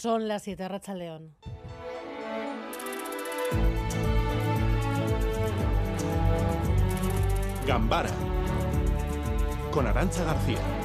Son las 7 Racha León. Gambara con Arancha García.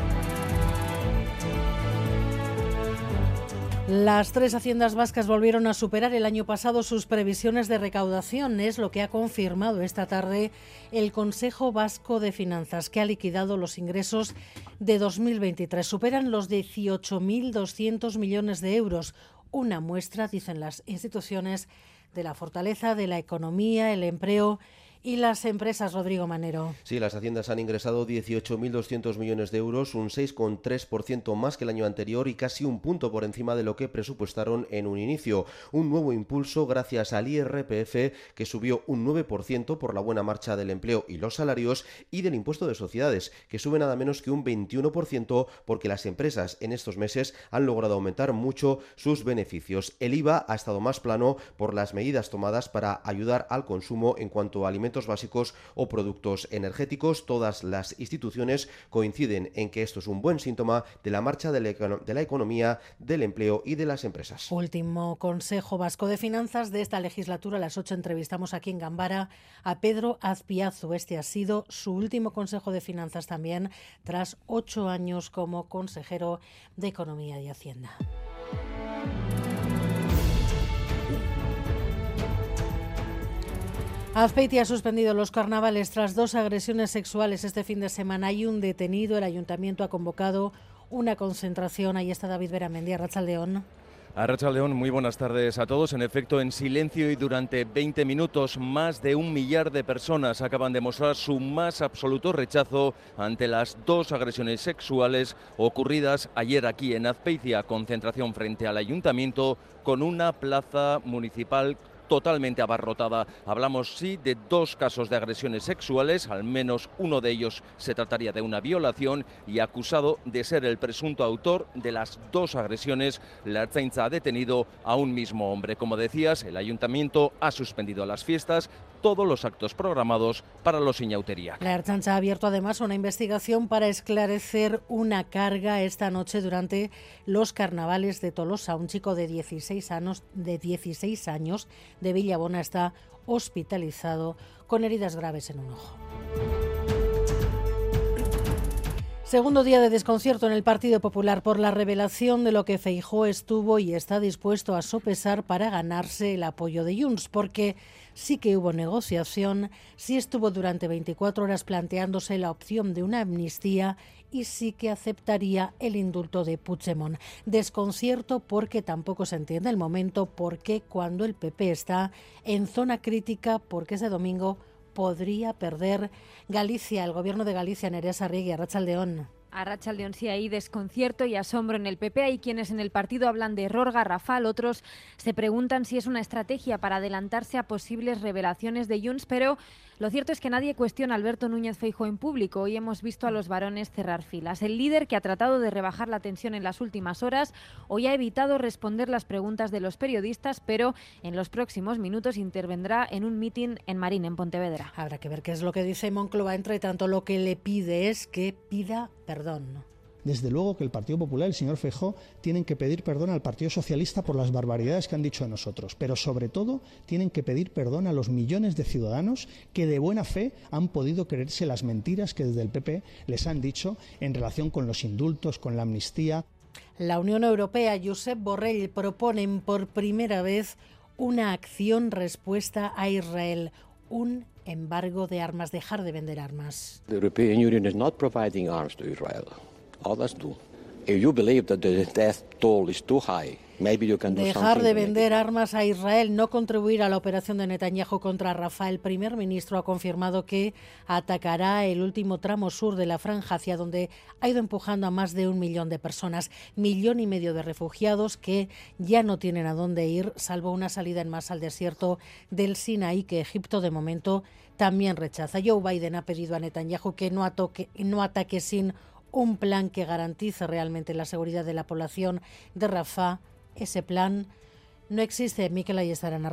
Las tres haciendas vascas volvieron a superar el año pasado sus previsiones de recaudación, es lo que ha confirmado esta tarde el Consejo Vasco de Finanzas, que ha liquidado los ingresos de 2023. Superan los 18.200 millones de euros, una muestra, dicen las instituciones, de la fortaleza de la economía, el empleo y las empresas, Rodrigo Manero. Sí, las haciendas han ingresado 18.200 millones de euros, un 6,3% más que el año anterior y casi un punto por encima de lo que presupuestaron en un inicio. Un nuevo impulso gracias al IRPF que subió un 9% por la buena marcha del empleo y los salarios y del impuesto de sociedades que sube nada menos que un 21% porque las empresas en estos meses han logrado aumentar mucho sus beneficios. El IVA ha estado más plano por las medidas tomadas para ayudar al consumo en cuanto a alimentos básicos o productos energéticos. Todas las instituciones coinciden en que esto es un buen síntoma de la marcha de la, economía, del empleo y de las empresas. Último Consejo Vasco de Finanzas de esta legislatura. A las 8 entrevistamos aquí en Gambara a Pedro Azpiazu. Este ha sido su último Consejo de Finanzas también, tras ocho años como consejero de Economía y Hacienda. Azpeiti ha suspendido los carnavales tras dos agresiones sexuales este fin de semana. Hay un detenido. El ayuntamiento ha convocado una concentración. Ahí está David Beramendi, Arrachaldeón. León, muy buenas tardes a todos. En efecto, en silencio y durante 20 minutos, más de un millar de personas acaban de mostrar su más absoluto rechazo ante las dos agresiones sexuales ocurridas ayer aquí en Azpeitia. Concentración frente al ayuntamiento con una plaza municipal totalmente abarrotada. Hablamos, sí, de dos casos de agresiones sexuales, al menos uno de ellos se trataría de una violación y acusado de ser el presunto autor de las dos agresiones, la Ertzaintza ha detenido a un mismo hombre. Como decías, el ayuntamiento ha suspendido las fiestas, todos los actos programados para los Iñautería. La Erchancha ha abierto además una investigación para esclarecer una carga esta noche durante los carnavales de Tolosa. Un chico de 16 años de, 16 años de Villabona está hospitalizado con heridas graves en un ojo. Segundo día de desconcierto en el Partido Popular por la revelación de lo que Feijó estuvo y está dispuesto a sopesar para ganarse el apoyo de Junts, porque sí que hubo negociación, sí estuvo durante 24 horas planteándose la opción de una amnistía y sí que aceptaría el indulto de Puigdemont. Desconcierto porque tampoco se entiende el momento porque cuando el PP está en zona crítica porque ese domingo podría perder Galicia, el gobierno de Galicia, Nerea Arregui, Arrachaldeón. A Rachaldeón sí hay desconcierto y asombro en el PP. Hay quienes en el partido hablan de error garrafal, otros se preguntan si es una estrategia para adelantarse a posibles revelaciones de Junts, pero lo cierto es que nadie cuestiona Alberto Núñez Feijóo en público. Hoy hemos visto a los varones cerrar filas. El líder que ha tratado de rebajar la tensión en las últimas horas hoy ha evitado responder las preguntas de los periodistas, pero en los próximos minutos intervendrá en un mitin en Marín, en Pontevedra. Habrá que ver qué es lo que dice Moncloa. Entre tanto, lo que le pide es que pida perdón. Desde luego que el Partido Popular y el señor Feijó tienen que pedir perdón al Partido Socialista por las barbaridades que han dicho a nosotros, pero sobre todo tienen que pedir perdón a los millones de ciudadanos que de buena fe han podido creerse las mentiras que desde el PP les han dicho en relación con los indultos, con la amnistía. La Unión Europea y Josep Borrell proponen por primera vez una acción respuesta a Israel, un embargo de armas, dejar de vender armas. The European Union is not providing arms to Israel. Others do. Dejar de vender armas a Israel, no contribuir a la operación de Netanyahu contra Rafael. El primer ministro ha confirmado que atacará el último tramo sur de la franja, hacia donde ha ido empujando a más de un millón de personas, millón y medio de refugiados que ya no tienen a dónde ir, salvo una salida en masa al desierto del Sinaí, que Egipto de momento también rechaza. Joe Biden ha pedido a Netanyahu que no, no ataque sin un plan que garantice realmente la seguridad de la población de Rafah ese plan no existe. Miquel Ayestar, en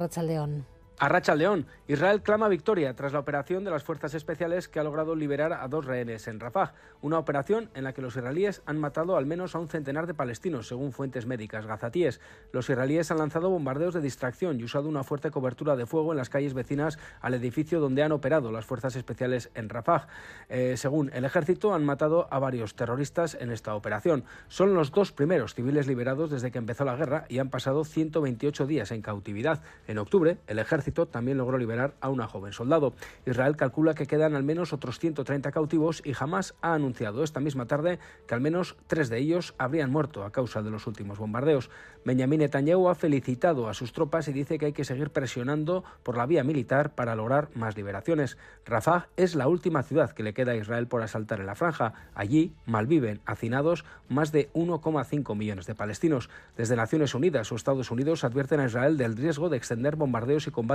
León. A Racha León, Israel clama victoria tras la operación de las fuerzas especiales que ha logrado liberar a dos rehenes en Rafah, una operación en la que los israelíes han matado al menos a un centenar de palestinos, según fuentes médicas gazatíes. Los israelíes han lanzado bombardeos de distracción y usado una fuerte cobertura de fuego en las calles vecinas al edificio donde han operado las fuerzas especiales en Rafah. Eh, según el ejército, han matado a varios terroristas en esta operación. Son los dos primeros civiles liberados desde que empezó la guerra y han pasado 128 días en cautividad. En octubre, el ejército también logró liberar a una joven soldado. Israel calcula que quedan al menos otros 130 cautivos y jamás ha anunciado esta misma tarde que al menos tres de ellos habrían muerto a causa de los últimos bombardeos. Benjamin Netanyahu ha felicitado a sus tropas y dice que hay que seguir presionando por la vía militar para lograr más liberaciones. Rafah es la última ciudad que le queda a Israel por asaltar en la franja. Allí malviven hacinados más de 1,5 millones de palestinos. Desde Naciones Unidas o Estados Unidos advierten a Israel del riesgo de extender bombardeos y combates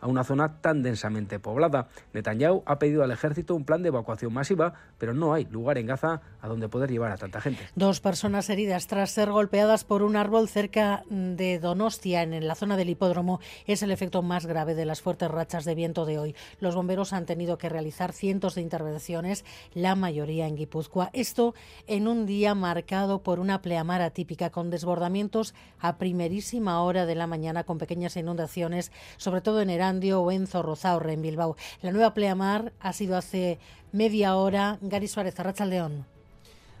a una zona tan densamente poblada. Netanyahu ha pedido al ejército un plan de evacuación masiva, pero no hay lugar en Gaza a donde poder llevar a tanta gente. Dos personas heridas tras ser golpeadas por un árbol cerca de Donostia, en la zona del hipódromo, es el efecto más grave de las fuertes rachas de viento de hoy. Los bomberos han tenido que realizar cientos de intervenciones, la mayoría en Guipúzcoa. Esto en un día marcado por una pleamar atípica con desbordamientos a primerísima hora de la mañana con pequeñas inundaciones, sobre todo en Erandio o en Zorrozaurre, en Bilbao. La nueva pleamar ha sido hace media hora. Gary Suárez, Arrachaldeón.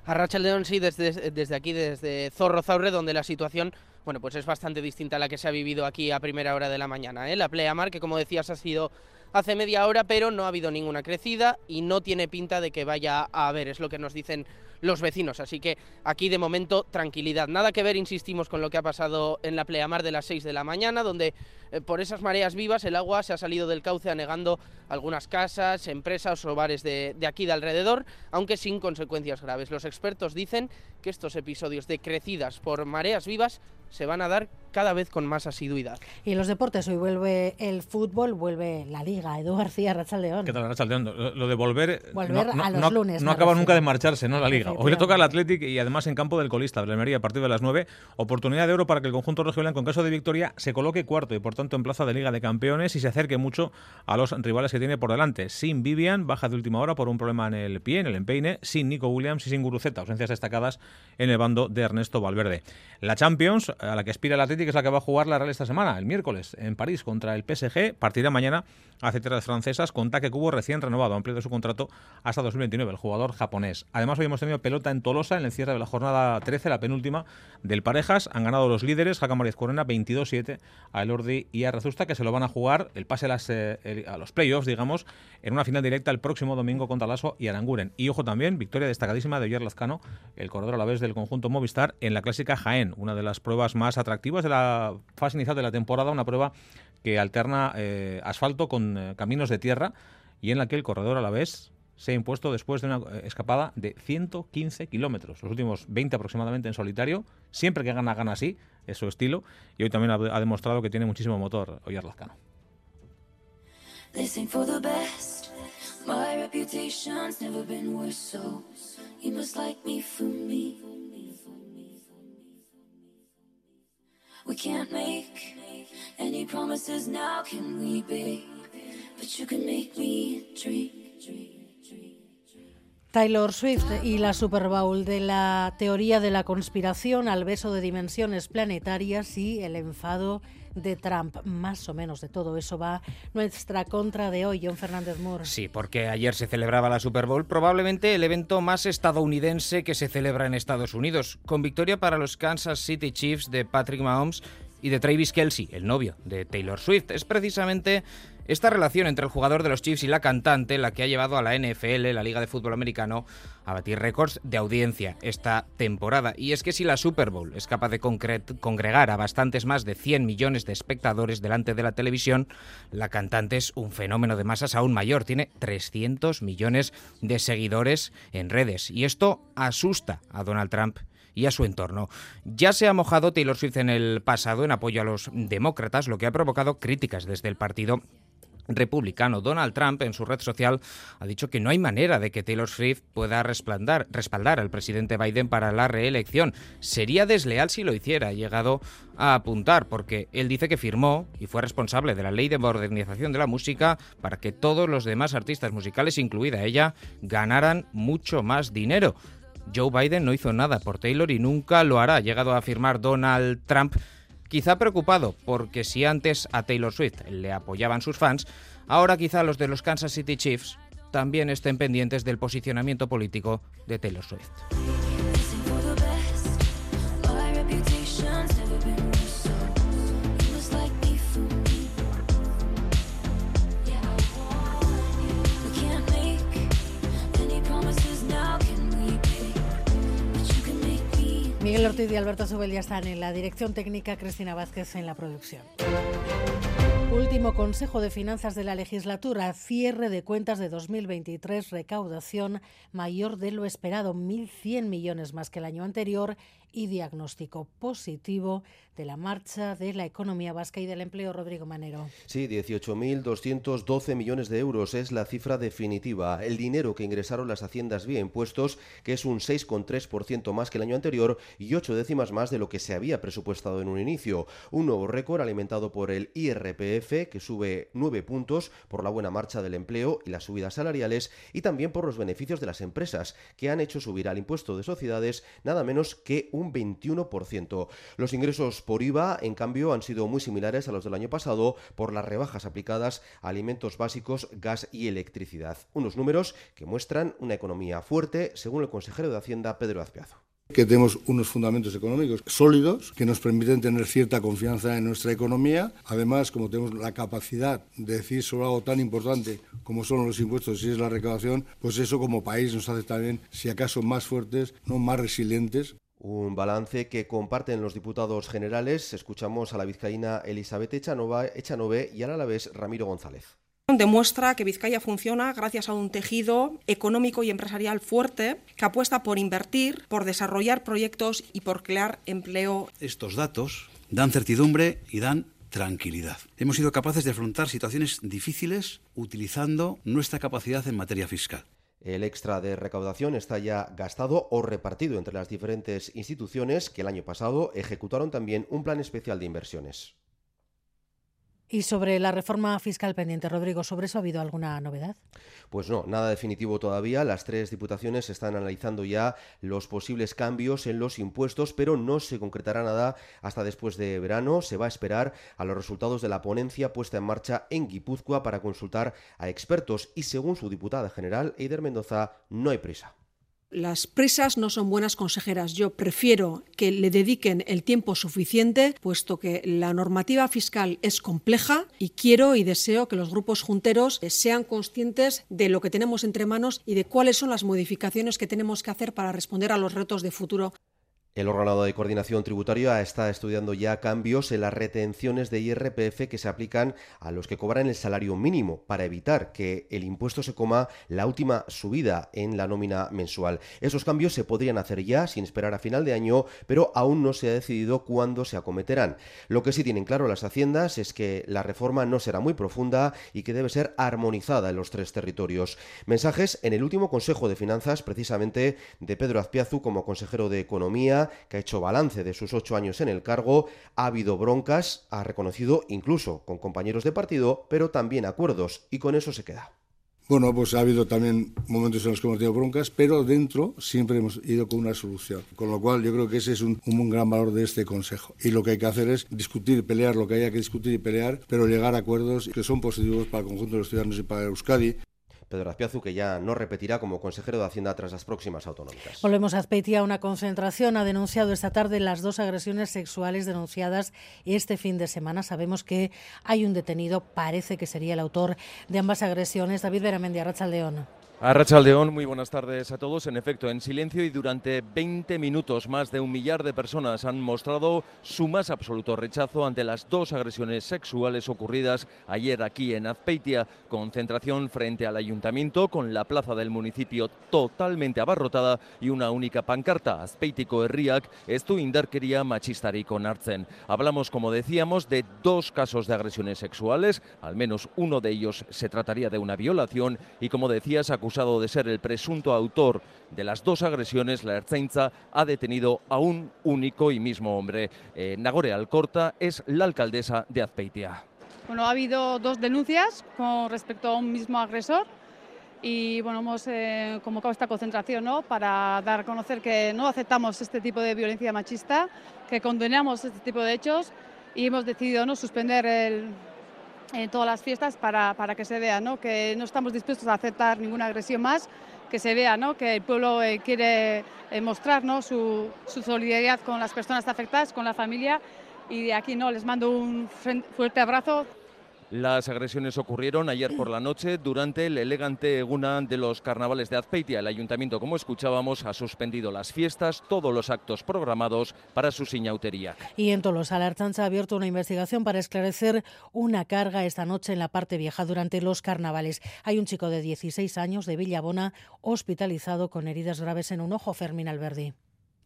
Arrachaldeón, sí, desde, desde aquí, desde Zorrozaurre, donde la situación bueno, pues es bastante distinta a la que se ha vivido aquí a primera hora de la mañana. ¿eh? La pleamar, que como decías ha sido hace media hora, pero no ha habido ninguna crecida y no tiene pinta de que vaya a haber, es lo que nos dicen los vecinos. Así que aquí de momento tranquilidad. Nada que ver, insistimos, con lo que ha pasado en la pleamar de las 6 de la mañana, donde eh, por esas mareas vivas el agua se ha salido del cauce anegando algunas casas, empresas o bares de, de aquí de alrededor, aunque sin consecuencias graves. Los expertos dicen que estos episodios de crecidas por mareas vivas se van a dar cada vez con más asiduidad. Y los deportes, hoy vuelve el fútbol, vuelve la Liga. Edu García, Rachaldeón. ¿Qué tal, Rachaldeón? Lo de volver... Volver no, a los lunes. No acaba nunca de marcharse, ¿no? La Liga. Hoy le toca al Athletic y además en campo del colista, Almería, a partir de las 9. Oportunidad de oro para que el conjunto rojiblanco, en caso de victoria, se coloque cuarto y por tanto en plaza de Liga de Campeones y se acerque mucho a los rivales que tiene por delante. Sin Vivian, baja de última hora por un problema en el pie, en el empeine. Sin Nico Williams y sin Guruceta, ausencias destacadas en el bando de Ernesto Valverde. La Champions, a la que aspira el Athletic, es la que va a jugar la Real esta semana, el miércoles, en París contra el PSG. Partirá mañana hace tierras francesas con Take Kubo recién renovado, ampliado su contrato hasta 2029, el jugador japonés. Además, hoy hemos tenido pelota en Tolosa en el cierre de la jornada 13, la penúltima del Parejas. Han ganado los líderes, Jaca Mariz Corena, 22-7 a Elordi y a Rezusta, que se lo van a jugar el pase eh, a los playoffs, digamos, en una final directa el próximo domingo contra Lasso y Aranguren. Y ojo también, victoria destacadísima de Oyer Lazcano, el corredor a la vez del conjunto Movistar, en la clásica Jaén, una de las pruebas más atractivas de la fase inicial de la temporada, una prueba que alterna eh, asfalto con eh, caminos de tierra y en la que el corredor a la vez se ha impuesto después de una eh, escapada de 115 kilómetros, los últimos 20 aproximadamente en solitario. Siempre que gana, gana así, es su estilo. Y hoy también ha, demostrado que tiene muchísimo motor Oyer Lazcano. We can't make any promises now, can we, babe? But you can make me dream. Taylor Swift y la Super Bowl de la teoría de la conspiración al beso de dimensiones planetarias y el enfado de Trump. Más o menos de todo eso va nuestra contra de hoy, John Fernández Moore. Sí, porque ayer se celebraba la Super Bowl, probablemente el evento más estadounidense que se celebra en Estados Unidos, con victoria para los Kansas City Chiefs de Patrick Mahomes y de Travis Kelsey, el novio de Taylor Swift. Es precisamente esta relación entre el jugador de los Chiefs y la cantante la que ha llevado a la NFL, la Liga de Fútbol Americano, a batir récords de audiencia esta temporada. Y es que si la Super Bowl es capaz de congregar a bastantes más de 100 millones de espectadores delante de la televisión, la cantante es un fenómeno de masas aún mayor. Tiene 300 millones de seguidores en redes. Y esto asusta a Donald Trump y a su entorno. Ya se ha mojado Taylor Swift en el pasado en apoyo a los demócratas, lo que ha provocado críticas desde el partido republicano Donald Trump en su red social ha dicho que no hay manera de que Taylor Swift pueda respaldar, respaldar al presidente Biden para la reelección. Sería desleal si lo hiciera, ha llegado a apuntar, porque él dice que firmó y fue responsable de la ley de modernización de la música para que todos los demás artistas musicales, incluida ella, ganaran mucho más dinero. Joe Biden no hizo nada por Taylor y nunca lo hará, ha llegado a afirmar Donald Trump Quizá preocupado porque si antes a Taylor Swift le apoyaban sus fans, ahora quizá los de los Kansas City Chiefs también estén pendientes del posicionamiento político de Taylor Swift. Ortiz y Alberto Subel ya están en la dirección técnica, Cristina Vázquez en la producción. Último Consejo de Finanzas de la legislatura, cierre de cuentas de 2023, recaudación mayor de lo esperado, 1.100 millones más que el año anterior y diagnóstico positivo de la marcha de la economía vasca y del empleo. Rodrigo Manero. Sí, 18.212 millones de euros es la cifra definitiva. El dinero que ingresaron las haciendas vía impuestos, que es un 6,3% más que el año anterior y ocho décimas más de lo que se había presupuestado en un inicio. Un nuevo récord alimentado por el IRPF, que sube 9 puntos por la buena marcha del empleo y las subidas salariales, y también por los beneficios de las empresas, que han hecho subir al impuesto de sociedades nada menos que un un 21%. Los ingresos por IVA, en cambio, han sido muy similares a los del año pasado por las rebajas aplicadas a alimentos básicos, gas y electricidad. Unos números que muestran una economía fuerte, según el consejero de Hacienda, Pedro Azpiazo que tenemos unos fundamentos económicos sólidos que nos permiten tener cierta confianza en nuestra economía. Además, como tenemos la capacidad de decir sobre algo tan importante como son los impuestos y es la recaudación, pues eso como país nos hace también, si acaso, más fuertes, no más resilientes. Un balance que comparten los diputados generales. Escuchamos a la vizcaína Elizabeth Echanove y al alavés Ramiro González demuestra que Vizcaya funciona gracias a un tejido económico y empresarial fuerte que apuesta por invertir, por desarrollar proyectos y por crear empleo. Estos datos dan certidumbre y dan tranquilidad. Hemos sido capaces de afrontar situaciones difíciles utilizando nuestra capacidad en materia fiscal. El extra de recaudación está ya gastado o repartido entre las diferentes instituciones que el año pasado ejecutaron también un plan especial de inversiones. Y sobre la reforma fiscal pendiente, Rodrigo, ¿sobre eso ha habido alguna novedad? Pues no, nada definitivo todavía. Las tres diputaciones están analizando ya los posibles cambios en los impuestos, pero no se concretará nada hasta después de verano. Se va a esperar a los resultados de la ponencia puesta en marcha en Guipúzcoa para consultar a expertos y según su diputada general, Eider Mendoza, no hay prisa. Las prisas no son buenas consejeras. Yo prefiero que le dediquen el tiempo suficiente, puesto que la normativa fiscal es compleja y quiero y deseo que los grupos junteros sean conscientes de lo que tenemos entre manos y de cuáles son las modificaciones que tenemos que hacer para responder a los retos de futuro el órgano de coordinación tributaria está estudiando ya cambios en las retenciones de IRPF que se aplican a los que cobran el salario mínimo para evitar que el impuesto se coma la última subida en la nómina mensual. Esos cambios se podrían hacer ya sin esperar a final de año, pero aún no se ha decidido cuándo se acometerán. Lo que sí tienen claro las haciendas es que la reforma no será muy profunda y que debe ser armonizada en los tres territorios. Mensajes en el último Consejo de Finanzas, precisamente de Pedro Azpiazu como consejero de Economía que ha hecho balance de sus ocho años en el cargo, ha habido broncas, ha reconocido incluso con compañeros de partido, pero también acuerdos, y con eso se queda. Bueno, pues ha habido también momentos en los que hemos tenido broncas, pero dentro siempre hemos ido con una solución. Con lo cual yo creo que ese es un, un, gran valor de este Consejo. Y lo que hay que hacer es discutir, pelear lo que haya que discutir y pelear, pero llegar a acuerdos que son positivos para el conjunto de los ciudadanos y para Euskadi. Pedro Azpiazu, que ya no repetirá como consejero de Hacienda tras las próximas autonómicas. Volvemos a Azpeitia. Una concentración ha denunciado esta tarde las dos agresiones sexuales denunciadas este fin de semana. Sabemos que hay un detenido, parece que sería el autor de ambas agresiones. David Veramendi, León. Arrachaldeón, muy buenas tardes a todos. En efecto, en silencio y durante 20 minutos más de un millar de personas han mostrado su más absoluto rechazo ante las dos agresiones sexuales ocurridas ayer aquí en Azpeitia. Concentración frente al ayuntamiento con la plaza del municipio totalmente abarrotada y una única pancarta, Azpeitiko Herriak, estu indarkeria con Artzen. Hablamos, como decíamos, de dos casos de agresiones sexuales, al menos uno de ellos se trataría de una violación y, como decías, acusado de ser el presunto autor de las dos agresiones, la Ertzaintza ha detenido a un único y mismo hombre. Eh, Nagore Alcorta es la alcaldesa de Azpeitia. Bueno, ha habido dos denuncias con respecto a un mismo agresor y bueno, hemos eh, convocado esta concentración ¿no? para dar a conocer que no aceptamos este tipo de violencia machista, que condenamos este tipo de hechos y hemos decidido ¿no? suspender el, en todas las fiestas para, para que se vea ¿no? que no estamos dispuestos a aceptar ninguna agresión más, que se vea ¿no? que el pueblo eh, quiere eh, mostrar ¿no? su, su, solidaridad con las personas afectadas, con la familia y de aquí no les mando un fuerte abrazo. Las agresiones ocurrieron ayer por la noche durante el elegante Eguna de los carnavales de Azpeitia. El ayuntamiento, como escuchábamos, ha suspendido las fiestas, todos los actos programados para su siñautería. Y en Tolosa, la Archancha ha abierto una investigación para esclarecer una carga esta noche en la parte vieja durante los carnavales. Hay un chico de 16 años de Villabona hospitalizado con heridas graves en un ojo, Fermín Alberdi.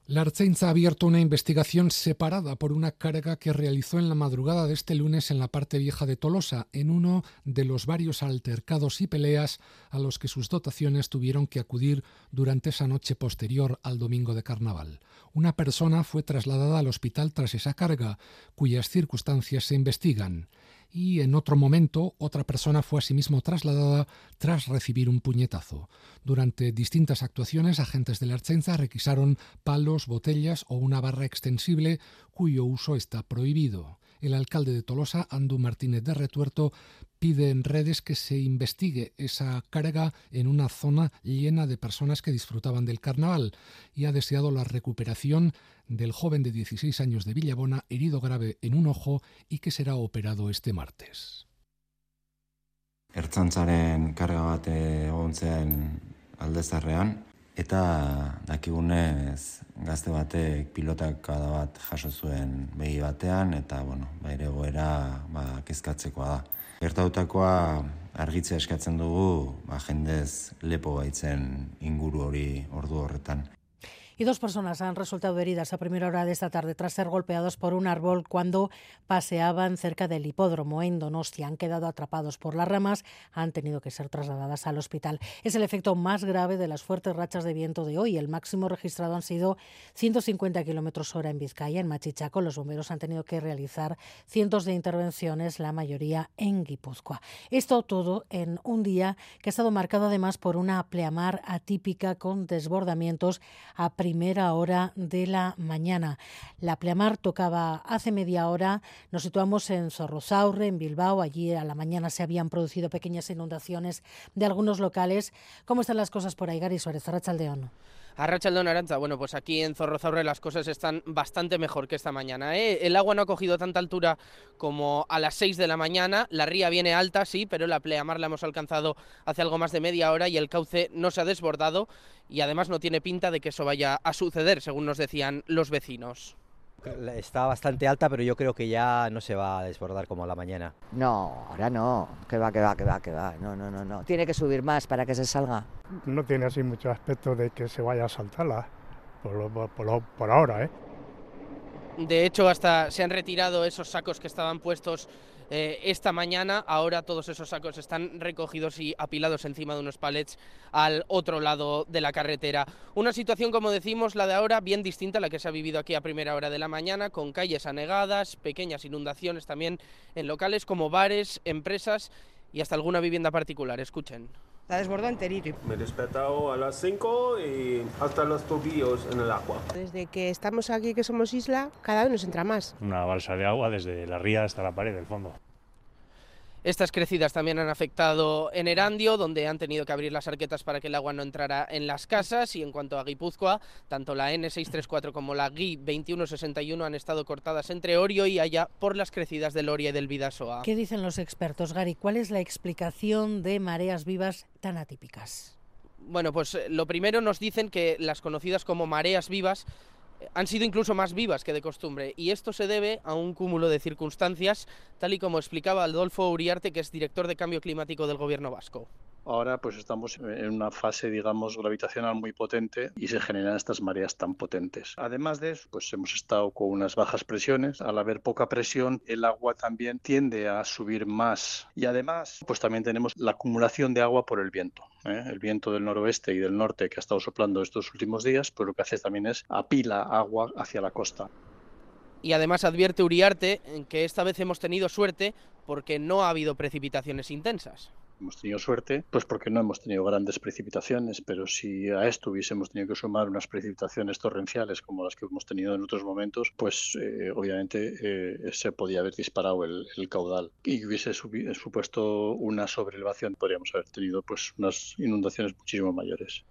La Archenza ha abierto una investigación separada por una carga que realizó en la madrugada de este lunes en la parte vieja de Tolosa, en uno de los varios altercados y peleas a los que sus dotaciones tuvieron que acudir durante esa noche posterior al domingo de carnaval. Una persona fue trasladada al hospital tras esa carga, cuyas circunstancias se investigan y en otro momento otra persona fue asimismo trasladada tras recibir un puñetazo. Durante distintas actuaciones, agentes de la Archenza requisaron palos, botellas o una barra extensible cuyo uso está prohibido. El alcalde de Tolosa, Andu Martínez de Retuerto, pide en redes que se investigue esa carga en una zona llena de personas que disfrutaban del carnaval y ha deseado la recuperación del joven de 16 años de Villabona herido grave en un ojo y que será operado este martes. Ertzantzaren karga bat egon zen aldezarrean, eta dakigunez gazte batek pilotakada bat jaso zuen begi batean, eta bueno, baire goera ba, kezkatzekoa da. Gertautakoa argitzea eskatzen dugu, ba, jendez lepo baitzen inguru hori ordu horretan. Y dos personas han resultado heridas a primera hora de esta tarde tras ser golpeados por un árbol cuando paseaban cerca del hipódromo en Donostia. Han quedado atrapados por las ramas, han tenido que ser trasladadas al hospital. Es el efecto más grave de las fuertes rachas de viento de hoy. El máximo registrado han sido 150 kilómetros hora en Vizcaya. En Machichaco, los bomberos han tenido que realizar cientos de intervenciones, la mayoría en Guipúzcoa. Esto todo en un día que ha estado marcado además por una pleamar atípica con desbordamientos a primera hora de la mañana. La pleamar tocaba hace media hora. Nos situamos en Zorrozaurre, en Bilbao. Allí a la mañana se habían producido pequeñas inundaciones de algunos locales. ¿Cómo están las cosas por ahí, Gary Suárez, Arrachaldeón? Arrachaldeón Aranza, bueno, pues aquí en Zorrozaurre las cosas están bastante mejor que esta mañana. ¿eh? El agua no ha cogido tanta altura como a las 6 de la mañana. La ría viene alta, sí, pero la pleamar la hemos alcanzado hace algo más de media hora y el cauce no se ha desbordado y además no tiene pinta de que eso vaya a suceder, según nos decían los vecinos. Está bastante alta, pero yo creo que ya no se va a desbordar como a la mañana. No, ahora no. Que va, que va, que va, que va. No, no, no, no. Tiene que subir más para que se salga. No tiene así mucho aspecto de que se vaya a saltarla, por, por, por ahora, ¿eh? De hecho, hasta se han retirado esos sacos que estaban puestos eh, esta mañana. Ahora todos esos sacos están recogidos y apilados encima de unos palets al otro lado de la carretera. Una situación, como decimos, la de ahora bien distinta a la que se ha vivido aquí a primera hora de la mañana, con calles anegadas, pequeñas inundaciones también en locales como bares, empresas y hasta alguna vivienda particular. Escuchen. Está desbordado enterito. Me he despertado a las 5 y hasta los tobillos en el agua. Desde que estamos aquí, que somos isla, cada vez nos entra más. Una balsa de agua desde la ría hasta la pared del fondo. Estas crecidas también han afectado en Erandio, donde han tenido que abrir las arquetas para que el agua no entrara en las casas. Y en cuanto a Guipúzcoa, tanto la N634 como la GUI 2161 han estado cortadas entre Orio y Haya por las crecidas del Oria y del Vidasoa. ¿Qué dicen los expertos, Gary? ¿Cuál es la explicación de mareas vivas tan atípicas? Bueno, pues eh, lo primero nos dicen que las conocidas como mareas vivas han sido incluso más vivas que de costumbre y esto se debe a un cúmulo de circunstancias, tal y como explicaba Adolfo Uriarte, que es director de cambio climático del gobierno vasco. Ahora pues estamos en una fase, digamos, gravitacional muy potente y se generan estas mareas tan potentes. Además de eso, pues hemos estado con unas bajas presiones. Al haber poca presión, el agua también tiende a subir más. Y además, pues también tenemos la acumulación de agua por el viento. ¿eh? El viento del noroeste y del norte que ha estado soplando estos últimos días, pues lo que hace también es apila agua hacia la costa. Y además advierte Uriarte que esta vez hemos tenido suerte porque no ha habido precipitaciones intensas. Hemos tenido suerte, pues porque no hemos tenido grandes precipitaciones, pero si a esto hubiésemos tenido que sumar unas precipitaciones torrenciales como las que hemos tenido en otros momentos, pues eh, obviamente eh, se podía haber disparado el, el caudal y hubiese supuesto una sobreelevación, podríamos haber tenido pues unas inundaciones muchísimo mayores.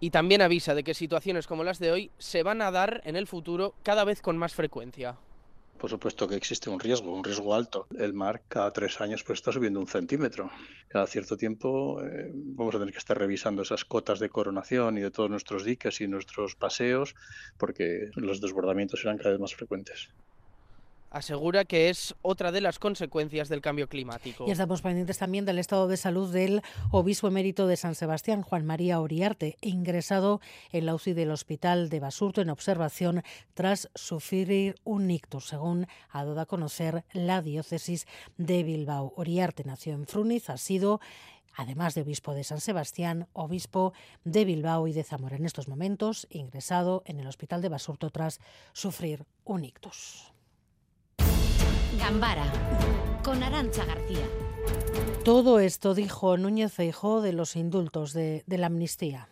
Y también avisa de que situaciones como las de hoy se van a dar en el futuro cada vez con más frecuencia. Por supuesto que existe un riesgo, un riesgo alto. El mar cada tres años pues está subiendo un centímetro. Cada cierto tiempo eh, vamos a tener que estar revisando esas cotas de coronación y de todos nuestros diques y nuestros paseos porque los desbordamientos serán cada vez más frecuentes asegura que es otra de las consecuencias del cambio climático. Y estamos pendientes también del estado de salud del obispo emérito de San Sebastián, Juan María Oriarte, ingresado en la UCI del Hospital de Basurto en observación tras sufrir un ictus, según ha dado a conocer la diócesis de Bilbao. Oriarte nació en Fruniz, ha sido además de obispo de San Sebastián, obispo de Bilbao y de Zamora. En estos momentos, ingresado en el hospital de Basurto tras sufrir un ictus. Gambara, con Arancha García. Todo esto dijo Núñez Feijóo de los indultos de, de la amnistía.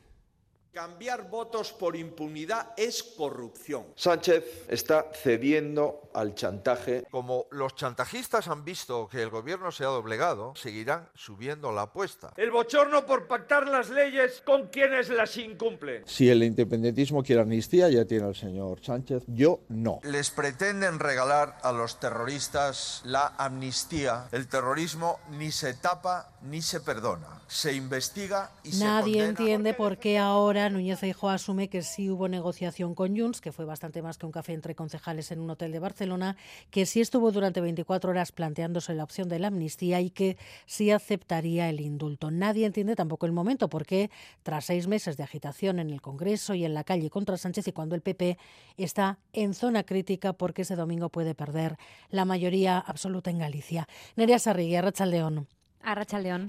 Cambiar votos por impunidad es corrupción. Sánchez está cediendo al chantaje. Como los chantajistas han visto que el gobierno se ha doblegado, seguirán subiendo la apuesta. El bochorno por pactar las leyes con quienes las incumplen. Si el independentismo quiere amnistía, ya tiene el señor Sánchez. Yo no. Les pretenden regalar a los terroristas la amnistía. El terrorismo ni se tapa ni se perdona. Se investiga y Nadie se Nadie entiende por qué ahora Núñez Feijóo asume que sí hubo negociación con Junts, que fue bastante más que un café entre concejales en un hotel de Barcelona, que sí estuvo durante 24 horas planteándose la opción de la amnistía y que sí aceptaría el indulto. Nadie entiende tampoco el momento, porque tras seis meses de agitación en el Congreso y en la calle contra Sánchez y cuando el PP está en zona crítica porque ese domingo puede perder la mayoría absoluta en Galicia. Nerea Sarrigue, León.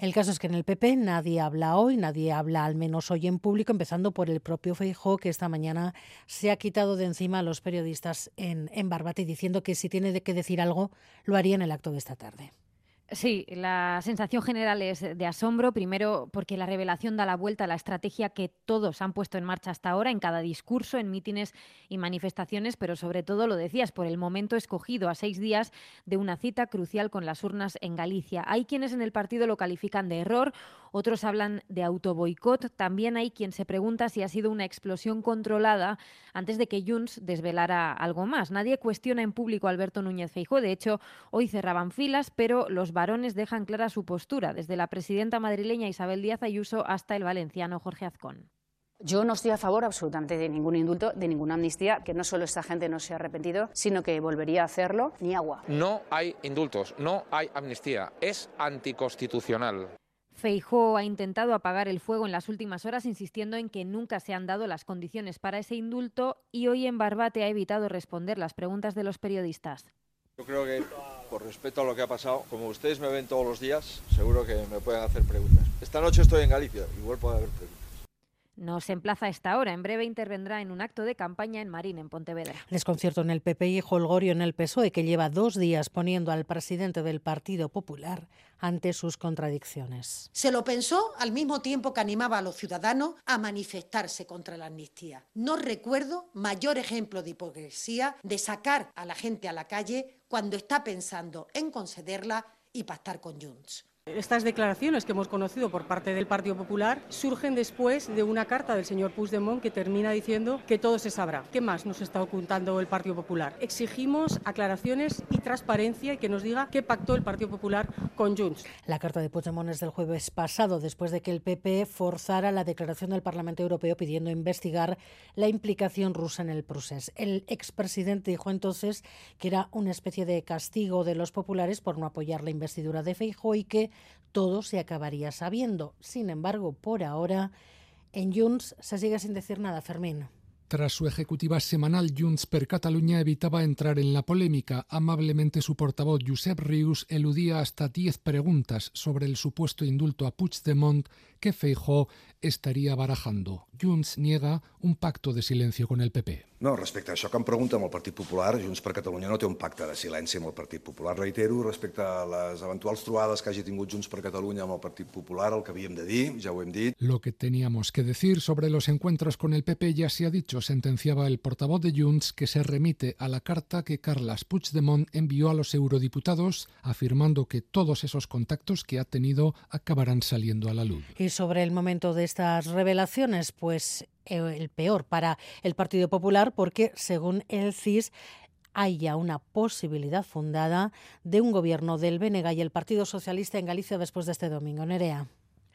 El caso es que en el PP nadie habla hoy, nadie habla al menos hoy en público, empezando por el propio Feijó, que esta mañana se ha quitado de encima a los periodistas en, en Barbate diciendo que si tiene que decir algo, lo haría en el acto de esta tarde. Sí, la sensación general es de asombro, primero porque la revelación da la vuelta a la estrategia que todos han puesto en marcha hasta ahora, en cada discurso, en mítines y manifestaciones, pero sobre todo, lo decías, por el momento escogido a seis días de una cita crucial con las urnas en Galicia. Hay quienes en el partido lo califican de error, otros hablan de autoboicot, también hay quien se pregunta si ha sido una explosión controlada antes de que Junts desvelara algo más. Nadie cuestiona en público a Alberto Núñez Feijóo, de hecho, hoy cerraban filas, pero los varones dejan clara su postura, desde la presidenta madrileña Isabel Díaz Ayuso hasta el valenciano Jorge Azcón. Yo no estoy a favor absolutamente de ningún indulto, de ninguna amnistía, que no solo esta gente no se ha arrepentido, sino que volvería a hacerlo, ni agua. No hay indultos, no hay amnistía, es anticonstitucional. Feijó ha intentado apagar el fuego en las últimas horas, insistiendo en que nunca se han dado las condiciones para ese indulto y hoy en Barbate ha evitado responder las preguntas de los periodistas. Yo creo que, por respeto a lo que ha pasado, como ustedes me ven todos los días, seguro que me pueden hacer preguntas. Esta noche estoy en Galicia, igual puede haber preguntas. Nos emplaza a esta hora. En breve intervendrá en un acto de campaña en Marín, en Pontevedra. Desconcierto en el PP y holgorio en el PSOE, que lleva dos días poniendo al presidente del Partido Popular ante sus contradicciones. Se lo pensó al mismo tiempo que animaba a los ciudadanos a manifestarse contra la amnistía. No recuerdo mayor ejemplo de hipocresía de sacar a la gente a la calle cuando está pensando en concederla y pactar con Junts. Estas declaraciones que hemos conocido por parte del Partido Popular surgen después de una carta del señor Puigdemont que termina diciendo que todo se sabrá. ¿Qué más nos está ocultando el Partido Popular? Exigimos aclaraciones y transparencia y que nos diga qué pactó el Partido Popular con Junts. La carta de Puigdemont es del jueves pasado, después de que el PP forzara la declaración del Parlamento Europeo pidiendo investigar la implicación rusa en el proceso. El expresidente dijo entonces que era una especie de castigo de los populares por no apoyar la investidura de Feijóo y que todo se acabaría sabiendo. Sin embargo, por ahora, en Junts se sigue sin decir nada, Fermín. Tras su ejecutiva semanal, Junts per Catalunya evitaba entrar en la polémica. Amablemente su portavoz Josep Rius eludía hasta diez preguntas sobre el supuesto indulto a Puigdemont que Feijó estaria barajando. Junts niega un pacto de silencio con el PP. No, respecte a això que em pregunta amb el Partit Popular, Junts per Catalunya no té un pacte de silenci amb el Partit Popular. Reitero, respecte a les eventuals trobades que hagi tingut Junts per Catalunya amb el Partit Popular, el que havíem de dir, ja ho hem dit. Lo que teníamos que decir sobre los encuentros con el PP ya se ha dicho, sentenciaba el portavoz de Junts, que se remite a la carta que Carles Puigdemont envió a los eurodiputados, afirmando que todos esos contactos que ha tenido acabarán saliendo a la luz. Y sobre el momento de estas revelaciones, pues el peor para el Partido Popular porque, según el CIS, hay ya una posibilidad fundada de un gobierno del BNG y el Partido Socialista en Galicia después de este domingo. Nerea.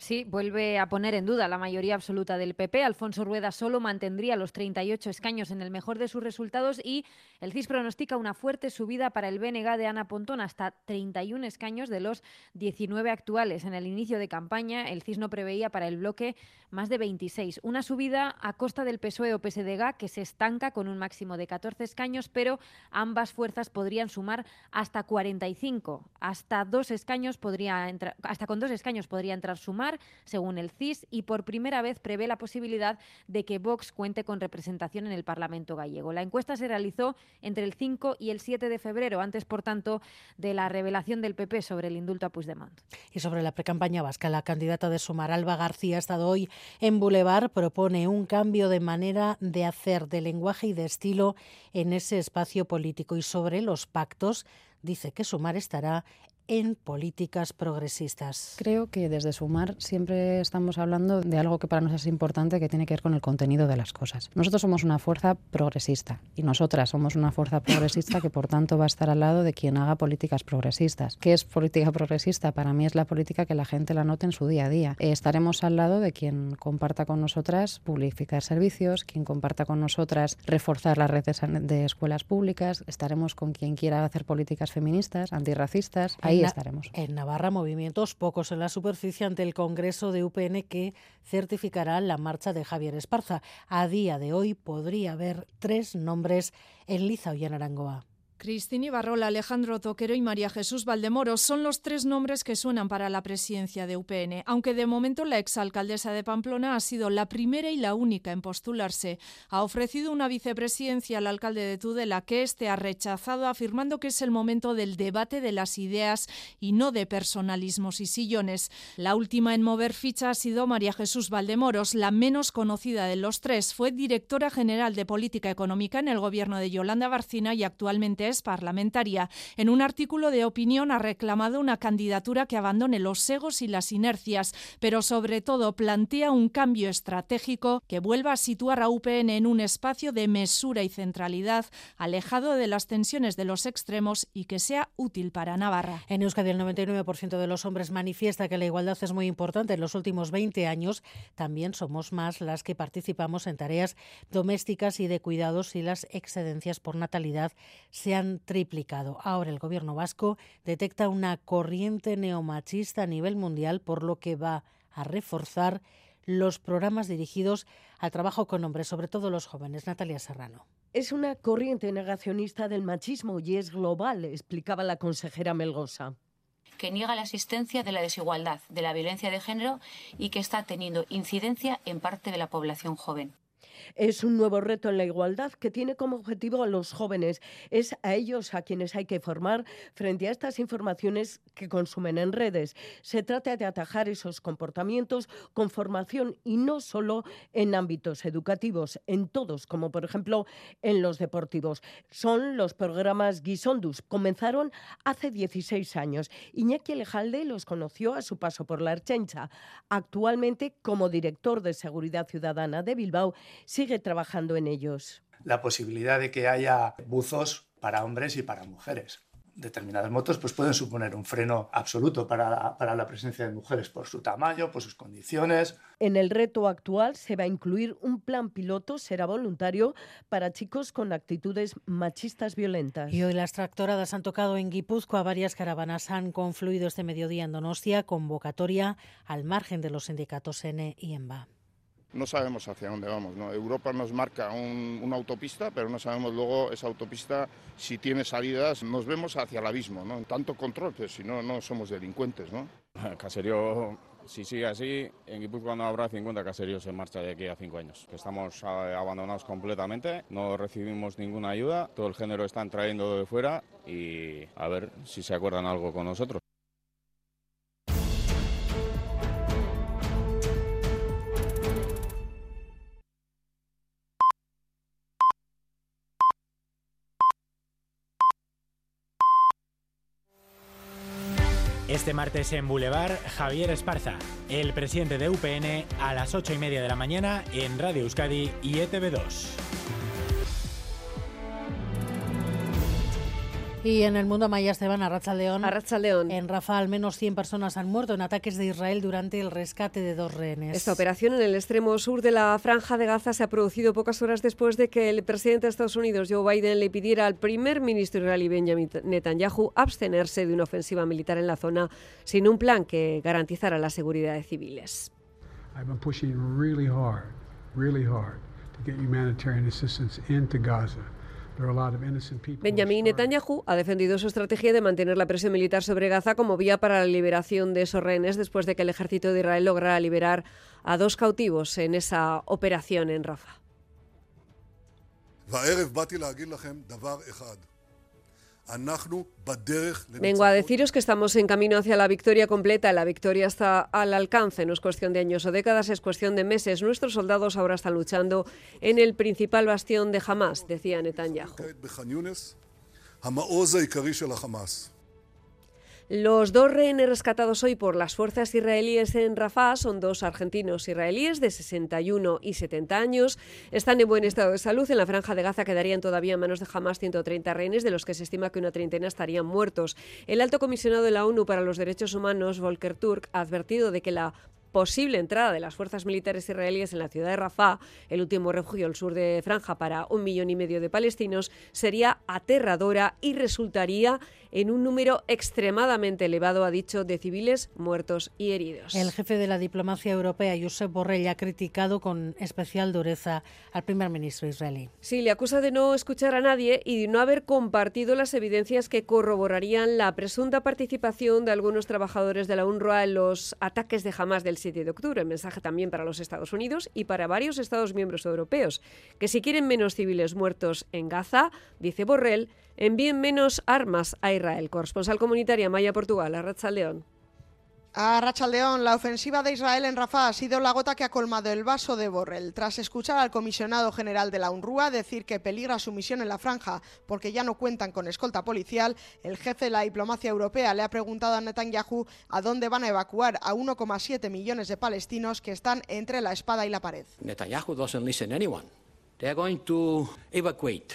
Sí, vuelve a poner en duda la mayoría absoluta del PP. Alfonso Rueda solo mantendría los 38 escaños en el mejor de sus resultados y el CIS pronostica una fuerte subida para el BNG de Ana Pontón hasta 31 escaños de los 19 actuales. En el inicio de campaña, el CIS no preveía para el bloque más de 26. Una subida a costa del PSOE o PSDG que se estanca con un máximo de 14 escaños, pero ambas fuerzas podrían sumar hasta 45. Hasta dos escaños podría entrar, hasta con dos escaños podría entrar sumar según el CIS, y por primera vez prevé la posibilidad de que Vox cuente con representación en el Parlamento gallego. La encuesta se realizó entre el 5 y el 7 de febrero, antes, por tanto, de la revelación del PP sobre el indulto a Puigdemont. Y sobre la precampaña vasca, la candidata de Sumar, Alba García, ha estado hoy en Boulevard, propone un cambio de manera de hacer, de lenguaje y de estilo en ese espacio político. Y sobre los pactos, dice que Sumar estará en políticas progresistas. Creo que desde Sumar siempre estamos hablando de algo que para nosotros es importante, que tiene que ver con el contenido de las cosas. Nosotros somos una fuerza progresista y nosotras somos una fuerza progresista que por tanto va a estar al lado de quien haga políticas progresistas. ¿Qué es política progresista? Para mí es la política que la gente la note en su día a día. Eh, estaremos al lado de quien comparta con nosotras publificar servicios, quien comparta con nosotras reforzar las redes de escuelas públicas, estaremos con quien quiera hacer políticas feministas, antirracistas. Ahí en estaremos. En Navarra, movimientos pocos en la superficie ante el Congreso de UPN que certificará la marcha de Javier Esparza. A día de hoy podría haber tres nombres en Liza y en Arangoa. Cristina Ibarrola, Alejandro Toquero y María Jesús Valdemoro son los tres nombres que suenan para la presidencia de UPN, aunque de momento la exalcaldesa de Pamplona ha sido la primera y la única en postularse. Ha ofrecido una vicepresidencia al alcalde de Tudela que éste ha rechazado afirmando que es el momento del debate de las ideas y no de personalismos y sillones. La última en mover ficha ha sido María Jesús Valdemoros, la menos conocida de los tres. Fue directora general de Política Económica en el gobierno de Yolanda Barcina y actualmente parlamentaria. En un artículo de opinión ha reclamado una candidatura que abandone los egos y las inercias, pero sobre todo plantea un cambio estratégico que vuelva a situar a UPN en un espacio de mesura y centralidad, alejado de las tensiones de los extremos y que sea útil para Navarra. En Euskadi el 99% de los hombres manifiesta que la igualdad es muy importante. En los últimos 20 años también somos más las que participamos en tareas domésticas y de cuidados y las excedencias por natalidad se han triplicado. Ahora el gobierno vasco detecta una corriente neomachista a nivel mundial, por lo que va a reforzar los programas dirigidos al trabajo con hombres, sobre todo los jóvenes. Natalia Serrano. Es una corriente negacionista del machismo y es global, explicaba la consejera Melgosa que niega la existencia de la desigualdad, de la violencia de género y que está teniendo incidencia en parte de la población joven. Es un nuevo reto en la igualdad que tiene como objetivo a los jóvenes. Es a ellos a quienes hay que formar frente a estas informaciones que consumen en redes. Se trata de atajar esos comportamientos con formación y no solo en ámbitos educativos, en todos, como por ejemplo en los deportivos. Son los programas Guisondus. Comenzaron hace 16 años. Iñaki Lejalde los conoció a su paso por la Erchencha. Actualmente, como director de Seguridad Ciudadana de Bilbao, sigue trabajando en ellos. La posibilidad de que haya buzos para hombres y para mujeres determinadas motos pues pueden suponer un freno absoluto para la, para la, presencia de mujeres por su tamaño, por sus condiciones. En el reto actual se va a incluir un plan piloto, será voluntario, para chicos con actitudes machistas violentas. Y hoy las tractoradas han tocado en Guipúzcoa. Varias caravanas han confluido este mediodía en Donostia, convocatoria al margen de los sindicatos N y EMBA no sabemos hacia dónde vamos. ¿no? Europa nos marca un, una autopista, pero no sabemos luego esa autopista si tiene salidas. Nos vemos hacia el abismo, ¿no? Tanto control, si no, no somos delincuentes, ¿no? Caserío, si sigue así, en Guipúzcoa no habrá 50 caseríos en marcha de aquí a 5 años. Estamos abandonados completamente, no recibimos ninguna ayuda, todo el género están trayendo de fuera y a ver si se acuerdan algo con nosotros. Este martes en Boulevard, Javier Esparza, el presidente de UPN, a las 8 y media de la mañana en Radio Euskadi y ETV2. Y en el mundo Maya Esteban, Arracha León. Arracha León. En Rafa, al menos 100 personas han muerto en ataques de Israel durante el rescate de dos rehenes. Esta operación en el extremo sur de la Franja de Gaza se ha producido pocas horas después de que el presidente de Estados Unidos, Joe Biden, le pidiera al primer ministro israelí Benjamin Netanyahu abstenerse de una ofensiva militar en la zona sin un plan que garantizara la seguridad de civiles. I've been pushing really hard, really hard to get humanitarian assistance into Gaza. Benjamin Netanyahu ha defendido su estrategia de mantener la presión militar sobre Gaza como vía para la liberación de esos rehenes después de que el ejército de Israel lograra liberar a dos cautivos en esa operación en Rafah. Vengo a deciros que estamos en camino hacia la victoria completa. La victoria está al alcance. No es cuestión de años o décadas, es cuestión de meses. Nuestros soldados ahora están luchando en el principal bastión de Hamas, decía Netanyahu. Los dos rehenes rescatados hoy por las fuerzas israelíes en Rafah son dos argentinos israelíes de 61 y 70 años. Están en buen estado de salud. En la franja de Gaza quedarían todavía en manos de Hamas 130 rehenes, de los que se estima que una treintena estarían muertos. El alto comisionado de la ONU para los Derechos Humanos, Volker Turk, ha advertido de que la posible entrada de las fuerzas militares israelíes en la ciudad de Rafah, el último refugio al sur de Franja para un millón y medio de palestinos, sería aterradora y resultaría en un número extremadamente elevado, ha dicho, de civiles muertos y heridos. El jefe de la diplomacia europea, Josep Borrell, ha criticado con especial dureza al primer ministro israelí. Sí, le acusa de no escuchar a nadie y de no haber compartido las evidencias que corroborarían la presunta participación de algunos trabajadores de la UNRWA en los ataques de Hamas del 7 de octubre. Mensaje también para los Estados Unidos y para varios Estados miembros europeos, que si quieren menos civiles muertos en Gaza, dice Borrell, envíen menos armas a Israel. Corresponsal comunitaria Maya Portugal, a León. A Rachaldeón, la ofensiva de Israel en Rafah ha sido la gota que ha colmado el vaso de Borrell. Tras escuchar al comisionado general de la UNRWA decir que peligra su misión en la franja porque ya no cuentan con escolta policial, el jefe de la diplomacia europea le ha preguntado a Netanyahu a dónde van a evacuar a 1,7 millones de palestinos que están entre la espada y la pared. Netanyahu doesn't listen anyone. They are going to evacuate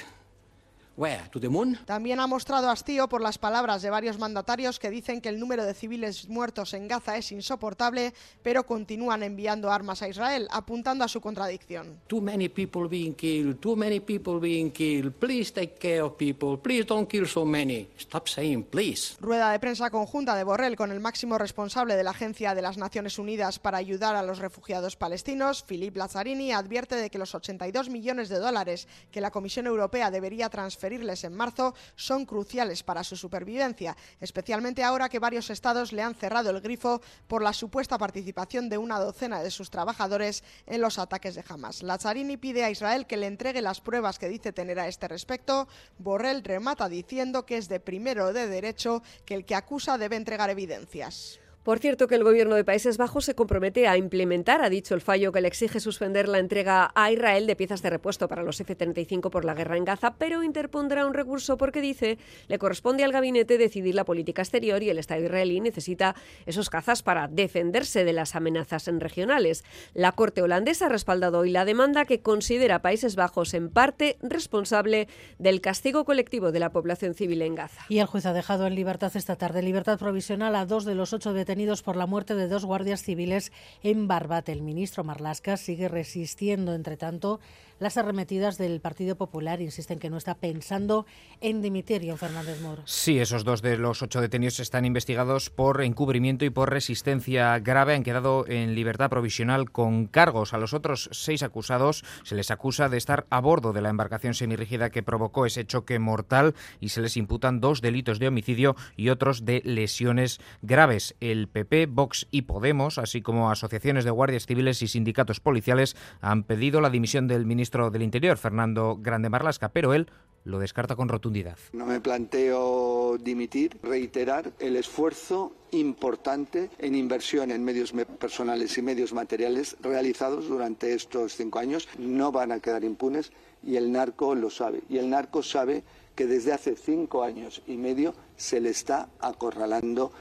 también ha mostrado hastío por las palabras de varios mandatarios que dicen que el número de civiles muertos en Gaza es insoportable, pero continúan enviando armas a Israel, apuntando a su contradicción. Too many people being killed, too many people being killed. Please take care of people. Please don't kill so many. Stop saying please. Rueda de prensa conjunta de Borrell con el máximo responsable de la Agencia de las Naciones Unidas para ayudar a los refugiados palestinos, Philippe Lazzarini, advierte de que los 82 millones de dólares que la Comisión Europea debería transferir transferirles en marzo son cruciales para su supervivencia, especialmente ahora que varios estados le han cerrado el grifo por la supuesta participación de una docena de sus trabajadores en los ataques de Hamas. Lazzarini pide a Israel que le entregue las pruebas que dice tener a este respecto. Borrell remata diciendo que es de primero de derecho que el que acusa debe entregar evidencias. Por cierto, que el gobierno de Países Bajos se compromete a implementar, ha dicho el fallo que le exige suspender la entrega a Israel de piezas de repuesto para los F-35 por la guerra en Gaza, pero interpondrá un recurso porque dice le corresponde al gabinete decidir la política exterior y el Estado israelí necesita esos cazas para defenderse de las amenazas regionales. La Corte holandesa ha respaldado hoy la demanda que considera a Países Bajos en parte responsable del castigo colectivo de la población civil en Gaza. Y el juez ha dejado en libertad esta tarde libertad provisional a dos de los ocho detenidos por la muerte de dos guardias civiles en Barbate. El ministro Marlasca sigue resistiendo, entre tanto, las arremetidas del Partido Popular. Insisten que no está pensando en dimitir, John Fernández Moro. Sí, esos dos de los ocho detenidos están investigados por encubrimiento y por resistencia grave. Han quedado en libertad provisional con cargos. A los otros seis acusados se les acusa de estar a bordo de la embarcación semirrígida que provocó ese choque mortal y se les imputan dos delitos de homicidio y otros de lesiones graves. El PP, Vox y Podemos, así como asociaciones de guardias civiles y sindicatos policiales, han pedido la dimisión del ministro ministro del Interior, Fernando Grande Marlasca, pero él lo descarta con rotundidad. No me planteo dimitir, reiterar el esfuerzo importante en inversión en medios personales y medios materiales realizados durante estos cinco años. No van a quedar impunes y el narco lo sabe. Y el narco sabe que desde hace cinco años y medio se le está acorralando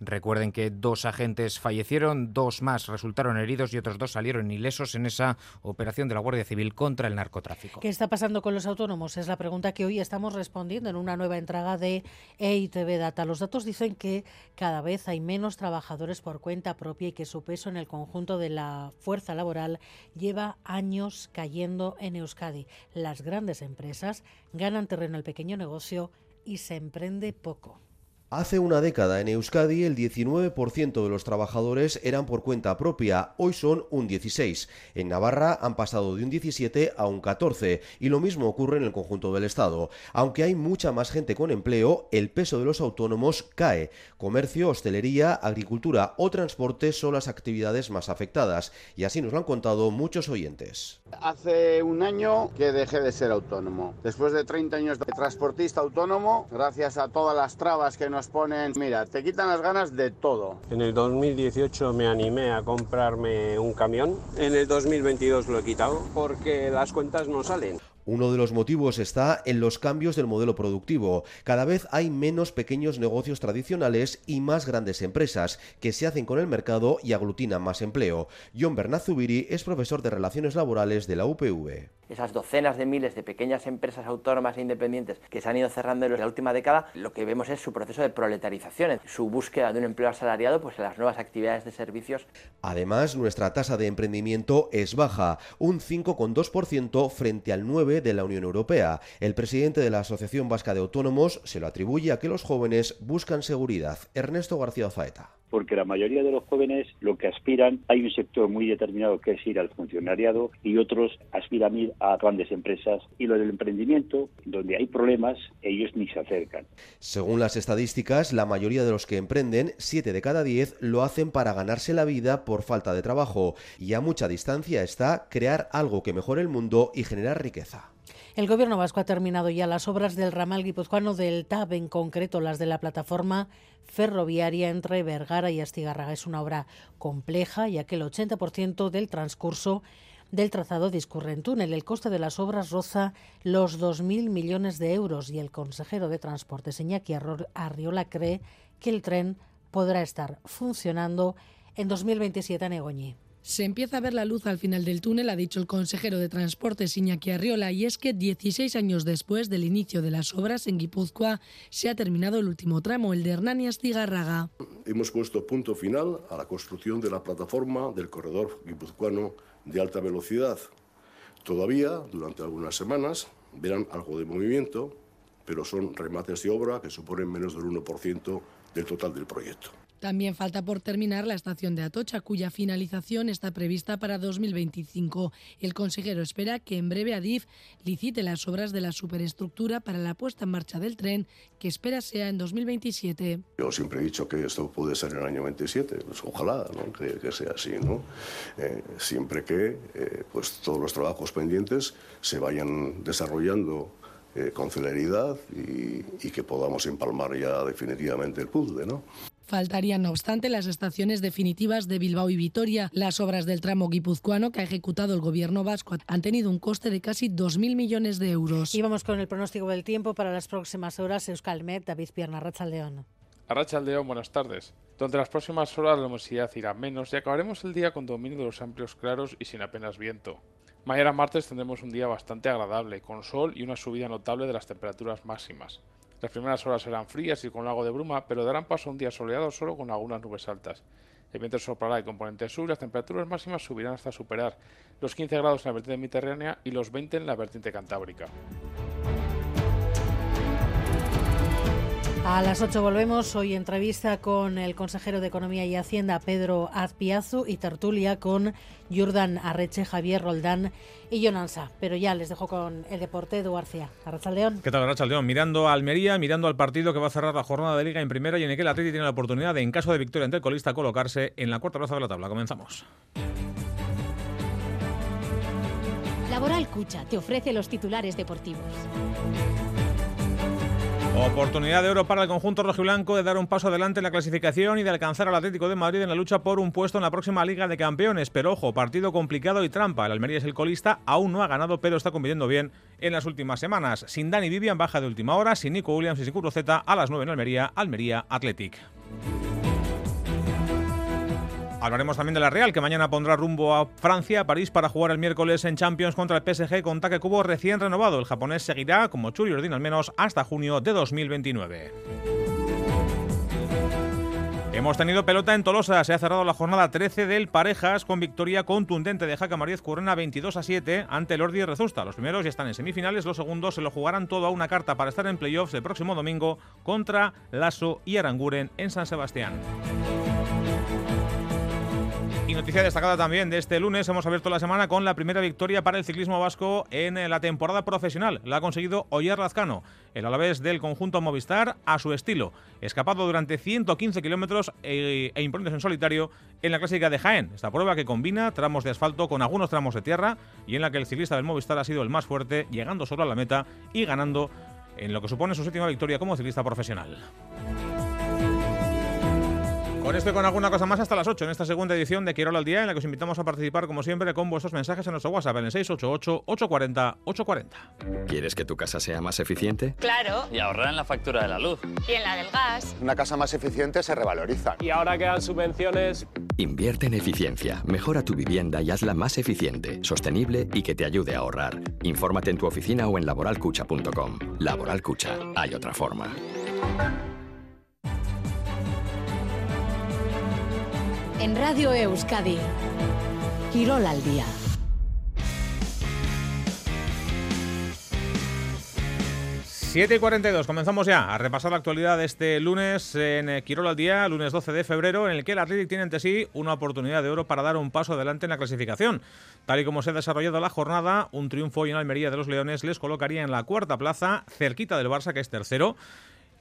Recuerden que dos agentes fallecieron, dos más resultaron heridos y otros dos salieron ilesos en esa operación de la Guardia Civil contra el narcotráfico. ¿Qué está pasando con los autónomos? Es la pregunta que hoy estamos respondiendo en una nueva entrega de EITB Data. Los datos dicen que cada vez hay menos trabajadores por cuenta propia y que su peso en el conjunto de la fuerza laboral lleva años cayendo en Euskadi. Las grandes empresas ganan terreno al pequeño negocio y se emprende poco. Hace una década en Euskadi el 19% de los trabajadores eran por cuenta propia, hoy son un 16. En Navarra han pasado de un 17 a un 14 y lo mismo ocurre en el conjunto del Estado. Aunque hay mucha más gente con empleo, el peso de los autónomos cae. Comercio, hostelería, agricultura o transporte son las actividades más afectadas y así nos lo han contado muchos oyentes. Hace un año que dejé de ser autónomo. Después de 30 años de transportista autónomo, gracias a todas las trabas que nos ponen, mira, te quitan las ganas de todo. En el 2018 me animé a comprarme un camión, en el 2022 lo he quitado porque las cuentas no salen. Uno de los motivos está en los cambios del modelo productivo. Cada vez hay menos pequeños negocios tradicionales y más grandes empresas que se hacen con el mercado y aglutinan más empleo. John Bernazubiri es profesor de Relaciones Laborales de la UPV esas docenas de miles de pequeñas empresas autónomas e independientes que se han ido cerrando en la última década, lo que vemos es su proceso de proletarización, su búsqueda de un empleo asalariado pues, en las nuevas actividades de servicios. Además, nuestra tasa de emprendimiento es baja, un 5,2% frente al 9% de la Unión Europea. El presidente de la Asociación Vasca de Autónomos se lo atribuye a que los jóvenes buscan seguridad. Ernesto García Zaeta porque la mayoría de los jóvenes lo que aspiran, hay un sector muy determinado que es ir al funcionariado y otros aspiran a ir a grandes empresas y lo del emprendimiento, donde hay problemas, ellos ni se acercan. Según las estadísticas, la mayoría de los que emprenden, 7 de cada 10, lo hacen para ganarse la vida por falta de trabajo y a mucha distancia está crear algo que mejore el mundo y generar riqueza. El Gobierno vasco ha terminado ya las obras del ramal guipuzcoano del TAB, en concreto las de la plataforma ferroviaria entre Vergara y Astigarraga. Es una obra compleja, ya que el 80% del transcurso del trazado discurre en túnel. El coste de las obras roza los 2.000 millones de euros y el consejero de Transportes, Iñaki Arriola, cree que el tren podrá estar funcionando en 2027 en Egoñi. Se empieza a ver la luz al final del túnel, ha dicho el consejero de Transportes Iñaki Arriola, y es que 16 años después del inicio de las obras en Guipúzcoa se ha terminado el último tramo, el de Hernani Astigarraga. Hemos puesto punto final a la construcción de la plataforma del corredor guipuzcoano de alta velocidad. Todavía, durante algunas semanas, verán algo de movimiento, pero son remates de obra que suponen menos del 1% del total del proyecto. También falta por terminar la estación de Atocha, cuya finalización está prevista para 2025. El consejero espera que en breve Adif licite las obras de la superestructura para la puesta en marcha del tren, que espera sea en 2027. Yo siempre he dicho que esto puede ser en el año 27, pues ojalá que, sea así, ¿no? Eh, siempre que eh, pues todos los trabajos pendientes se vayan desarrollando eh, con celeridad y, y, que podamos empalmar ya definitivamente el puzzle, ¿no? Faltarían, no obstante, las estaciones definitivas de Bilbao y Vitoria. Las obras del tramo guipuzcoano que ha ejecutado el gobierno vasco han tenido un coste de casi 2.000 millones de euros. Y vamos con el pronóstico del tiempo para las próximas horas. Euskalmet, David Pierna, Rachaldeón. Arrachaldeón, buenas tardes. Durante las próximas horas la luminosidad irá menos y acabaremos el día con dominio de los amplios claros y sin apenas viento. Mañana martes tendremos un día bastante agradable, con sol y una subida notable de las temperaturas máximas. Las primeras horas serán frías y con lago de bruma, pero darán paso a un día soleado solo con algunas nubes altas. El viento soplará de componente sur y las temperaturas máximas subirán hasta superar los 15 grados en la vertiente mediterránea y los 20 en la vertiente cantábrica. A las 8 volvemos. Hoy entrevista con el consejero de Economía y Hacienda, Pedro Azpiazu, y tertulia con Jordan Arreche, Javier Roldán y Jonansa. Pero ya les dejo con el deporte, Edu García. Arrachaldeón. ¿Qué tal, Arrachaldeón? Mirando a Almería, mirando al partido que va a cerrar la jornada de Liga en primera y en el que el Atleti tiene la oportunidad de, en caso de victoria ante el colista, colocarse en la cuarta plaza de la tabla. Comenzamos. Laboral Cucha te ofrece los titulares deportivos. Oportunidad de oro para el conjunto rojiblanco de dar un paso adelante en la clasificación y de alcanzar al Atlético de Madrid en la lucha por un puesto en la próxima Liga de Campeones. Pero ojo, partido complicado y trampa. El Almería es el colista, aún no ha ganado, pero está compitiendo bien en las últimas semanas. Sin Dani Vivian, baja de última hora. Sin Nico Williams y sin Curroceta, a las 9 en Almería, Almería Athletic. Hablaremos también de la Real, que mañana pondrá rumbo a Francia, a París, para jugar el miércoles en Champions contra el PSG con Take Kubo recién renovado. El japonés seguirá, como Churi Ordin al menos, hasta junio de 2029. Hemos tenido pelota en Tolosa. Se ha cerrado la jornada 13 del Parejas con victoria contundente de Jaca Mariez Currena 22 a 7 ante el Ordi Rezusta. Los primeros ya están en semifinales, los segundos se lo jugarán todo a una carta para estar en playoffs el próximo domingo contra Lasso y Aranguren en San Sebastián. Y noticia destacada también de este lunes, hemos abierto la semana con la primera victoria para el ciclismo vasco en la temporada profesional. La ha conseguido Oyer Lazcano, el alavés del conjunto Movistar, a su estilo. Escapado durante 115 kilómetros e, e en solitario en la clásica de Jaén. Esta prueba que combina tramos de asfalto con algunos tramos de tierra y en la que el ciclista del Movistar ha sido el más fuerte, llegando solo a la meta y ganando en lo que supone su séptima victoria como ciclista profesional. Con esto y con alguna cosa más hasta las 8 en esta segunda edición de Quiero al Día, en la que os invitamos a participar, como siempre, con vuestros mensajes en nuestro WhatsApp en el 688-840-840. ¿Quieres que tu casa sea más eficiente? Claro. Y ahorrar en la factura de la luz. Y en la del gas. Una casa más eficiente se revaloriza. Y ahora que dan subvenciones. Invierte en eficiencia, mejora tu vivienda y hazla más eficiente, sostenible y que te ayude a ahorrar. Infórmate en tu oficina o en laboralcucha.com. Laboral Cucha, hay otra forma. En Radio Euskadi, Quirol al día. Siete y 42, comenzamos ya a repasar la actualidad de este lunes en eh, Quirol al día, lunes 12 de febrero, en el que el Athletic tiene ante sí una oportunidad de oro para dar un paso adelante en la clasificación. Tal y como se ha desarrollado la jornada, un triunfo hoy en Almería de los Leones les colocaría en la cuarta plaza, cerquita del Barça, que es tercero,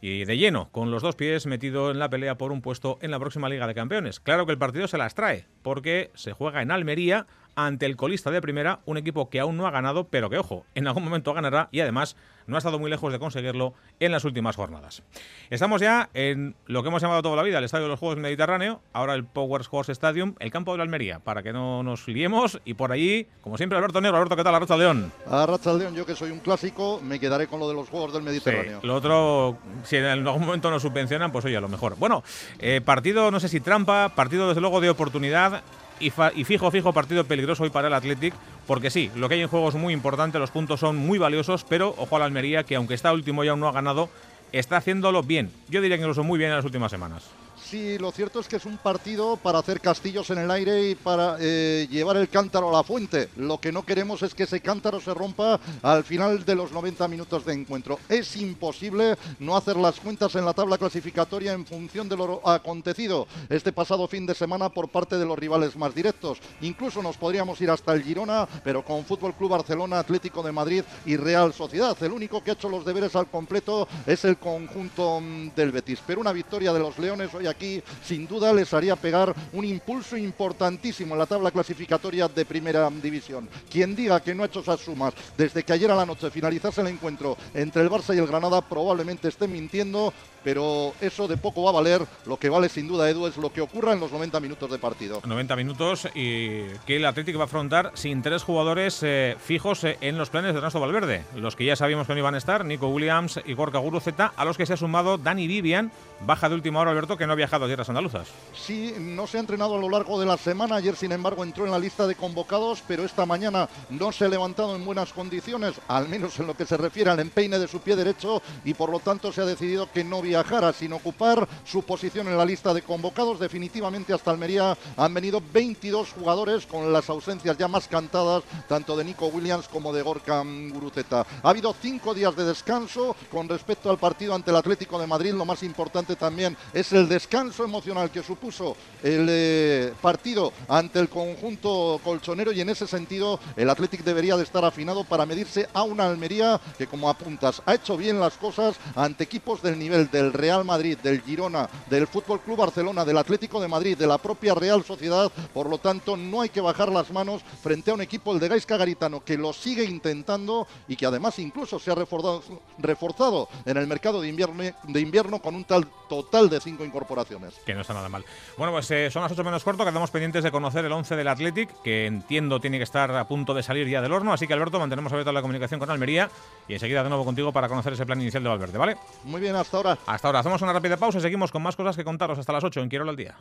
y de lleno, con los dos pies metido en la pelea por un puesto en la próxima Liga de Campeones. Claro que el partido se las trae, porque se juega en Almería ante el colista de primera, un equipo que aún no ha ganado, pero que, ojo, en algún momento ganará y además no ha estado muy lejos de conseguirlo en las últimas jornadas. Estamos ya en lo que hemos llamado toda la vida el Estadio de los Juegos Mediterráneo, ahora el Power Sports Stadium, el campo de la Almería, para que no nos liemos. Y por allí, como siempre, Alberto Negro. Alberto, ¿qué tal? Arracha León. Arracha León, yo que soy un clásico, me quedaré con lo de los Juegos del Mediterráneo. lo otro, si en algún momento nos subvencionan, pues oye, a lo mejor. Bueno, eh, partido, no sé si trampa, partido desde luego de oportunidad y, fijo, fijo partido peligroso hoy para el Athletic, porque sí, lo que hay en juego es muy importante, los puntos son muy valiosos, pero ojo Almería, que aunque está último y aún no ha ganado, está haciéndolo bien. Yo diría que incluso muy bien en las últimas semanas. Sí, lo cierto es que es un partido para hacer castillos en el aire y para eh, llevar el cántaro a la fuente. Lo que no queremos es que ese cántaro se rompa al final de los 90 minutos de encuentro. Es imposible no hacer las cuentas en la tabla clasificatoria en función de lo acontecido este pasado fin de semana por parte de los rivales más directos. Incluso nos podríamos ir hasta el Girona, pero con Fútbol Club Barcelona, Atlético de Madrid y Real Sociedad. El único que ha hecho los deberes al completo es el conjunto mm, del Betis. Pero una victoria de los Leones hoy aquí aquí sin duda les haría pegar un impulso importantísimo en la tabla clasificatoria de primera división. Quien diga que no ha hecho esas sumas desde que ayer a la noche finalizase el encuentro entre el Barça y el Granada probablemente esté mintiendo pero eso de poco va a valer. Lo que vale sin duda, Edu, es lo que ocurra en los 90 minutos de partido. 90 minutos y que el Atlético va a afrontar sin tres jugadores eh, fijos eh, en los planes de Ernesto Valverde. Los que ya sabíamos que no iban a estar, Nico Williams y Gorka Guruceta, a los que se ha sumado Dani Vivian, baja de última hora, Alberto, que no ha viajado a tierras andaluzas. Sí, no se ha entrenado a lo largo de la semana. Ayer, sin embargo, entró en la lista de convocados, pero esta mañana no se ha levantado en buenas condiciones, al menos en lo que se refiere al empeine de su pie derecho, y por lo tanto se ha decidido que no viaja viajara sin ocupar su posición en la lista de convocados. Definitivamente hasta Almería han venido 22 jugadores con las ausencias ya más cantadas, tanto de Nico Williams como de Gorka Guruceta. Ha habido cinco días de descanso con respecto al partido ante el Atlético de Madrid. Lo más importante también es el descanso emocional que supuso el eh, partido ante el conjunto colchonero y en ese sentido el Atlético debería de estar afinado para medirse a una Almería que como apuntas ha hecho bien las cosas ante equipos del nivel del Real Madrid, del Girona, del Fútbol Club Barcelona, del Atlético de Madrid, de la propia Real Sociedad. Por lo tanto, no hay que bajar las manos frente a un equipo, el de Gaisca Garitano, que lo sigue intentando y que además incluso se ha reforzado, reforzado en el mercado de invierno, de invierno con un tal total de cinco incorporaciones. Que no está nada mal. Bueno, pues eh, son las 8 menos cuarto, quedamos pendientes de conocer el 11 del Athletic, que entiendo tiene que estar a punto de salir ya del horno. Así que, Alberto, mantenemos abierta la comunicación con Almería y enseguida de nuevo contigo para conocer ese plan inicial de Valverde, ¿vale? Muy bien, hasta ahora. Hasta ahora. Hacemos una rápida pausa y seguimos con más cosas que contaros hasta las 8 en Quiero al día.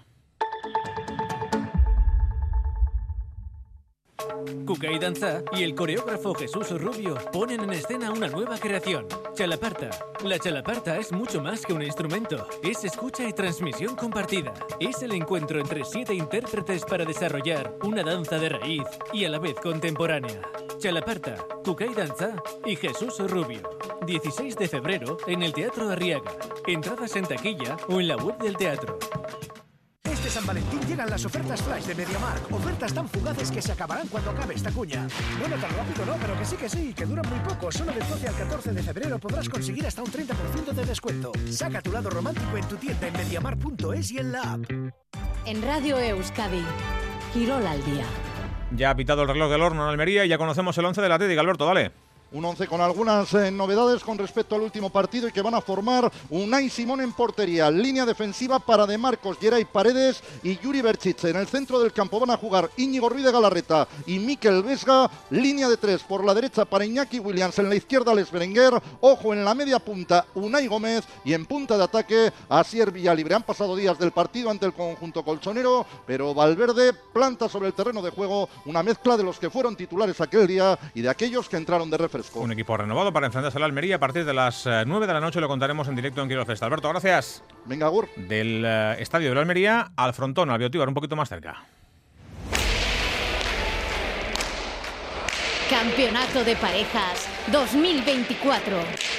Cuca Danza y el coreógrafo Jesús Rubio ponen en escena una nueva creación, Chalaparta. La Chalaparta es mucho más que un instrumento, es escucha y transmisión compartida. Es el encuentro entre siete intérpretes para desarrollar una danza de raíz y a la vez contemporánea. Chalaparta, Cuca Danza y Jesús Rubio. 16 de febrero en el Teatro Arriaga. Entradas en taquilla o en la web del teatro. Este San Valentín llegan las ofertas flash de MediaMark. Ofertas tan fugaces que se acabarán cuando acabe esta cuña. Bueno, tan rápido no, pero que sí que sí, que duran muy poco. Solo del 12 al 14 de febrero podrás conseguir hasta un 30% de descuento. Saca tu lado romántico en tu tienda en MediaMark.es y en la app. En Radio Euskadi, Quirol al día. Ya ha pitado el reloj del horno en Almería y ya conocemos el 11 de la Atlético, Alberto, dale. Un 11 con algunas eh, novedades con respecto al último partido y que van a formar Unai Simón en portería. Línea defensiva para De Marcos, Geray Paredes y Yuri Berchich. En el centro del campo van a jugar Íñigo Ruiz de Galarreta y Miquel Vesga. Línea de tres por la derecha para Iñaki Williams. En la izquierda Les Berenguer. Ojo en la media punta Unai Gómez y en punta de ataque Asier Villalibre. Han pasado días del partido ante el conjunto colchonero, pero Valverde planta sobre el terreno de juego una mezcla de los que fueron titulares aquel día y de aquellos que entraron de referencia un equipo renovado para enfrentarse a la Almería a partir de las 9 eh, de la noche. Lo contaremos en directo en Quiero Festa. Alberto, gracias. Venga, Gur. Del eh, estadio de la Almería al frontón, al Biotíbar, un poquito más cerca. Campeonato de Parejas 2024.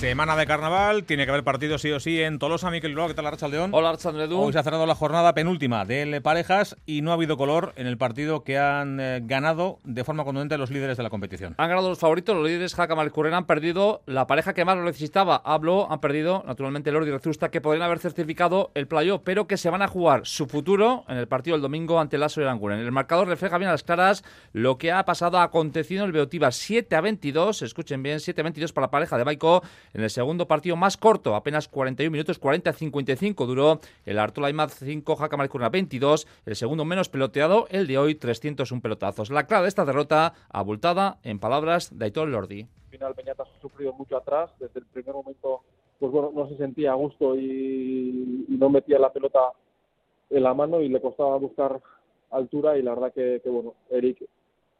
Semana de carnaval, tiene que haber partido sí o sí en Tolosa. Miquel Luego, ¿qué tal, Archaldeón? Hola, Archaldeón. Hoy se ha cerrado la jornada penúltima de parejas y no ha habido color en el partido que han eh, ganado de forma contundente los líderes de la competición. Han ganado los favoritos, los líderes Jaca Curren han perdido la pareja que más lo necesitaba. Hablo, han perdido, naturalmente, Lordi y Rezusta, que podrían haber certificado el playo, pero que se van a jugar su futuro en el partido el domingo ante el Aso y el El marcador refleja bien a las claras lo que ha pasado, ha acontecido en el Beotiva 7 a 22. Escuchen bien, 7 a 22 para la pareja de Baico en el segundo partido más corto, apenas 41 minutos, 40-55 duró el Artola Imaz 5, Jaca 22, el segundo menos peloteado, el de hoy 301 pelotazos. La clave de esta derrota abultada en palabras de Aitor Lordi. Al final Peñatas ha sufrido mucho atrás, desde el primer momento pues bueno, no se sentía a gusto y, no metía la pelota en la mano y le costaba buscar altura y la verdad que, que bueno, Eric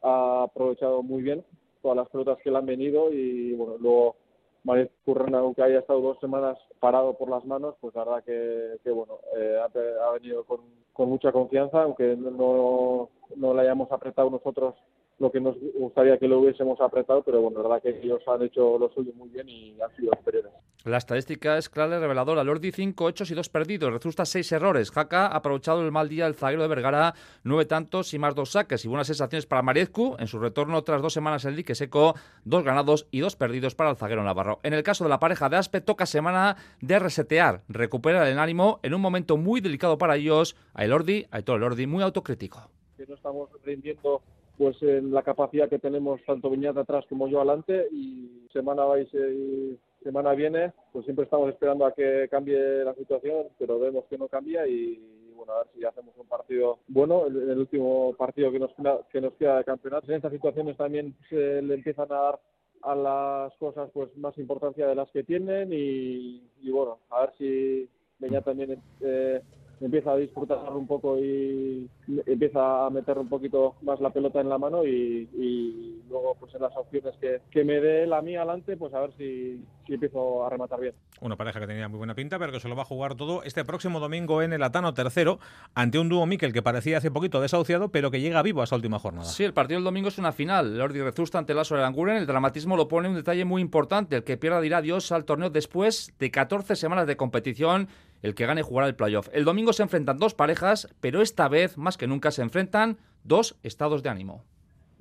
ha aprovechado muy bien todas las pelotas que le han venido y bueno, luego Mariz Curran, aunque haya estado dos semanas parado por las manos, pues la verdad que, que bueno, eh, ha, ha, venido con, con, mucha confianza, aunque no, no le hayamos apretado nosotros lo que nos gustaría que lo hubiésemos apretado, pero bueno, la verdad que ellos han hecho lo suyo muy bien y han sido superiores. La estadística es clara y reveladora. Lordi 5 8 y 2 perdidos. Rezusta 6 errores. Jaca ha aprovechado el mal día del zaguero de Vergara, 9 tantos y más 2 saques. Y buenas sensaciones para Mariezcu en su retorno tras dos semanas en el dique seco, 2 ganados y 2 perdidos para el zaguero Navarro. En el caso de la pareja de Aspe, toca semana de resetear, recuperar el ánimo en un momento muy delicado para ellos. A Elordi, a todo Elordi, muy autocrítico. Que no estamos rindiendo pues en la capacidad que tenemos tanto Viñat atrás como yo adelante y semana vais y semana viene pues siempre estamos esperando a que cambie la situación pero vemos que no cambia y bueno a ver si hacemos un partido bueno el, el último partido que nos que nos queda de campeonato. En estas situaciones también se le empiezan a dar a las cosas pues más importancia de las que tienen y, y bueno a ver si Beñat también eh, empieza a disfrutar un poco y empieza a meter un poquito más la pelota en la mano y, y luego pues en las opciones que, que, me dé la mía adelante pues a ver si, si, empiezo a rematar bien. Una pareja que tenía muy buena pinta pero que se lo va a jugar todo este próximo domingo en el Atano tercero ante un dúo Miquel que parecía hace poquito desahuciado pero que llega vivo a esta última jornada. Sí, el partido del domingo es una final. Lordi Rezusta ante Lasso de Languren. El dramatismo lo pone un detalle muy importante. El que pierda dirá adiós al torneo después de 14 semanas de competición el que gane jugará el playoff. El domingo se enfrentan dos parejas, pero esta vez, más que nunca, se enfrentan dos estados de ánimo.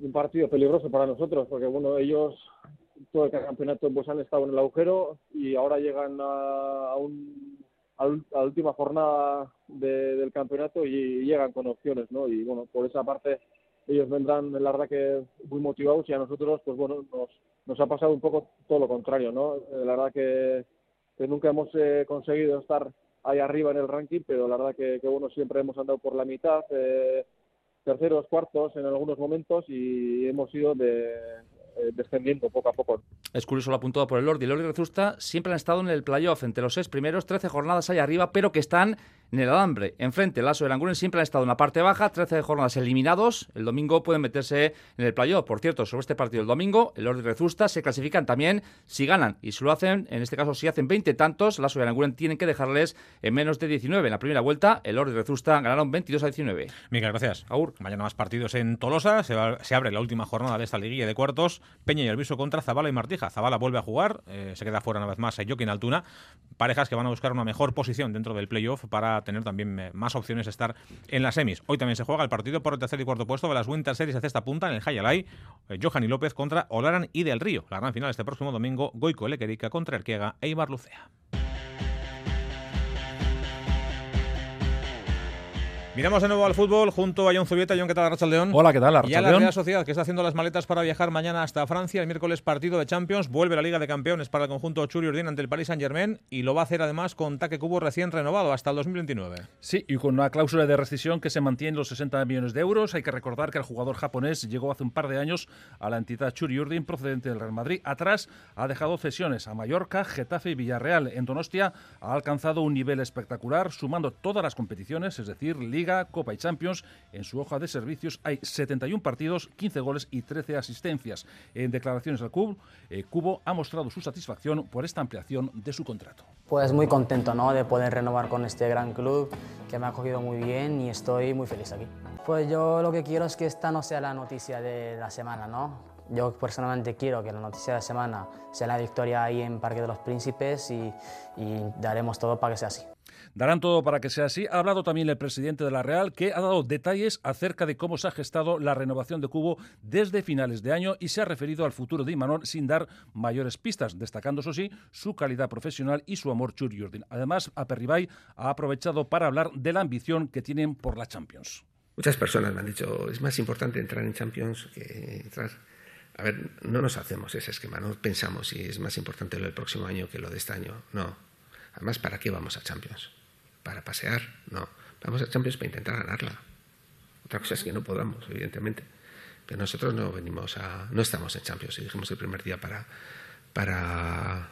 Un partido peligroso para nosotros, porque bueno, ellos todo el campeonato pues han estado en el agujero y ahora llegan a, un, a la última jornada de, del campeonato y, llegan con opciones, ¿no? Y bueno, por esa parte ellos vendrán, la verdad que muy motivados y a nosotros, pues bueno, nos, nos ha pasado un poco todo lo contrario, ¿no? La verdad que, que nunca hemos eh, conseguido estar ahí arriba en el ranking, pero la verdad que, que bueno, siempre hemos andado por la mitad, eh, terceros, cuartos en algunos momentos y hemos ido de, eh, descendiendo poco a poco. Es curioso lo apuntado por el Lordi. El Lordi Rezusta siempre han estado en el playoff, entre los seis primeros, 13 jornadas ahí arriba, pero que están en el alambre. Enfrente, Lasso y Languren siempre han estado en la parte baja, 13 jornadas eliminados. El domingo pueden meterse en el playoff. Por cierto, sobre este partido del domingo, el Lordi y Rezusta se clasifican también si ganan. Y si lo hacen, en este caso, si hacen 20 tantos, Lasso y Languren tienen que dejarles en menos de 19. En la primera vuelta, el Lordi y Rezusta ganaron 22 a 19. Miguel, gracias. Aur. Mañana más partidos en Tolosa. Se, va, se abre la última jornada de esta liguilla de cuartos. Peña y Alviso contra Zabala y Martija. Zabala vuelve a jugar. Eh, se queda fuera una vez más Joaquín Altuna. Parejas que van a buscar una mejor posición dentro del playoff para tener también más opciones de estar en las semis. Hoy también se juega el partido por el tercer y cuarto puesto de las Winter Series de esta punta en el Hayalay. Eh, Johan López contra Olaran y Del Río. La gran final este próximo domingo, Goico Elequerica contra Erquega e Ibar Lucea. Miramos de nuevo al fútbol junto a John Zubieta. John, ¿qué tal, León? Hola, ¿qué tal, Y a la Real Sociedad, que está haciendo las maletas para viajar mañana hasta Francia. El miércoles partido de Champions. Vuelve la Liga de Campeones para el conjunto Churi Urdin ante el Paris Saint-Germain y lo va a hacer además con Taque Cubo recién renovado hasta el 2029. Sí, y con una cláusula de rescisión que se mantiene en los 60 millones de euros. Hay que recordar que el jugador japonés llegó hace un par de años a la entidad Churi Urdin procedente del Real Madrid. Atrás ha dejado cesiones a Mallorca, Getafe y Villarreal. En Donostia ha alcanzado un nivel espectacular, sumando todas las competiciones, es decir, Liga, Copa y Champions en su hoja de servicios hay 71 partidos, 15 goles y 13 asistencias. En declaraciones al club, eh, Cubo ha mostrado su satisfacción por esta ampliación de su contrato. Pues muy contento ¿no? de poder renovar con este gran club que me ha acogido muy bien y estoy muy feliz aquí. Pues yo lo que quiero es que esta no sea la noticia de la semana, ¿no? Yo personalmente quiero que la noticia de la semana sea la victoria ahí en Parque de los Príncipes y, y daremos todo para que sea así. Darán todo para que sea así. Ha hablado también el presidente de la Real, que ha dado detalles acerca de cómo se ha gestado la renovación de Cubo desde finales de año y se ha referido al futuro de Imanol sin dar mayores pistas, destacando, eso sí, su calidad profesional y su amor Churi Jordan. Además, Aperribay ha aprovechado para hablar de la ambición que tienen por la Champions. Muchas personas me han dicho, es más importante entrar en Champions que entrar... A ver, no nos hacemos ese esquema, no pensamos si es más importante lo del próximo año que lo de este año. No. Además, ¿para qué vamos a Champions? Para pasear, no. Vamos a Champions para intentar ganarla. Otra cosa es que no podamos, evidentemente. Pero nosotros no venimos a. no estamos en Champions, y dijimos el primer día para. para.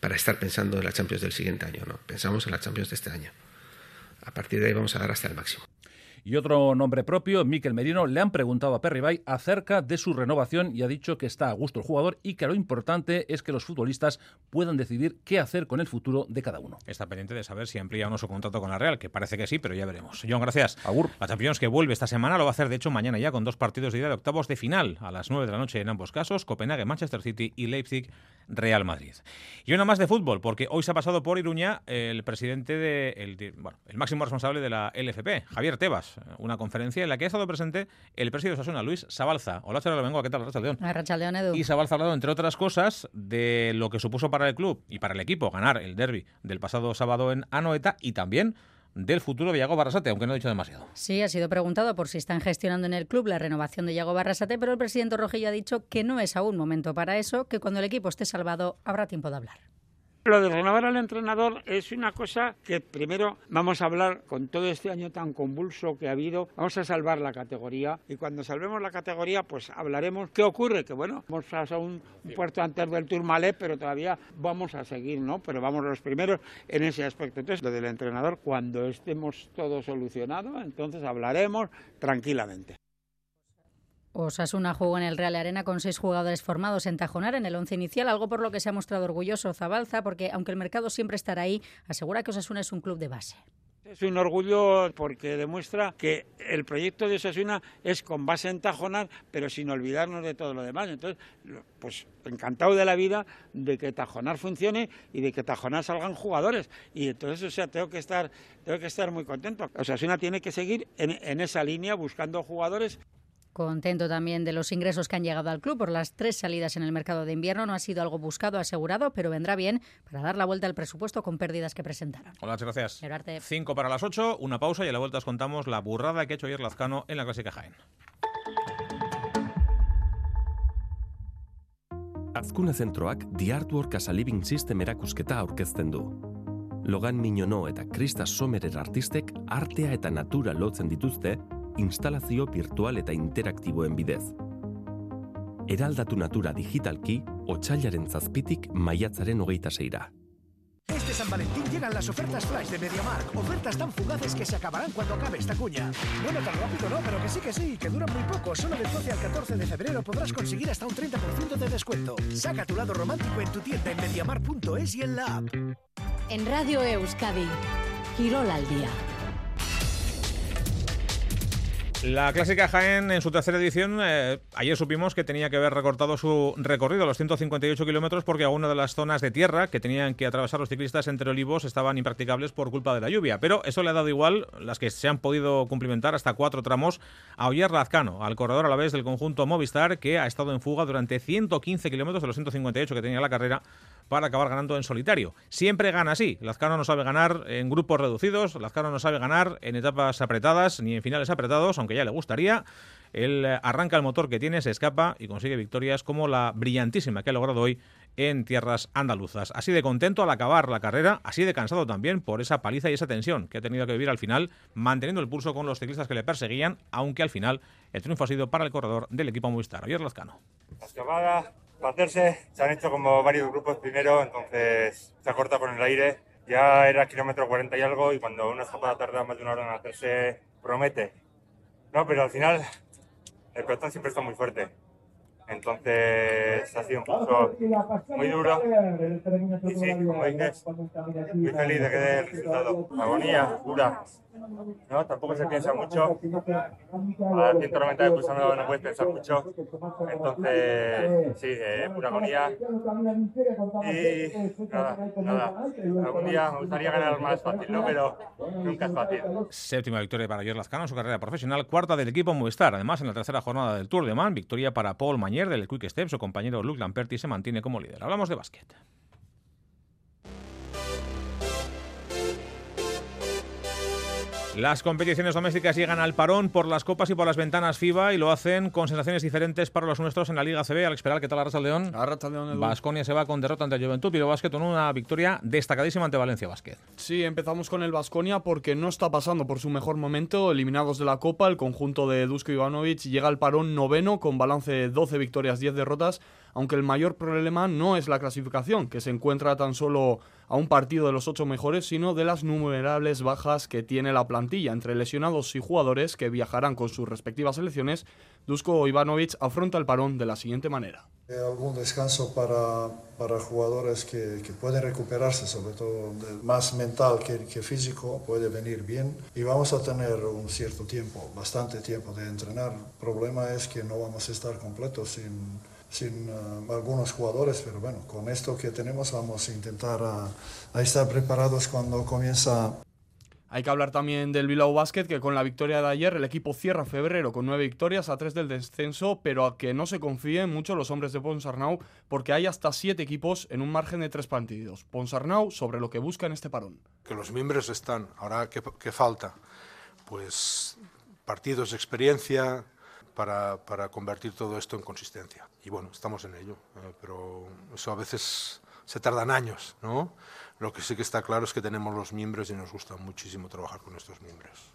para estar pensando en la Champions del siguiente año, no. Pensamos en la Champions de este año. A partir de ahí vamos a dar hasta el máximo. Y otro nombre propio, Miquel Merino, le han preguntado a Perribay acerca de su renovación y ha dicho que está a gusto el jugador y que lo importante es que los futbolistas puedan decidir qué hacer con el futuro de cada uno. Está pendiente de saber si amplía o no su contrato con la Real, que parece que sí, pero ya veremos. John, gracias. Agur. La Champions que vuelve esta semana lo va a hacer de hecho mañana ya con dos partidos de ida de octavos de final a las 9 de la noche en ambos casos, Copenhague, Manchester City y Leipzig, Real Madrid. Y una más de fútbol, porque hoy se ha pasado por Iruña el presidente de el, bueno, el máximo responsable de la LFP, Javier Tebas, una conferencia en la que ha estado presente el presidente de Osasuna, Luis Sabalza. Hola, Charo Bengoa, ¿qué tal? Racha León. León, Edu. Y Sabalza ha hablado, entre otras cosas, de lo que supuso para el club y para el equipo ganar el derby del pasado sábado en Anoeta y también del futuro de Yago Barrasate, aunque no ha dicho demasiado. Sí, ha sido preguntado por si están gestionando en el club la renovación de Yago Barrasate, pero el presidente Rojillo ha dicho que no es aún momento para eso, que cuando el equipo esté salvado habrá tiempo de hablar. Lo de renovar al entrenador es una cosa que primero vamos a hablar con todo este año tan convulso que ha habido, vamos a salvar la categoría y cuando salvemos la categoría pues hablaremos qué ocurre, que bueno, hemos pasado un, puerto antes del Tourmalet, pero todavía vamos a seguir, ¿no? Pero vamos los primeros en ese aspecto. Entonces, lo del entrenador, cuando estemos todo solucionado, entonces hablaremos tranquilamente. Osasuna jugó en el Real Arena con seis jugadores formados en Tajonar en el once inicial, algo por lo que se ha mostrado orgulloso Zabalza, porque aunque el mercado siempre estará ahí, asegura que Osasuna es un club de base. Es un orgullo porque demuestra que el proyecto de Osasuna es con base en Tajonar, pero sin olvidarnos de todo lo demás. Entonces, pues encantado de la vida de que Tajonar funcione y de que Tajonar salgan jugadores. Y entonces, o sea, tengo que estar, tengo que estar muy contento. Osasuna tiene que seguir en, en esa línea buscando jugadores. Contento también de los ingresos que han llegado al club por las tres salidas en el mercado de invierno. No ha sido algo buscado, asegurado, pero vendrá bien para dar la vuelta al presupuesto con pérdidas que presentaron. Hola, muchas gracias. Gerarte. Cinco para las ocho, una pausa y a la vuelta os contamos la burrada que ha hecho ayer Lazcano en la Clásica Jaén. Azkuna zentroak The Artwork as a Living System erakusketa aurkezten du. Logan Miñono eta Krista Sommerer artistek artea eta natura lotzen dituzte instalazio virtual eta interaktiboen bidez. Eraldatu natura digitalki, otxailaren zazpitik maiatzaren hogeita zeira. Este San Valentín llegan las ofertas flash de MediaMark. Ofertas tan fugaces que se acabarán cuando acabe esta cuña. Bueno, tan rápido no, pero que sí que sí, que duran muy poco. Solo del 12 al 14 de febrero podrás conseguir hasta un 30% de descuento. Saca tu lado romántico en tu tienda en MediaMark.es y en la app. En Radio Euskadi, Quirol al día. La clásica Jaén en su tercera edición, eh, ayer supimos que tenía que haber recortado su recorrido, los 158 kilómetros, porque algunas de las zonas de tierra que tenían que atravesar los ciclistas entre olivos estaban impracticables por culpa de la lluvia. Pero eso le ha dado igual, las que se han podido cumplimentar hasta cuatro tramos, a Oyer Lazcano, al corredor a la vez del conjunto Movistar, que ha estado en fuga durante 115 kilómetros de los 158 que tenía la carrera para acabar ganando en solitario. Siempre gana así. Lazcano no sabe ganar en grupos reducidos, Lazcano no sabe ganar en etapas apretadas ni en finales apretados, aunque ya le gustaría. Él eh, arranca el motor que tiene, se escapa y consigue victorias como la brillantísima que ha logrado hoy en tierras andaluzas. Así de contento al acabar la carrera, así de cansado también por esa paliza y esa tensión que ha tenido que vivir al final, manteniendo el pulso con los ciclistas que le perseguían, aunque al final el triunfo ha sido para el corredor del equipo Movistar. Ayer Lazcano. Las para hacerse se han hecho como varios grupos primero, entonces se ha cortado con el aire. Ya era kilómetro 40 y algo y cuando una escapada tarda más de una hora en hacerse, promete. No, pero al final el pelotón siempre está muy fuerte. Entonces ha sido un poco muy duro. Y sí, como dices, muy feliz de que dé el resultado. Agonía, dura. ¿No? Tampoco se piensa mucho. A 190 de pulso no, no puedes pensar mucho. Entonces, sí, eh, pura agonía. Y nada, nada. Algún día me gustaría ganar más fácil, ¿no? Pero nunca es fácil. Séptima victoria para Jorge Lazcano en su carrera profesional, cuarta del equipo Movistar. Además, en la tercera jornada del Tour de Man, victoria para Paul Mañer del Quick Step. Su compañero Luke Lamperti se mantiene como líder. Hablamos de básquet. Las competiciones domésticas llegan al parón por las copas y por las ventanas FIBA y lo hacen con sensaciones diferentes para los nuestros en la Liga CB. Al esperar, ¿qué tal Arracha León? León, Basconia se va con derrota ante Juventud y lo Basket con una victoria destacadísima ante Valencia Basket. Sí, empezamos con el Basconia porque no está pasando por su mejor momento. Eliminados de la Copa, el conjunto de Dusko Ivanovic llega al parón noveno con balance de 12 victorias, 10 derrotas aunque el mayor problema no es la clasificación, que se encuentra tan solo a un partido de los ocho mejores, sino de las numerables bajas que tiene la plantilla entre lesionados y jugadores que viajarán con sus respectivas selecciones. Dusko Ivanovic afronta el parón de la siguiente manera. Algún descanso para, para jugadores que, que, pueden recuperarse, sobre todo más mental que, que, físico, puede venir bien. Y vamos a tener un cierto tiempo, bastante tiempo de entrenar. El problema es que no vamos a estar completos sin, sin uh, algunos jugadores, pero bueno, con esto que tenemos vamos a intentar uh, a estar preparados cuando comienza hay que hablar también del Bilbao Basket, que con la victoria de ayer el equipo cierra febrero con nueve victorias a tres del descenso, pero a que no se confíen mucho los hombres de Ponsarnau, porque hay hasta siete equipos en un margen de tres partidos. Ponsarnau sobre lo que busca en este parón. Que los miembros están, ahora ¿qué, qué falta? Pues partidos de experiencia para, para, convertir todo esto en consistencia. Y bueno, estamos en ello, eh, pero eso a veces se tardan años, ¿no? Lo que sí que está claro es que tenemos los miembros y nos gusta muchísimo trabajar con estos miembros.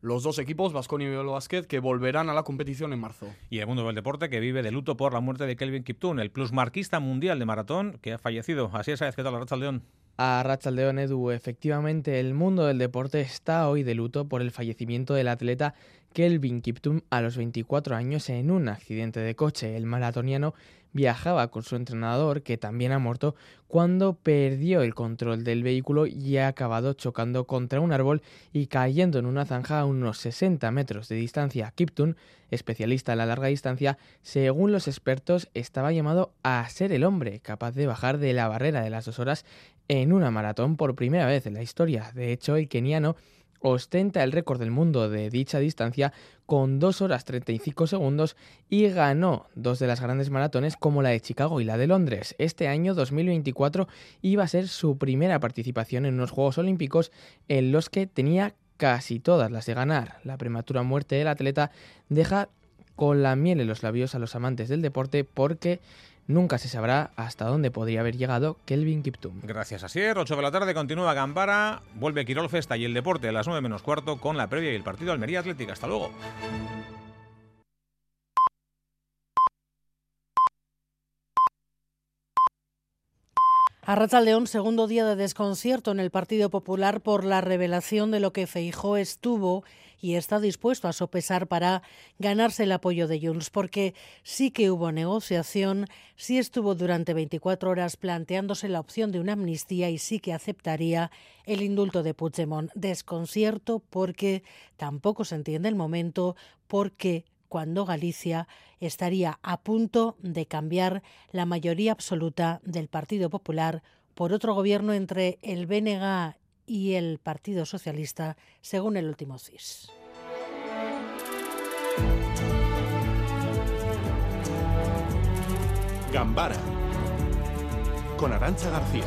Los dos equipos, Vasconi y Bilbao Basket, que volverán a la competición en marzo. Y el mundo del deporte que vive de luto por la muerte de Kelvin Kiptun, el plusmarquista mundial de maratón que ha fallecido. Así es, ¿qué tal, Racha León? A Racha León, Edu, efectivamente el mundo del deporte está hoy de luto por el fallecimiento del atleta Kelvin Kiptum a los 24 años en un accidente de coche. El maratoniano viajaba con su entrenador, que también ha muerto, cuando perdió el control del vehículo y ha acabado chocando contra un árbol y cayendo en una zanja a unos 60 metros de distancia. Kiptum, especialista en la larga distancia, según los expertos, estaba llamado a ser el hombre capaz de bajar de la barrera de las dos horas en una maratón por primera vez en la historia. De hecho, el keniano ostenta el récord del mundo de dicha distancia con 2 horas 35 segundos y ganó dos de las grandes maratones como la de Chicago y la de Londres. Este año 2024 iba a ser su primera participación en unos Juegos Olímpicos en los que tenía casi todas las de ganar. La prematura muerte del atleta deja con la miel en los labios a los amantes del deporte porque Nunca se sabrá hasta dónde podría haber llegado Kelvin Kiptum. Gracias, Asier. 8 de la tarde continúa Gambara, vuelve Quirol Festa y el deporte a las 9 menos cuarto con la previa y el partido Almería Atlética. Hasta luego. Arracha León, segundo día de desconcierto en el Partido Popular por la revelación de lo que Feijó estuvo y está dispuesto a sopesar para ganarse el apoyo de Junts, porque sí que hubo negociación, sí estuvo durante 24 horas planteándose la opción de una amnistía y sí que aceptaría el indulto de Puigdemont. Desconcierto porque tampoco se entiende el momento, porque cuando Galicia estaría a punto de cambiar la mayoría absoluta del Partido Popular por otro gobierno entre el BNG y el Partido Socialista, según el último CIS. Gambara con Arancha García.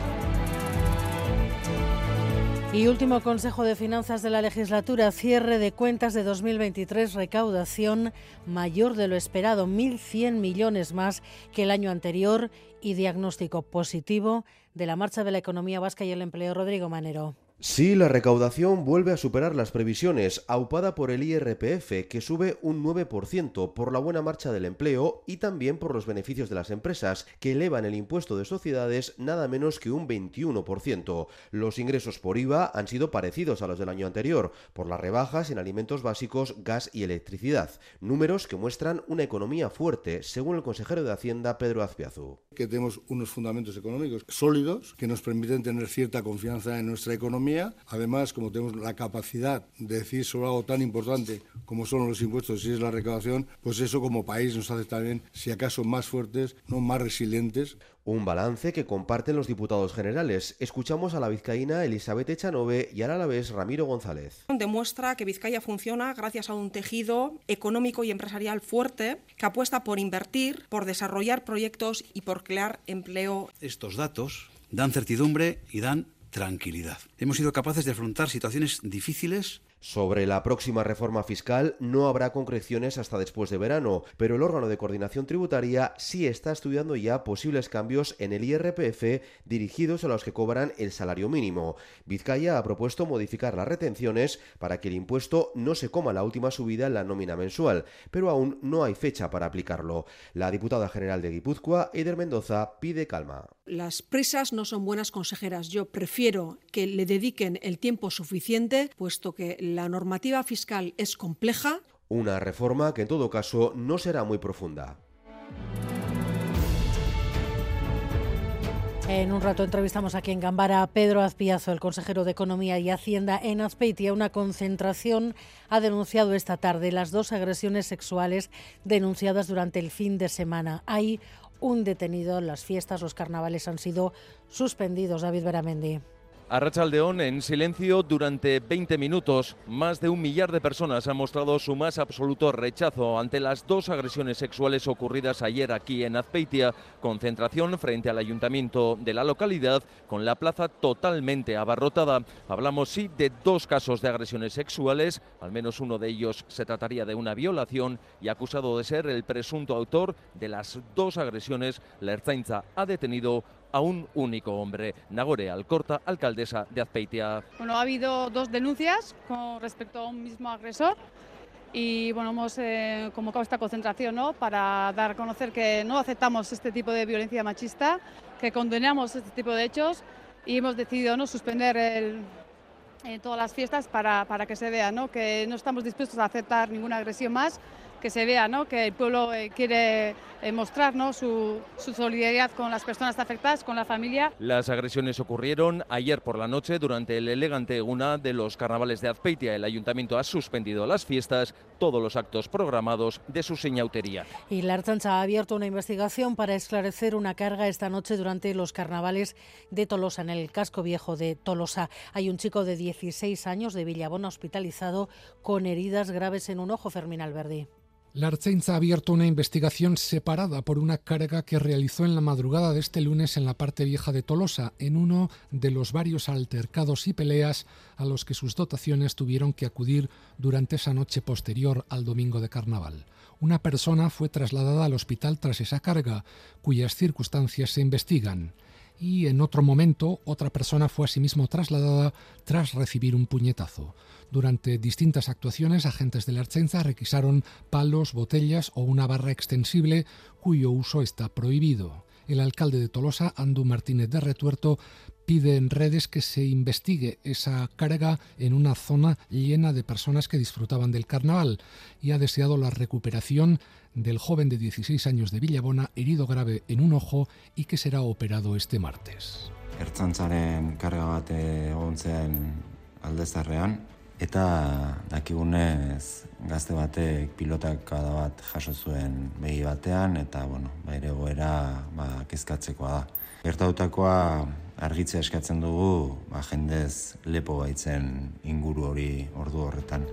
Y último Consejo de Finanzas de la legislatura, cierre de cuentas de 2023, recaudación mayor de lo esperado, 1.100 millones más que el año anterior y diagnóstico positivo de la marcha de la economía vasca y el empleo. Rodrigo Manero. Sí, la recaudación vuelve a superar las previsiones, aupada por el IRPF, que sube un 9% por la buena marcha del empleo y también por los beneficios de las empresas, que elevan el impuesto de sociedades nada menos que un 21%. Los ingresos por IVA han sido parecidos a los del año anterior, por las rebajas en alimentos básicos, gas y electricidad, números que muestran una economía fuerte, según el consejero de Hacienda Pedro Azpiazu. Que tenemos unos fundamentos económicos sólidos que nos permiten tener cierta confianza en nuestra economía Además, como tenemos la capacidad de decir sobre algo tan importante como son los impuestos y es la recaudación, pues eso como país nos hace también, si acaso, más fuertes, no más resilientes. Un balance que comparten los diputados generales. Escuchamos a la vizcaína Elizabeth Echanove y al alavés Ramiro González. Demuestra que Vizcaya funciona gracias a un tejido económico y empresarial fuerte que apuesta por invertir, por desarrollar proyectos y por crear empleo. Estos datos dan certidumbre y dan tranquilidad. Hemos sido capaces de afrontar situaciones difíciles Sobre la próxima reforma fiscal no habrá concreciones hasta después de verano, pero el órgano de coordinación tributaria sí está estudiando ya posibles cambios en el IRPF dirigidos a los que cobran el salario mínimo. Vizcaya ha propuesto modificar las retenciones para que el impuesto no se coma la última subida en la nómina mensual, pero aún no hay fecha para aplicarlo. La diputada general de Guipúzcoa, Eider Mendoza, pide calma. Las prisas no son buenas consejeras. Yo prefiero que le dediquen el tiempo suficiente, puesto que la normativa fiscal es compleja. Una reforma que en todo caso no será muy profunda. En un rato entrevistamos aquí en Gambara a Pedro Azpiazo, el consejero de Economía y Hacienda en Azpeitia. Una concentración ha denunciado esta tarde las dos agresiones sexuales denunciadas durante el fin de semana. Hay un detenido. Las fiestas, los carnavales han sido suspendidos. David Beramendi. A Rachaldeón en silencio durante 20 minutos. Más de un millar de personas han mostrado su más absoluto rechazo ante las dos agresiones sexuales ocurridas ayer aquí en Azpeitia. Concentración frente al ayuntamiento de la localidad con la plaza totalmente abarrotada. Hablamos sí de dos casos de agresiones sexuales. Al menos uno de ellos se trataría de una violación y acusado de ser el presunto autor de las dos agresiones. La Erzainza ha detenido a un único hombre. Nagore Alcorta, alcaldesa de Azpeitia. Bueno, ha habido dos denuncias con respecto a un mismo agresor y bueno, hemos eh, convocado esta concentración ¿no? para dar a conocer que no aceptamos este tipo de violencia machista, que condenamos este tipo de hechos y hemos decidido ¿no? suspender el, eh, todas las fiestas para, para que se vea ¿no? que no estamos dispuestos a aceptar ninguna agresión más que se vea ¿no? que el pueblo eh, quiere eh, mostrar ¿no? su, su, solidaridad con las personas afectadas, con la familia. Las agresiones ocurrieron ayer por la noche durante el elegante una de los carnavales de Azpeitia. El ayuntamiento ha suspendido las fiestas, todos los actos programados de su señautería. Y la Archancha ha abierto una investigación para esclarecer una carga esta noche durante los carnavales de Tolosa, en el casco viejo de Tolosa. Hay un chico de 16 años de Villabona hospitalizado con heridas graves en un ojo, Fermín Alberdi. La Archenza ha abierto una investigación separada por una carga que realizó en la madrugada de este lunes en la parte vieja de Tolosa, en uno de los varios altercados y peleas a los que sus dotaciones tuvieron que acudir durante esa noche posterior al domingo de carnaval. Una persona fue trasladada al hospital tras esa carga, cuyas circunstancias se investigan y en otro momento otra persona fue asimismo trasladada tras recibir un puñetazo. Durante distintas actuaciones, agentes de la Archenza requisaron palos, botellas o una barra extensible cuyo uso está prohibido. El alcalde de Tolosa, Andu Martínez de Retuerto, pide en redes que se investigue esa carga en una zona llena de personas que disfrutaban del carnaval y ha deseado la recuperación del joven de 16 años de Villabona herido grave en un ojo y que será operado este martes. Ertzantzaren karga bat egon zen aldezarrean, eta dakigunez gazte batek pilotakada bat jaso zuen begi batean, eta bueno, baire goera ba, kezkatzekoa da. Gertautakoa argitzea eskatzen dugu, ba, jendez lepo baitzen inguru hori ordu horretan.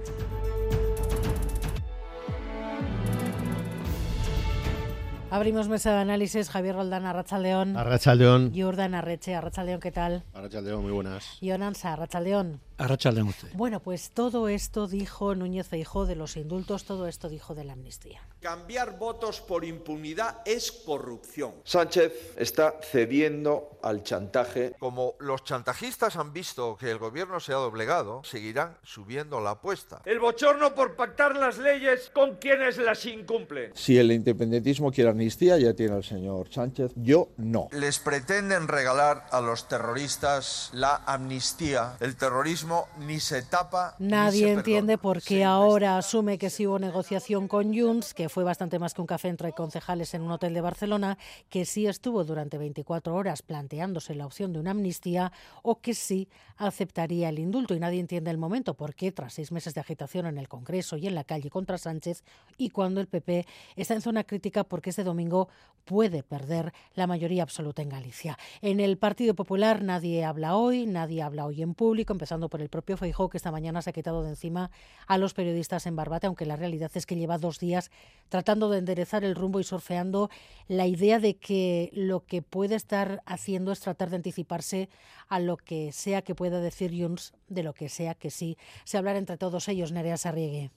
Abrimos mesa de análisis. Javier Roldán, Arrachaldeón. Arrachaldeón. Jordan Arreche, Arrachaldeón, ¿qué tal? Arrachaldeón, muy buenas. Yonansa, Arrachaldeón. Arrachaldeón usted. Bueno, pues todo esto dijo Núñez Feijó de los indultos, todo esto dijo de la amnistía. Cambiar votos por impunidad es corrupción. Sánchez está cediendo al chantaje. Como los chantajistas han visto que el gobierno se ha doblegado, seguirán subiendo la apuesta. El bochorno por pactar las leyes con quienes las incumplen. Si el independentismo quiere amnistía, ya tiene el señor Sánchez. Yo no. Les pretenden regalar a los terroristas la amnistía. El terrorismo ni se tapa. Nadie ni se entiende perdona. por qué ahora asume que sí hubo negociación con Junts, que fue bastante más que un café entre concejales en un hotel de Barcelona, que sí estuvo durante 24 horas planteándose la opción de una amnistía o que sí aceptaría el indulto. Y nadie entiende el momento por qué, tras seis meses de agitación en el Congreso y en la calle contra Sánchez, y cuando el PP está en zona crítica porque este domingo puede perder la mayoría absoluta en Galicia. En el Partido Popular nadie habla hoy, nadie habla hoy en público, empezando por el propio Feijóo, que esta mañana se ha quitado de encima a los periodistas en Barbate, aunque la realidad es que lleva dos días tratando de enderezar el rumbo y surfeando la idea de que lo que puede estar haciendo es tratar de anticiparse a lo que sea que pueda decir Junts, de lo que sea que sí se hablar entre todos ellos, Nerea Sarriegue.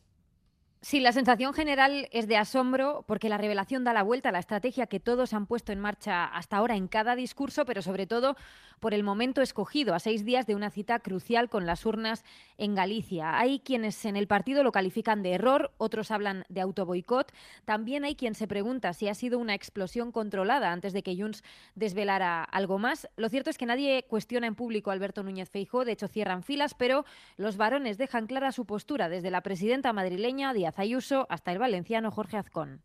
Sí, la sensación general es de asombro porque la revelación da la vuelta a la estrategia que todos han puesto en marcha hasta ahora en cada discurso, pero sobre todo por el momento escogido, a seis días de una cita crucial con las urnas en Galicia. Hay quienes en el partido lo califican de error, otros hablan de autoboicot. También hay quien se pregunta si ha sido una explosión controlada antes de que Junts desvelara algo más. Lo cierto es que nadie cuestiona en público a Alberto Núñez Feijóo, de hecho cierran filas, pero los varones dejan clara su postura desde la presidenta madrileña Ayuso hasta el valenciano Jorge Azcón.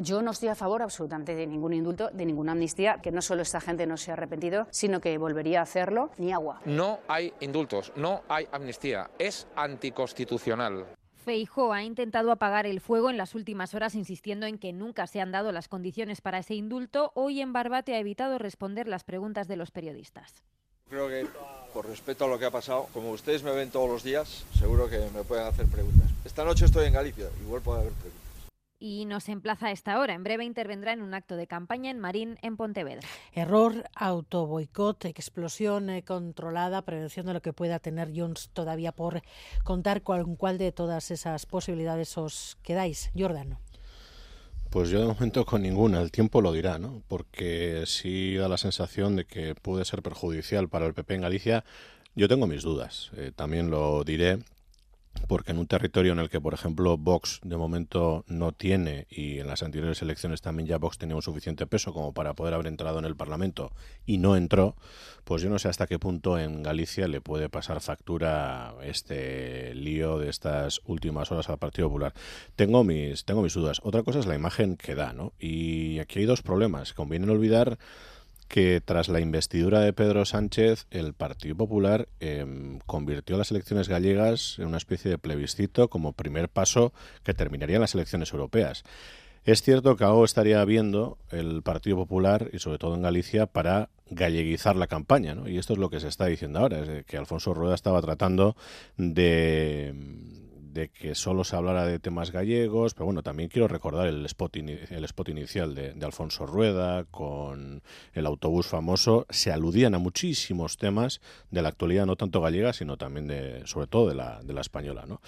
Yo no estoy a favor absolutamente de ningún indulto, de ninguna amnistía, que no solo esta gente no se ha arrepentido, sino que volvería a hacerlo, ni agua. No hay indultos, no hay amnistía, es anticonstitucional. Feijóo ha intentado apagar el fuego en las últimas horas, insistiendo en que nunca se han dado las condiciones para ese indulto. Hoy en Barbate ha evitado responder las preguntas de los periodistas. Creo que, por respeto a lo que ha pasado, como ustedes me ven todos los días, seguro que me pueden hacer preguntas. Esta noche estoy en Galicia, igual puede haber preguntas y nos emplaza a esta hora. En breve intervendrá en un acto de campaña en Marín, en Pontevedra. Error, autoboicot, explosión eh, controlada, prevención de lo que pueda tener Jones todavía por contar. ¿Con cuál de todas esas posibilidades os quedáis, Jordano? Pues yo de momento con ninguna, el tiempo lo dirá, ¿no? Porque sí da la sensación de que puede ser perjudicial para el PP en Galicia. Yo tengo mis dudas, eh, también lo diré, porque en un territorio en el que, por ejemplo, Vox de momento no tiene, y en las anteriores elecciones también ya Vox tenía un suficiente peso como para poder haber entrado en el Parlamento y no entró, pues yo no sé hasta qué punto en Galicia le puede pasar factura este lío de estas últimas horas al Partido Popular. Tengo mis, tengo mis dudas. Otra cosa es la imagen que da, ¿no? Y aquí hay dos problemas. Conviene olvidar que tras la investidura de Pedro Sánchez, el Partido Popular em, convirtió las elecciones gallegas en una especie de plebiscito como primer paso que terminaría en las elecciones europeas. Es cierto que algo estaría viendo el Partido Popular y sobre todo en Galicia para galleguizar la campaña, ¿no? Y esto es lo que se está diciendo ahora, es que Alfonso Rueda estaba tratando de de que solo se hablara de temas gallegos, pero bueno, también quiero recordar el spot, el spot inicial de, Alfonso Rueda con el autobús famoso, se aludían a muchísimos temas de la actualidad, no tanto gallega, sino también de, sobre todo de la, de la española, ¿no?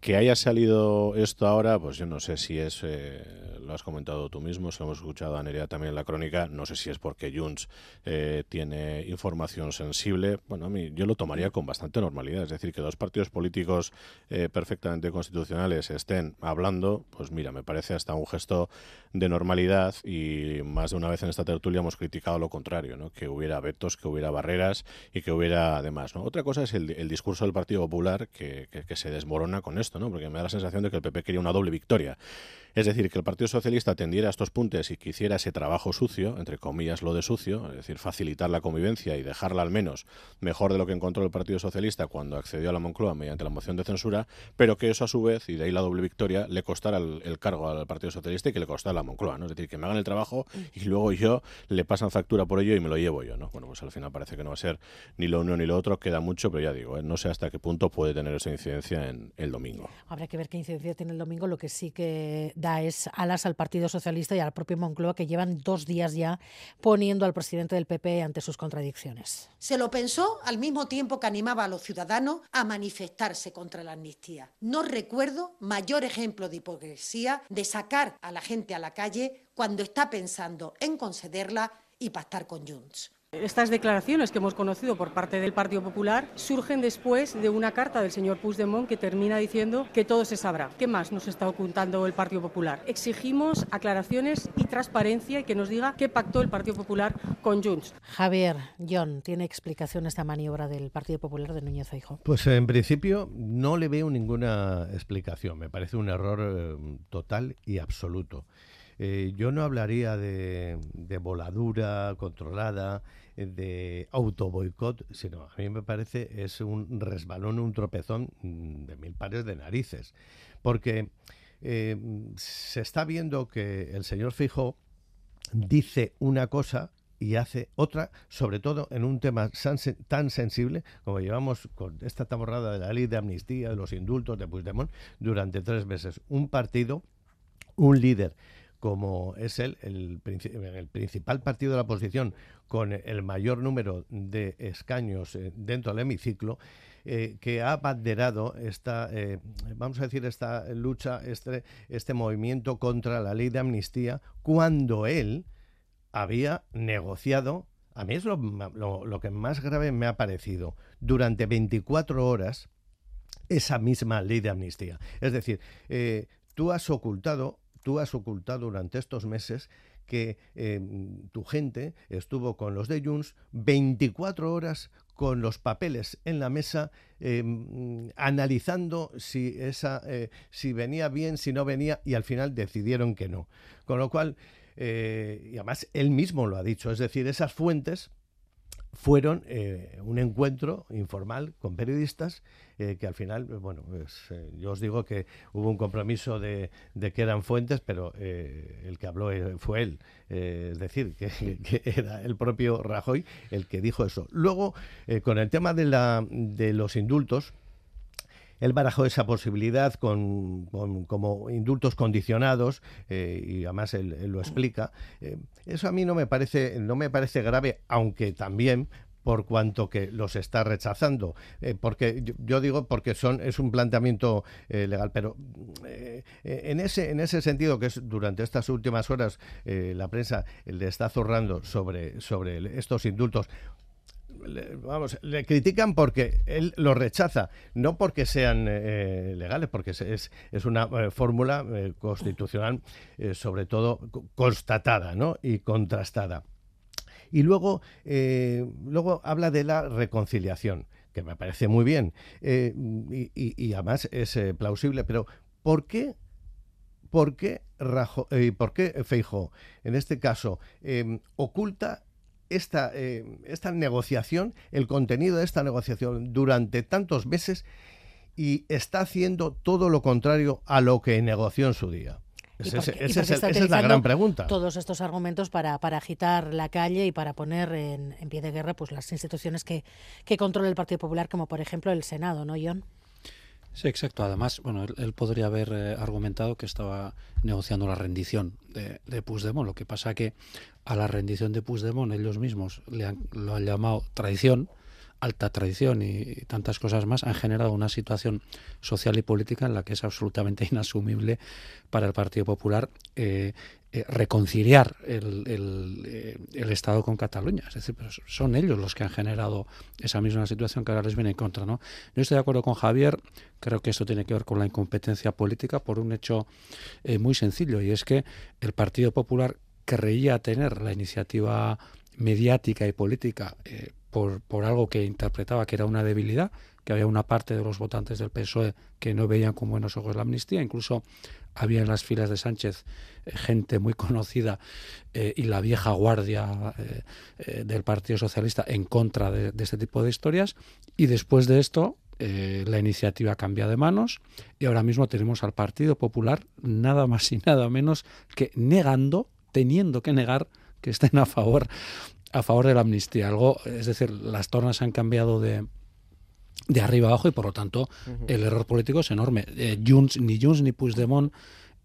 Que haya salido esto ahora, pues yo no sé si es, eh, lo has comentado tú mismo, se lo hemos escuchado a Nerea también en la crónica, no sé si es porque Junts eh, tiene información sensible. Bueno, a mí yo lo tomaría con bastante normalidad, es decir, que dos partidos políticos eh, perfectamente constitucionales estén hablando, pues mira, me parece hasta un gesto de normalidad y más de una vez en esta tertulia hemos criticado lo contrario, ¿no? que hubiera vetos, que hubiera barreras y que hubiera además. ¿no? Otra cosa es el, discurso del Partido Popular que, que se desmorona con esto porque me da la sensación de que el PP quería una doble victoria. Es decir, que el Partido Socialista atendiera a estos puntos y que hiciera ese trabajo sucio, entre comillas lo de sucio, es decir, facilitar la convivencia y dejarla al menos mejor de lo que encontró el Partido Socialista cuando accedió a la Moncloa mediante la moción de censura, pero que eso a su vez, y de ahí la doble victoria, le costara el, cargo al Partido Socialista y que le costara la Moncloa, ¿no? Es decir, que me hagan el trabajo y luego yo le pasan factura por ello y me lo llevo yo, ¿no? Bueno, pues al final parece que no va a ser ni lo uno ni lo otro, queda mucho, pero ya digo, ¿eh? no sé hasta qué punto puede tener esa incidencia en el domingo. Habrá que ver qué incidencia tiene el domingo, lo que sí que da es a las al Partido Socialista y al propio Moncloa, que llevan dos días ya poniendo al presidente del PP ante sus contradicciones. Se lo pensó al mismo tiempo que animaba a los ciudadanos a manifestarse contra la amnistía. No recuerdo mayor ejemplo de hipocresía de sacar a la gente a la calle cuando está pensando en concederla y pactar con Junts. Estas declaraciones que hemos conocido por parte del Partido Popular surgen después de una carta del señor Puigdemont que termina diciendo que todo se sabrá. ¿Qué más nos está ocultando el Partido Popular? Exigimos aclaraciones y transparencia y que nos diga qué pactó el Partido Popular con Junts. Javier, John, ¿tiene explicación esta maniobra del Partido Popular de Núñez Feijóo? Pues en principio no le veo ninguna explicación. Me parece un error eh, total y absoluto. Eh, yo no hablaría de, voladura controlada, eh, de autoboicot, sino a mí me parece es un resbalón, un tropezón mm, de mil pares de narices. Porque eh, se está viendo que el señor Fijo dice una cosa y hace otra, sobre todo en un tema tan sensible como llevamos con esta taborrada de la ley de amnistía, de los indultos de Puigdemont, durante tres meses. Un partido, un líder como es el, el, principal partido de la oposición con el mayor número de escaños eh, dentro del hemiciclo, eh, que ha abanderado esta, eh, vamos a decir, esta lucha, este, este movimiento contra la ley de amnistía, cuando él había negociado, a mí es lo, lo, que más grave me ha parecido, durante 24 horas esa misma ley de amnistía. Es decir, tú has ocultado tú has ocultado durante estos meses que tu gente estuvo con los de Junts 24 horas con los papeles en la mesa, em, analizando si, esa, eh, si venía bien, si no venía, y al final decidieron que no. Con lo cual, eh, y además él mismo lo ha dicho, es decir, esas fuentes fueron eh, un encuentro informal con periodistas eh, que al final, bueno, pues, eh, yo os digo que hubo un compromiso de, que eran fuentes, pero el que habló fue él, es decir, que, era el propio Rajoy el que dijo eso. Luego, con el tema de, la, de los indultos, él barajó esa posibilidad con, como indultos condicionados eh, y además él, lo explica. Eh, eso a mí no me parece no me parece grave, aunque también por cuanto que los está rechazando, eh, porque yo, digo porque son es un planteamiento legal, pero en ese en ese sentido que es durante estas últimas horas la prensa le está zurrando sobre sobre estos indultos le, vamos, le critican porque él lo rechaza, no porque sean eh, legales, porque es, es una eh, fórmula eh, constitucional, sobre todo constatada ¿no? y contrastada. Y luego, luego habla de la reconciliación, que me parece muy bien y, y, además es plausible, pero ¿por qué ¿por qué, ¿por qué Feijo, en este caso, oculta esta, eh, esta negociación, el contenido de esta negociación durante tantos meses y está haciendo todo lo contrario a lo que negoció en su día. Esa es la gran pregunta. Todos estos argumentos para, para agitar la calle y para poner en, pie de guerra pues las instituciones que, que controla el Partido Popular, como por ejemplo el Senado, ¿no, John? Sí, exacto. Además, bueno, él, podría haber eh, argumentado que estaba negociando la rendición de, de Puigdemont. Lo que pasa que a la rendición de Puigdemont ellos mismos le han, lo han llamado traición, alta traición y, tantas cosas más, han generado una situación social y política en la que es absolutamente inasumible para el Partido Popular eh, eh, reconciliar el, el, el, Estado con Cataluña. Es decir, son ellos los que han generado esa misma situación que ahora les viene en contra. ¿no? Yo estoy de acuerdo con Javier, creo que esto tiene que ver con la incompetencia política por un hecho eh, muy sencillo, y es que el Partido Popular creía tener la iniciativa mediática y política eh, por, por algo que interpretaba que era una debilidad, que había una parte de los votantes del PSOE que no veían con buenos ojos la amnistía, incluso había en las filas de Sánchez eh, gente muy conocida eh, y la vieja guardia del Partido Socialista en contra de, este tipo de historias, y después de esto la iniciativa cambia de manos y ahora mismo tenemos al Partido Popular nada más y nada menos que negando teniendo que negar que estén a favor a favor de la amnistía. Algo, es decir, las tornas han cambiado de, de arriba abajo y por lo tanto el error político es enorme. Eh, ni Junts ni Puigdemont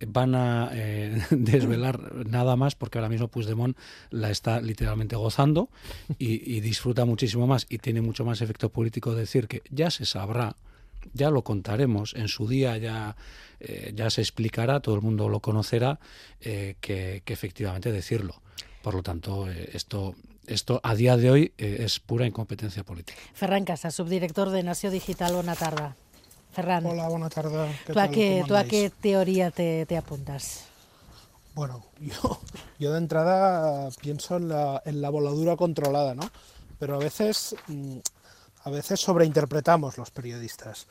van a eh, desvelar nada más porque ahora mismo Puigdemont la está literalmente gozando y, disfruta muchísimo más y tiene mucho más efecto político decir que ya se sabrá, ya lo contaremos, en su día ya eh, ya se explicará, todo el mundo lo conocerá, eh, que, efectivamente decirlo. Por lo tanto, esto, esto a día de hoy es pura incompetencia política. Ferran Casas, subdirector de Nació Digital, buena tarde. Ferran. Hola, buena tarde. ¿Tú, a qué, ¿Tú a qué teoría te, te apuntas? Bueno, yo, yo de entrada pienso en la, en la voladura controlada, ¿no? Pero a veces, mm, a veces sobreinterpretamos los periodistas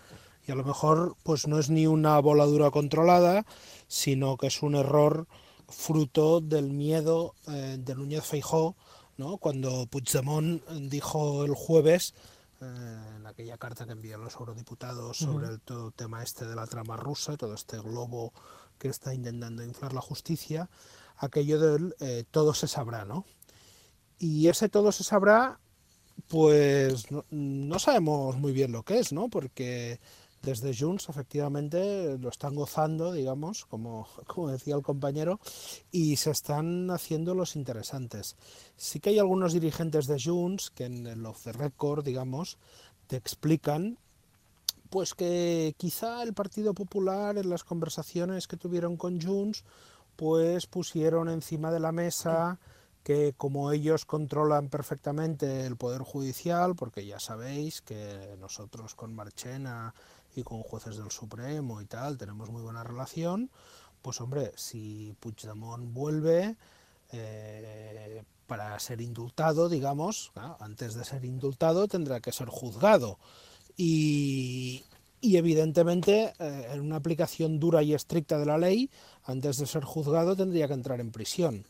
y a lo mejor pues no es ni una voladura controlada, sino que es un error fruto del miedo eh, de Núñez Feijó, ¿no? cuando Puigdemont dijo el jueves eh, en aquella carta que envió a los eurodiputados sobre el todo tema este de la trama rusa, todo este globo que está intentando inflar la justicia, aquello del eh, todo se sabrá, ¿no? Y ese todo se sabrá, pues no, no sabemos muy bien lo que es, ¿no? Porque desde Junts efectivamente lo están gozando, digamos, como, decía el compañero, y se están haciendo los interesantes. Sí que hay algunos dirigentes de Junts que en el off the record, digamos, te explican pues que quizá el Partido Popular en las conversaciones que tuvieron con Junts pues pusieron encima de la mesa que como ellos controlan perfectamente el poder judicial, porque ya sabéis que nosotros con Marchena y con jueces del Supremo y tal, tenemos muy buena relación, pues hombre, si Puigdemont vuelve eh, para ser indultado, digamos, antes de ser indultado tendrá que ser juzgado. Y, y evidentemente eh, en una aplicación dura y estricta de la ley, antes de ser juzgado tendría que entrar en prisión.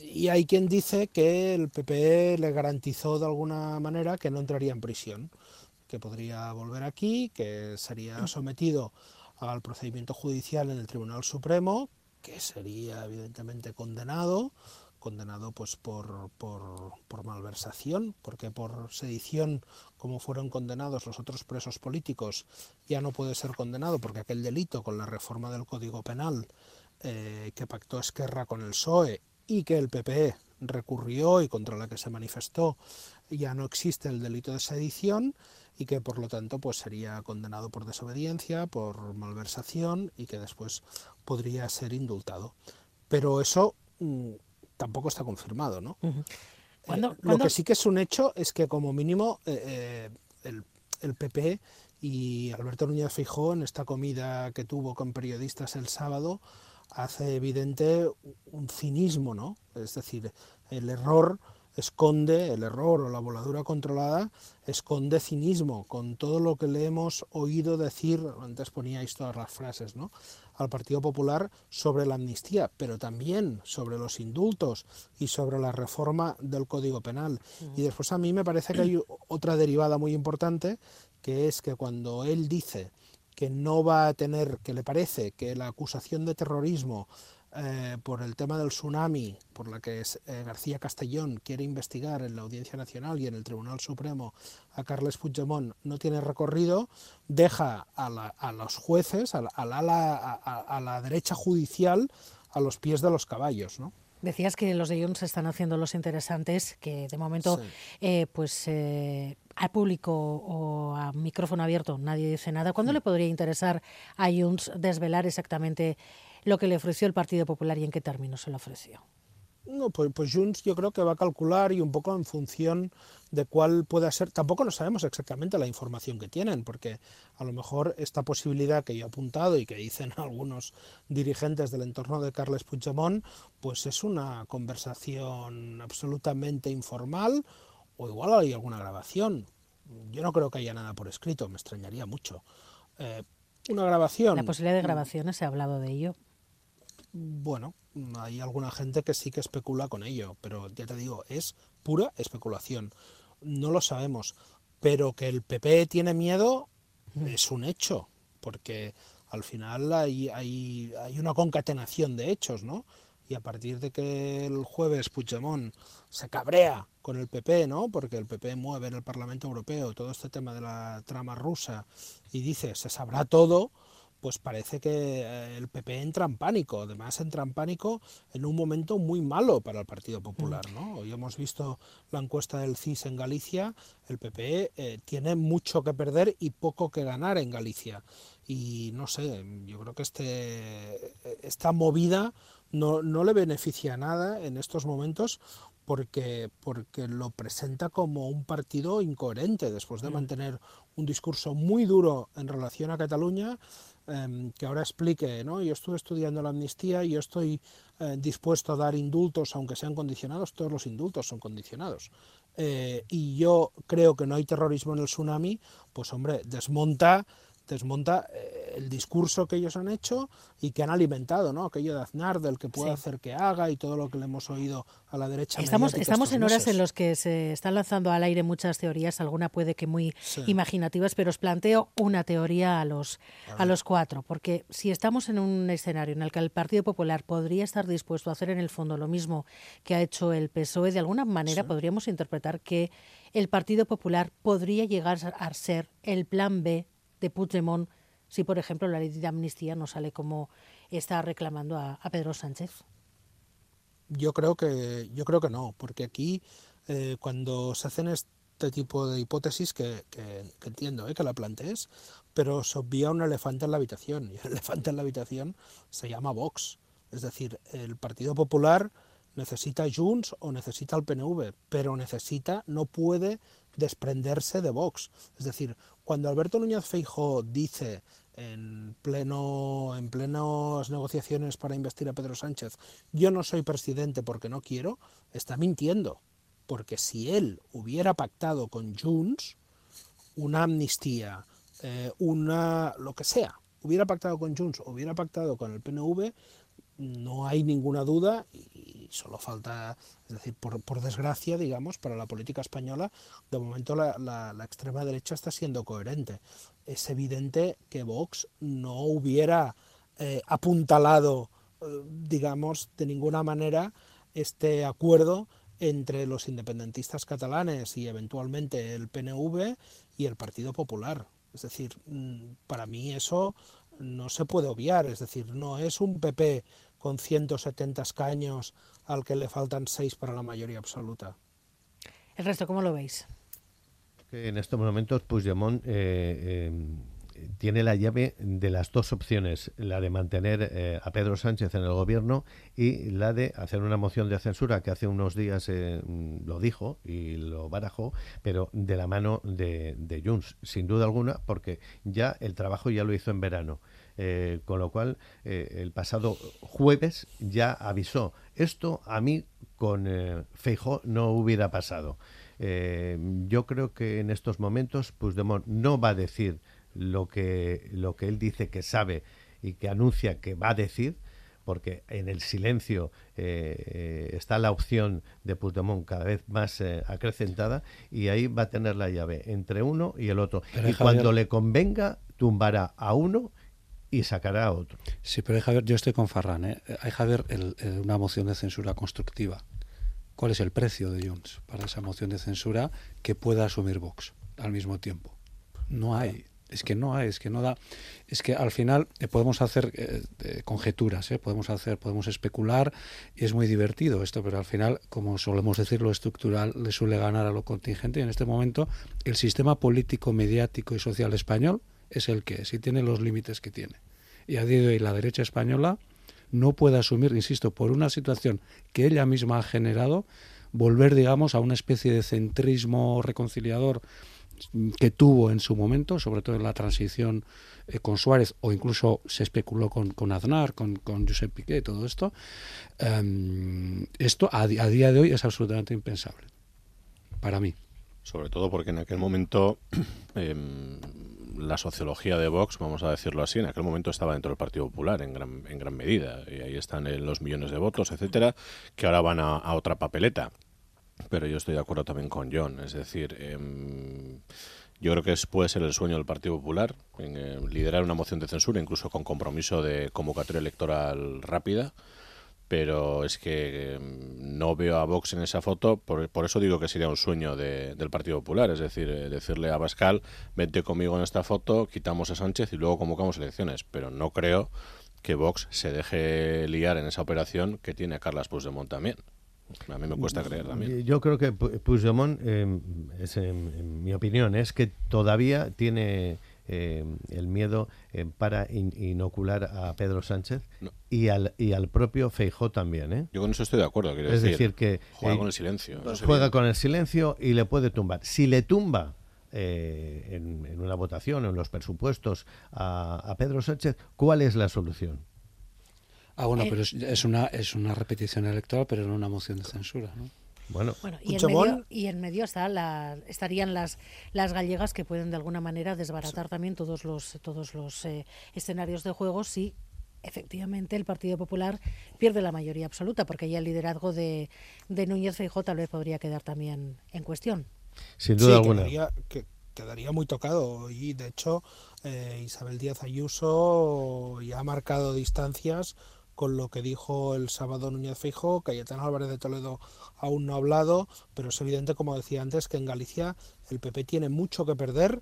Y hay quien dice que el PPE le garantizó de alguna manera que no entraría en prisión que podría volver aquí, que sería sometido al procedimiento judicial en el Tribunal Supremo, que sería evidentemente condenado, condenado pues por, por, por, malversación, porque por sedición, como fueron condenados los otros presos políticos, ya no puede ser condenado, porque aquel delito con la reforma del Código Penal eh, que pactó Esquerra con el PSOE y que el PPE recurrió y contra la que se manifestó, ya no existe el delito de sedición y que por lo tanto pues sería condenado por desobediencia, por malversación y que después podría ser indultado. Pero eso mm, tampoco está confirmado, ¿no? Eh, lo que sí que es un hecho es que como mínimo eh, eh, el, el, PP y Alberto Núñez Fijó en esta comida que tuvo con periodistas el sábado hace evidente un cinismo, ¿no? Es decir, el error esconde el error o la voladura controlada, esconde cinismo con todo lo que le hemos oído decir, antes poníais todas las frases, ¿no? al Partido Popular sobre la amnistía, pero también sobre los indultos y sobre la reforma del Código Penal. Y después a mí me parece que hay otra derivada muy importante, que es que cuando él dice que no va a tener, que le parece que la acusación de terrorismo eh, por el tema del tsunami, por la que eh, García Castellón quiere investigar en la Audiencia Nacional y en el Tribunal Supremo a Carles Puigdemont, no tiene recorrido, deja a, los jueces, a la, derecha judicial, a los pies de los caballos, ¿no? Decías que los de Junts están haciendo los interesantes, que de momento, eh, pues a público o a micrófono abierto nadie dice nada. ¿Cuándo le podría interesar a Junts desvelar exactamente lo que le ofreció el Partido Popular y en qué términos se lo ofreció. No, pues, pues, Junts yo creo que va a calcular y un poco en función de cuál pueda ser. Tampoco no sabemos exactamente la información que tienen, porque a lo mejor esta posibilidad que yo he apuntado y que dicen algunos dirigentes del entorno de Carles Puigdemont, pues es una conversación absolutamente informal o igual hay alguna grabación. Yo no creo que haya nada por escrito, me extrañaría mucho. Eh, una grabación. La posibilidad de grabaciones, se ha hablado de ello. Bueno, hay alguna gente que sí que especula con ello, pero ya te digo, es pura especulación. No lo sabemos. Pero que el PP tiene miedo es un hecho, porque al final hay, hay, hay una concatenación de hechos, ¿no? y a partir de que el jueves Puigdemont se cabrea con el PP, ¿no? porque el PP mueve en el Parlamento Europeo todo este tema de la trama rusa y dice se sabrá todo, pues parece que eh, el PP entra en pánico, además entra en pánico en un momento muy malo para el Partido Popular. Mm. ¿no? Hoy hemos visto la encuesta del CIS en Galicia, el PP eh, tiene mucho que perder y poco que ganar en Galicia. Y no sé, yo creo que este, esta movida no, no le beneficia nada en estos momentos porque, porque lo presenta como un partido incoherente después de mm. mantener un discurso muy duro en relación a Cataluña, em, que ahora explique, ¿no? yo estuve estudiando la amnistía y yo estoy eh, dispuesto a dar indultos, aunque sean condicionados, todos los indultos son condicionados. Eh, y yo creo que no hay terrorismo en el tsunami, pues hombre, desmonta desmonta eh, el discurso que ellos han hecho y que han alimentado, ¿no? Aquello de Aznar, del que puede hacer que haga y todo lo que le hemos oído a la derecha. Estamos, estamos en horas en las que se están lanzando al aire muchas teorías, alguna puede que muy imaginativas, pero os planteo una teoría a los, a, los cuatro, porque si estamos en un escenario en el que el Partido Popular podría estar dispuesto a hacer en el fondo lo mismo que ha hecho el PSOE, de alguna manera podríamos interpretar que el Partido Popular podría llegar a ser el plan B de Puigdemont si, por ejemplo, la ley de amnistía no sale como está reclamando a, Pedro Sánchez? Yo creo que yo creo que no, porque aquí eh, cuando se hacen este tipo de hipótesis que, entiendo eh, que la plantees, pero se obvia un elefante en la habitación y el elefante en la habitación se llama Vox, es decir, el Partido Popular necesita Junts o necesita el PNV, pero necesita, no puede desprenderse de Vox. Es decir, cuando Alberto Núñez Feijóo dice en pleno en plenas negociaciones para investir a Pedro Sánchez, yo no soy presidente porque no quiero, está mintiendo, porque si él hubiera pactado con Junts una amnistía, eh, una lo que sea, hubiera pactado con Junts, hubiera pactado con el PNV, no hay ninguna duda y solo falta, es decir, por, por desgracia, digamos, para la política española, de momento la, la, extrema derecha está siendo coherente. Es evidente que Vox no hubiera eh, apuntalado, eh, digamos, de ninguna manera este acuerdo entre los independentistas catalanes y eventualmente el PNV y el Partido Popular. Es decir, mm, para mí eso no se puede obviar, es decir, no es un PP con 170 escaños al que le faltan 6 para la mayoría absoluta. ¿El resto cómo lo veis? en estos momentos Puigdemont eh, eh, tiene la llave de las dos opciones, la de mantener eh, a Pedro Sánchez en el gobierno y la de hacer una moción de censura que hace unos días lo dijo y lo barajó, pero de la mano de, de Junts, sin duda alguna, porque ya el trabajo ya lo hizo en verano. Eh, con lo cual, eh, el pasado jueves ya avisó. Esto a mí con eh, Feijo no hubiera pasado. yo creo que en estos momentos Puigdemont no va a decir lo que, lo que él dice que sabe y que anuncia que va a decir, porque en el silencio está la opción de Puigdemont cada vez más acrecentada y ahí va a tener la llave entre uno y el otro. y cuando le convenga, tumbará a uno y sacará a otro. Sí, pero hay yo estoy con Farran, ¿eh? hay Javier una moción de censura constructiva. ¿Cuál es el precio de Junts para esa moción de censura que pueda asumir Vox al mismo tiempo? No hay. Es que no hay, es que no da. Es que al final eh, podemos hacer eh, conjeturas, ¿eh? podemos hacer, podemos especular y es muy divertido esto, pero al final, como solemos decir, lo estructural le suele ganar a lo contingente. Y en este momento, el sistema político, mediático y social español es el que es y tiene los límites que tiene. Y a día de hoy la derecha española no puede asumir, insisto, por una situación que ella misma ha generado, volver, digamos, a una especie de centrismo reconciliador que tuvo en su momento, sobre todo en la transición eh, con Suárez, o incluso se especuló con, con Aznar, con, con Josep Piqué, todo esto, em, esto a, a, día de hoy es absolutamente impensable, para mí. Sobre todo porque en aquel momento em, la sociología de Vox, vamos a decirlo así, en aquel momento estaba dentro del Partido Popular en gran, en gran medida. Y ahí están los millones de votos, etcétera, que ahora van a, otra papeleta. Pero yo estoy de acuerdo también con John. Es decir, em, yo creo que puede ser el sueño del Partido Popular en, eh, liderar una moción de censura, incluso con compromiso de convocatoria electoral rápida pero es que em, no veo a Vox en esa foto, por, eso digo que sería un sueño del Partido Popular, es decir, eh, decirle a Pascal, vente conmigo en esta foto, quitamos a Sánchez y luego convocamos elecciones, pero no creo que Vox se deje liar en esa operación que tiene a Carlas Puigdemont también. A mí me cuesta creer también. Yo creo que Puigdemont, em, es, en mi opinión, es que todavía tiene eh, el miedo eh, para inocular a Pedro Sánchez y, al, y al propio Feijó también. ¿eh? Yo con eso estoy de acuerdo. es decir, que juega con el silencio. juega con el silencio y le puede tumbar. Si le tumba en, una votación en los presupuestos a, Pedro Sánchez, ¿cuál es la solución? Ah, bueno, pero es, una, es una repetición electoral, pero no una moción de censura, ¿no? Bueno, y, en medio, y, en medio, está la, estarían las, las gallegas que pueden de alguna manera desbaratar también todos los, todos los eh, escenarios de juego si efectivamente el Partido Popular pierde la mayoría absoluta, porque ya el liderazgo de, de Núñez Feijóo tal vez podría quedar también en cuestión. Sin duda alguna. Quedaría, que, quedaría muy tocado y de hecho eh, Isabel Díaz Ayuso ya ha marcado distancias con lo que dijo el sábado Núñez Feijóo, Cayetano Álvarez de Toledo aún no ha hablado, pero es evidente, como decía antes, que en Galicia el PP tiene mucho que perder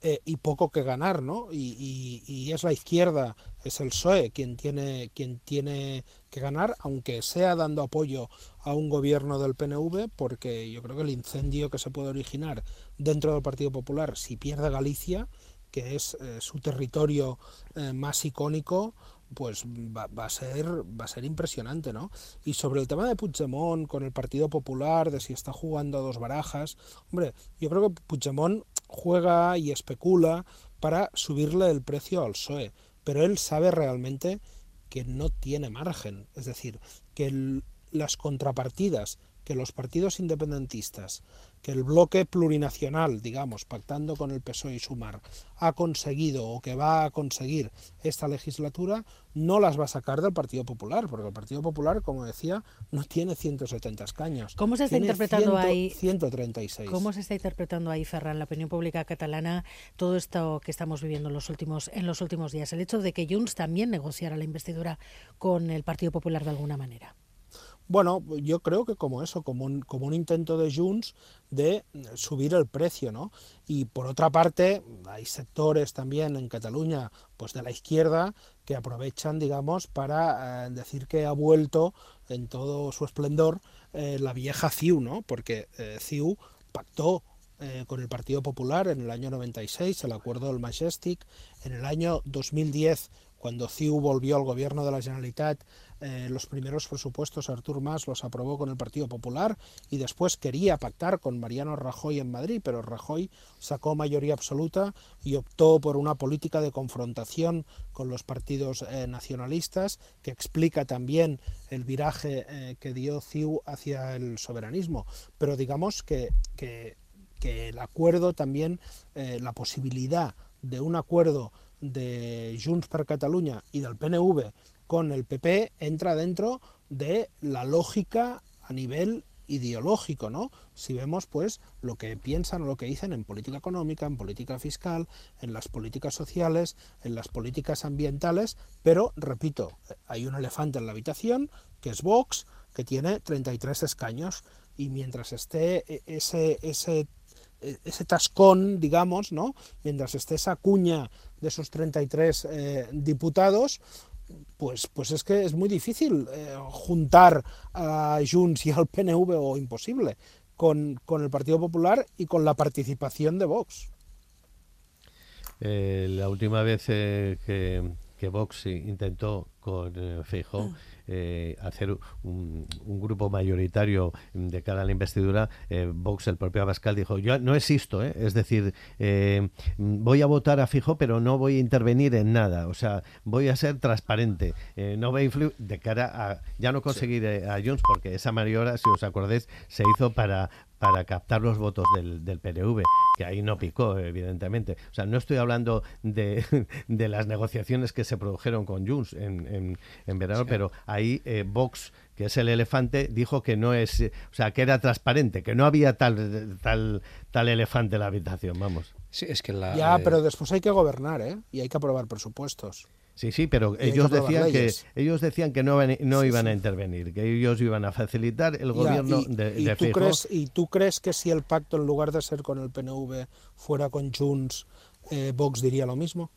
eh, y poco que ganar, ¿no? Y, es la izquierda, es el PSOE quien tiene, quien tiene que ganar, aunque sea dando apoyo a un gobierno del PNV, porque yo creo que el incendio que se puede originar dentro del Partido Popular, si pierde Galicia, que es eh, su territorio eh, más icónico, pues va, a ser va a ser impresionante, ¿no? Y sobre el tema de Puigdemont con el Partido Popular, de si está jugando a dos barajas, hombre, yo creo que Puigdemont juega y especula para subirle el precio al PSOE, pero él sabe realmente que no tiene margen, es decir, que las contrapartidas que los partidos independentistas que el bloque plurinacional, digamos, pactando con el PSOE y Sumar, ha conseguido o que va a conseguir esta legislatura, no las va a sacar del Partido Popular, porque el Partido Popular, como decía, no tiene 170 escaños. ¿Cómo se está interpretando ahí? 136. ¿Cómo se está interpretando ahí, Ferran, la opinión pública catalana, todo esto que estamos viviendo en los últimos, en los últimos días? El hecho de que Junts también negociara la investidura con el Partido Popular de alguna manera. Bueno, yo creo que como eso, como un, un intento de Junts de subir el precio, ¿no? Y por otra parte, hay sectores también en Cataluña, pues de la izquierda, que aprovechan, digamos, para eh, decir que ha vuelto en todo su esplendor eh, la vieja CIU, ¿no? Porque eh, CIU pactó con el Partido Popular en el año 96, el acuerdo del Majestic, en el año 2010 cuando CIU volvió al gobierno de la Generalitat, eh, los primeros presupuestos Artur Mas los aprobó con el Partido Popular y después quería pactar con Mariano Rajoy en Madrid, pero Rajoy sacó mayoría absoluta y optó por una política de confrontación con los partidos eh, nacionalistas que explica también el viraje eh, que dio CIU hacia el soberanismo. Pero digamos que, que, que el acuerdo también, la posibilidad de un acuerdo de Junts per Catalunya y del PNV con el PP entra dentro de la lógica a nivel ideológico, ¿no? Si vemos pues lo que piensan o lo que dicen en política económica, en política fiscal, en las políticas sociales, en las políticas ambientales, pero repito, hay un elefante en la habitación que es Vox, que tiene 33 escaños y mientras esté ese ese ese tascón, digamos, ¿no? Mientras esté esa cuña de esos 33 eh, diputados, pues, pues es que es muy difícil eh, juntar a Junts y al PNV o imposible con, con, el Partido Popular y con la participación de Vox. Eh, la última vez que, que, Vox intentó con Feijóo eh, hacer un, grupo mayoritario de cara a la investidura, eh, Vox, el propio Abascal, dijo, yo no existo, ¿eh? es decir, voy a votar a fijo, pero no voy a intervenir en nada, o sea, voy a ser transparente, no voy a influir de cara a ya no conseguir a Jones, porque esa maniobra, si os acordáis, se hizo para para captar los votos del, del, PNV, que ahí no picó, evidentemente. O sea, no estoy hablando de, de las negociaciones que se produjeron con Junts en, en, verano, pero ahí eh, Vox, que es el elefante, dijo que no es, o sea, que era transparente, que no había tal, tal, tal elefante en la habitación, vamos. Sí, es que la, ya, pero después hay que gobernar, ¿eh? Y hay que aprobar presupuestos. Sí, sí, pero ellos decían que ellos decían que no, no iban a intervenir, que ellos iban a facilitar el gobierno de, ¿y tú crees ¿Y tú crees que si el pacto en lugar de ser con el PNV fuera con Junts, eh, Vox diría lo mismo?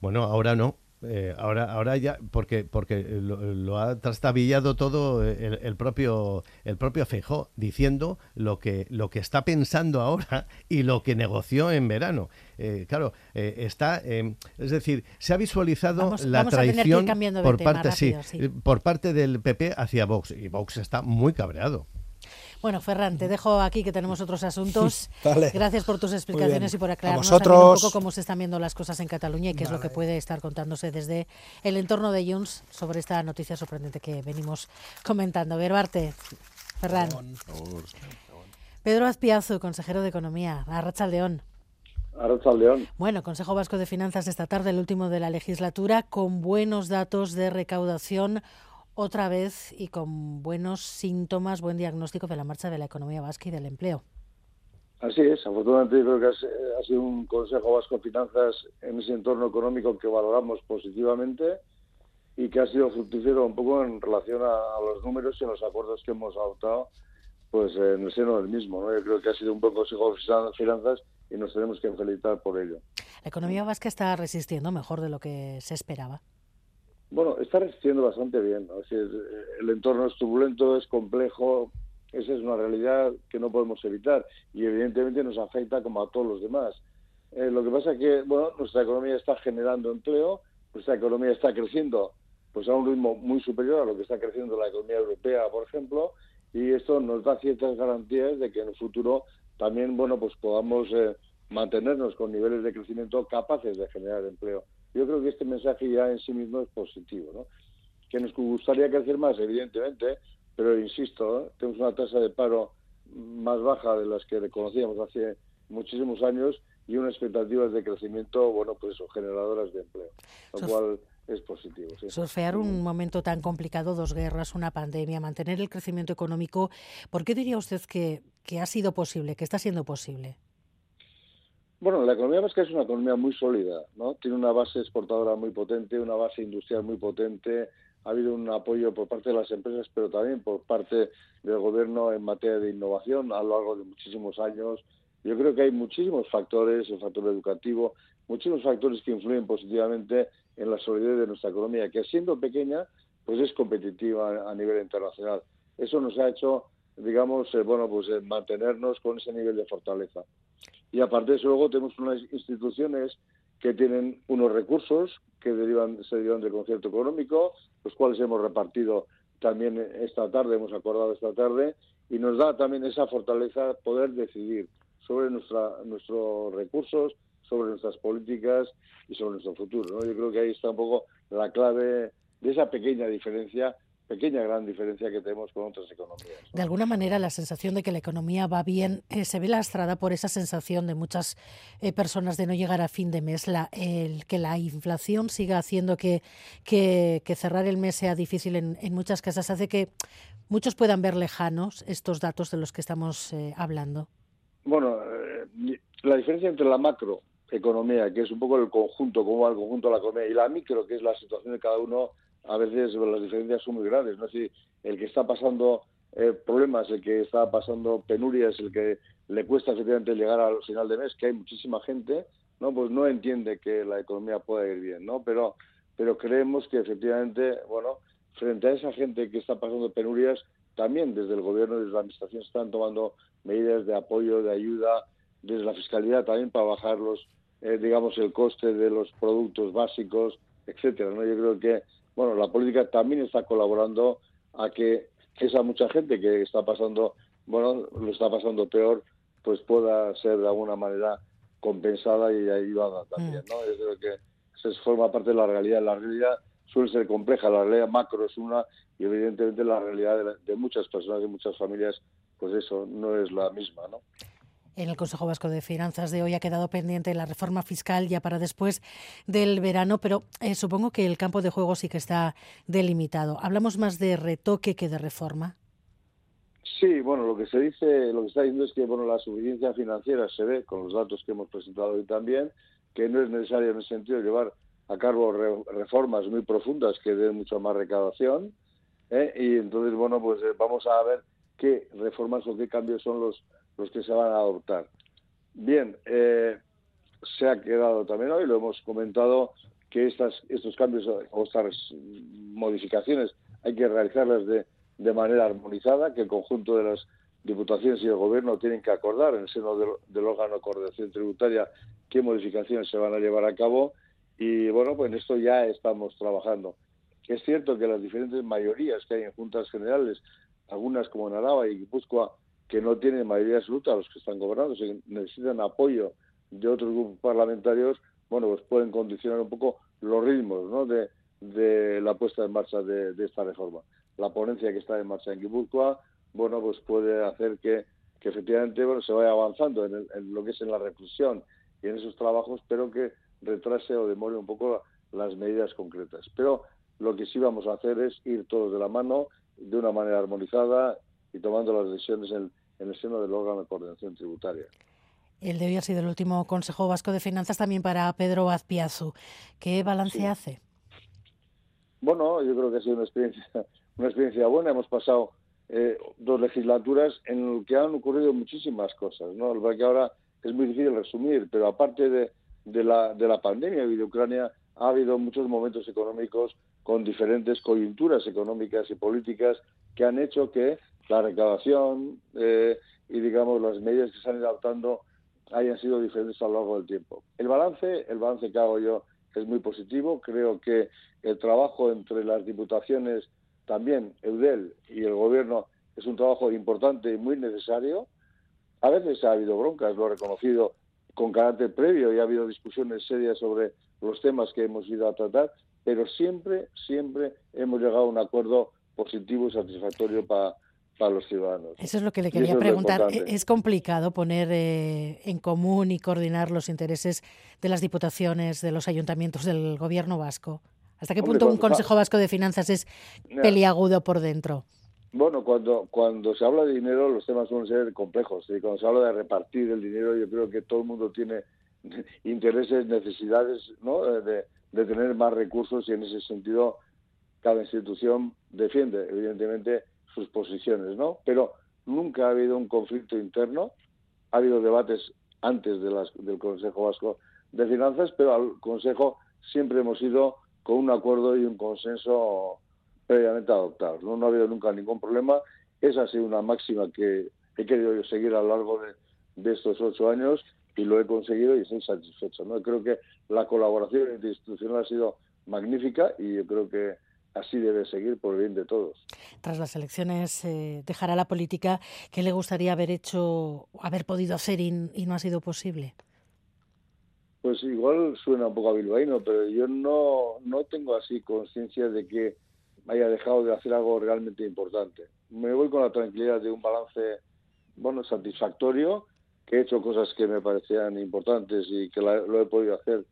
Bueno, ahora no. Eh, ahora, ahora ya, porque, porque lo, ha trastabillado todo el, propio el propio Feijó, diciendo lo que, lo que está pensando ahora y lo que negoció en verano. Eh, claro, eh, está, es decir, se ha visualizado la traición por parte, sí, por parte del PP hacia Vox y Vox está muy cabreado. Bueno, Ferran, te dejo aquí que tenemos otros asuntos. Gracias por tus explicaciones y por aclararnos un poco cómo se están viendo las cosas en Cataluña y qué es lo que puede estar contándose desde el entorno de Junts sobre esta noticia sorprendente que venimos comentando. Verbarte. Ferran. Pedro Azpiazu, consejero de Economía. Arracha León. Arracha León. Bueno, Consejo Vasco de Finanzas esta tarde, el último de la legislatura, con buenos datos de recaudación otra vez y con buenos síntomas, buen diagnóstico de la marcha de la economía vasca y del empleo. Así es, afortunadamente creo que ha sido un Consejo Vasco de Finanzas en ese entorno económico que valoramos positivamente y que ha sido fructífero un poco en relación a, los números y a los acuerdos que hemos adoptado pues en el seno del mismo. ¿no? Yo creo que ha sido un buen Consejo de Finanzas y nos tenemos que felicitar por ello. ¿La economía vasca está resistiendo mejor de lo que se esperaba? Bueno, está resistiendo bastante bien. el entorno es turbulento, es complejo, esa es una realidad que no podemos evitar y evidentemente nos afecta como a todos los demás. Eh, lo que pasa es que bueno, nuestra economía está generando empleo, nuestra economía está creciendo pues a un ritmo muy superior a lo que está creciendo la economía europea, por ejemplo, y esto nos da ciertas garantías de que en el futuro también bueno pues podamos eh, mantenernos con niveles de crecimiento capaces de generar empleo. Yo creo que este mensaje ya en sí mismo es positivo, ¿no? Que nos gustaría crecer más, evidentemente, pero insisto, ¿eh? tenemos una tasa de paro más baja de las que reconocíamos hace muchísimos años y unas expectativas de crecimiento, bueno, pues generadoras de empleo, lo cual es positivo. Surfear un momento tan complicado, dos guerras, una pandemia, mantener el crecimiento económico, ¿por qué diría usted que, que ha sido posible, que está siendo posible? Bueno, la economía vasca es una economía muy sólida, ¿no? Tiene una base exportadora muy potente, una base industrial muy potente, ha habido un apoyo por parte de las empresas, pero también por parte del gobierno en materia de innovación a lo largo de muchísimos años. Yo creo que hay muchísimos factores, el factor educativo, muchísimos factores que influyen positivamente en la solidez de nuestra economía, que siendo pequeña, pues es competitiva a nivel internacional. Eso nos ha hecho, digamos, eh, bueno, pues eh, mantenernos con ese nivel de fortaleza. Y aparte de eso, luego tenemos unas instituciones que tienen unos recursos que derivan, se derivan del concierto económico, los cuales hemos repartido también esta tarde, hemos acordado esta tarde, y nos da también esa fortaleza poder decidir sobre nuestros recursos, sobre nuestras políticas y sobre nuestro futuro. Yo creo que ahí está un poco la clave de esa pequeña diferencia pequeña gran diferencia que tenemos con otras economías. De alguna manera, la sensación de que la economía va bien eh, se ve lastrada por esa sensación de muchas eh, personas de no llegar a fin de mes, la, el, que la inflación siga haciendo que, que, cerrar el mes sea difícil en, muchas casas, hace que muchos puedan ver lejanos estos datos de los que estamos eh, hablando. Bueno, la diferencia entre la macroeconomía, que es un poco el conjunto, como va el conjunto de la economía, y la micro, que es la situación de cada uno, a veces las diferencias son muy grandes. ¿no? Si el que está pasando eh, problemas, el que está pasando penurias, el que le cuesta efectivamente llegar al final de mes, que hay muchísima gente, no pues no entiende que la economía pueda ir bien, ¿no? Pero pero creemos que efectivamente, bueno, frente a esa gente que está pasando penurias, también desde el gobierno desde la administración están tomando medidas de apoyo, de ayuda, desde la fiscalidad también para bajar los, eh, digamos, el coste de los productos básicos, etcétera. ¿no? Yo creo que bueno, la política también está colaborando a que esa mucha gente que está pasando, bueno, lo está pasando peor, pues pueda ser de alguna manera compensada y ayudada también, ¿no? Yo creo que se forma parte de la realidad. La realidad suele ser compleja, la realidad macro es una y evidentemente la realidad de, de muchas personas, de muchas familias, pues eso no es la misma, ¿no? En el Consejo Vasco de Finanzas de hoy ha quedado pendiente la reforma fiscal ya para después del verano, pero eh, supongo que el campo de juego sí que está delimitado. ¿Hablamos más de retoque que de reforma? Sí, bueno, lo que se dice, lo que está diciendo es que bueno, la suficiencia financiera se ve con los datos que hemos presentado hoy también, que no es necesario en ese sentido llevar a cabo reformas muy profundas que den mucha más recaudación. ¿eh? Y entonces, bueno, pues eh, vamos a ver qué reformas o qué cambios son los los que se van a adoptar. Bien, eh, se ha quedado también hoy, lo hemos comentado, que estas, estos cambios o estas modificaciones hay que realizarlas de, de manera armonizada, que el conjunto de las diputaciones y el gobierno tienen que acordar en el seno del, órgano de coordinación tributaria qué modificaciones se van a llevar a cabo y bueno, pues en esto ya estamos trabajando. Es cierto que las diferentes mayorías que hay en juntas generales, algunas como en Araba y Guipúzcoa, que no tienen mayoría absoluta los que están gobernando, si necesitan apoyo de otros grupos parlamentarios, bueno, pues pueden condicionar un poco los ritmos ¿no? de, la puesta en marcha de, esta reforma. La ponencia que está en marcha en Guipúzcoa, bueno, pues puede hacer que, efectivamente bueno, se vaya avanzando en, en, lo que es en la reflexión y en esos trabajos, pero que retrase o demore un poco las medidas concretas. Pero lo que sí vamos a hacer es ir todos de la mano, de una manera armonizada y tomando las decisiones en, en el seno del órgano de coordinación tributaria. El de hoy ha sido el último Consejo Vasco de Finanzas también para Pedro Azpiazu. ¿Qué balance Sí. hace? Bueno, yo creo que ha sido una experiencia, una experiencia buena. Hemos pasado eh, dos legislaturas en las que han ocurrido muchísimas cosas. ¿no? Verdad que ahora es muy difícil resumir, pero aparte de, de la, de la pandemia y de Ucrania, ha habido muchos momentos económicos con diferentes coyunturas económicas y políticas que han hecho que la recaudación eh, y, digamos, las medidas que se han ido adoptando hayan sido diferentes a lo largo del tiempo. El balance, el balance que hago yo es muy positivo. Creo que el trabajo entre las diputaciones, también Eudel y el Gobierno, es un trabajo importante y muy necesario. A veces ha habido broncas, lo he reconocido con carácter previo y ha habido discusiones serias sobre los temas que hemos ido a tratar, pero siempre, siempre hemos llegado a un acuerdo positivo y satisfactorio para, para los ciudadanos. Eso es lo que le quería es preguntar. ¿E-. ¿Es complicado poner eh, en común y coordinar los intereses de las diputaciones, de los ayuntamientos, del gobierno vasco? ¿Hasta qué Hombre, punto un Consejo Vasco de Finanzas es peliagudo por dentro? Bueno, cuando, cuando se habla de dinero los temas suelen ser complejos. Y cuando se habla de repartir el dinero, yo creo que todo el mundo tiene intereses, necesidades ¿no? de, de tener más recursos y en ese sentido cada institución defiende, evidentemente, sus posiciones. ¿no? Pero nunca ha habido un conflicto interno. Ha habido debates antes de las, del Consejo Vasco de Finanzas, pero al Consejo siempre hemos ido con un acuerdo y un consenso previamente adoptados. ¿no? no ha habido nunca ningún problema. Esa ha sido una máxima que he querido seguir a lo largo de, de estos ocho años y lo he conseguido y estoy satisfecho. ¿no? Creo que la colaboración interinstitucional ha sido magnífica y yo creo que así debe seguir por el bien de todos. Tras las elecciones eh, dejará la política. ¿Qué le gustaría haber hecho, haber podido hacer y, y no ha sido posible? Pues igual suena un poco a bilbaíno, pero yo no, no tengo así conciencia de que haya dejado de hacer algo realmente importante. Me voy con la tranquilidad de un balance, bueno, satisfactorio, que he hecho cosas que me parecían importantes y que la- lo he podido hacer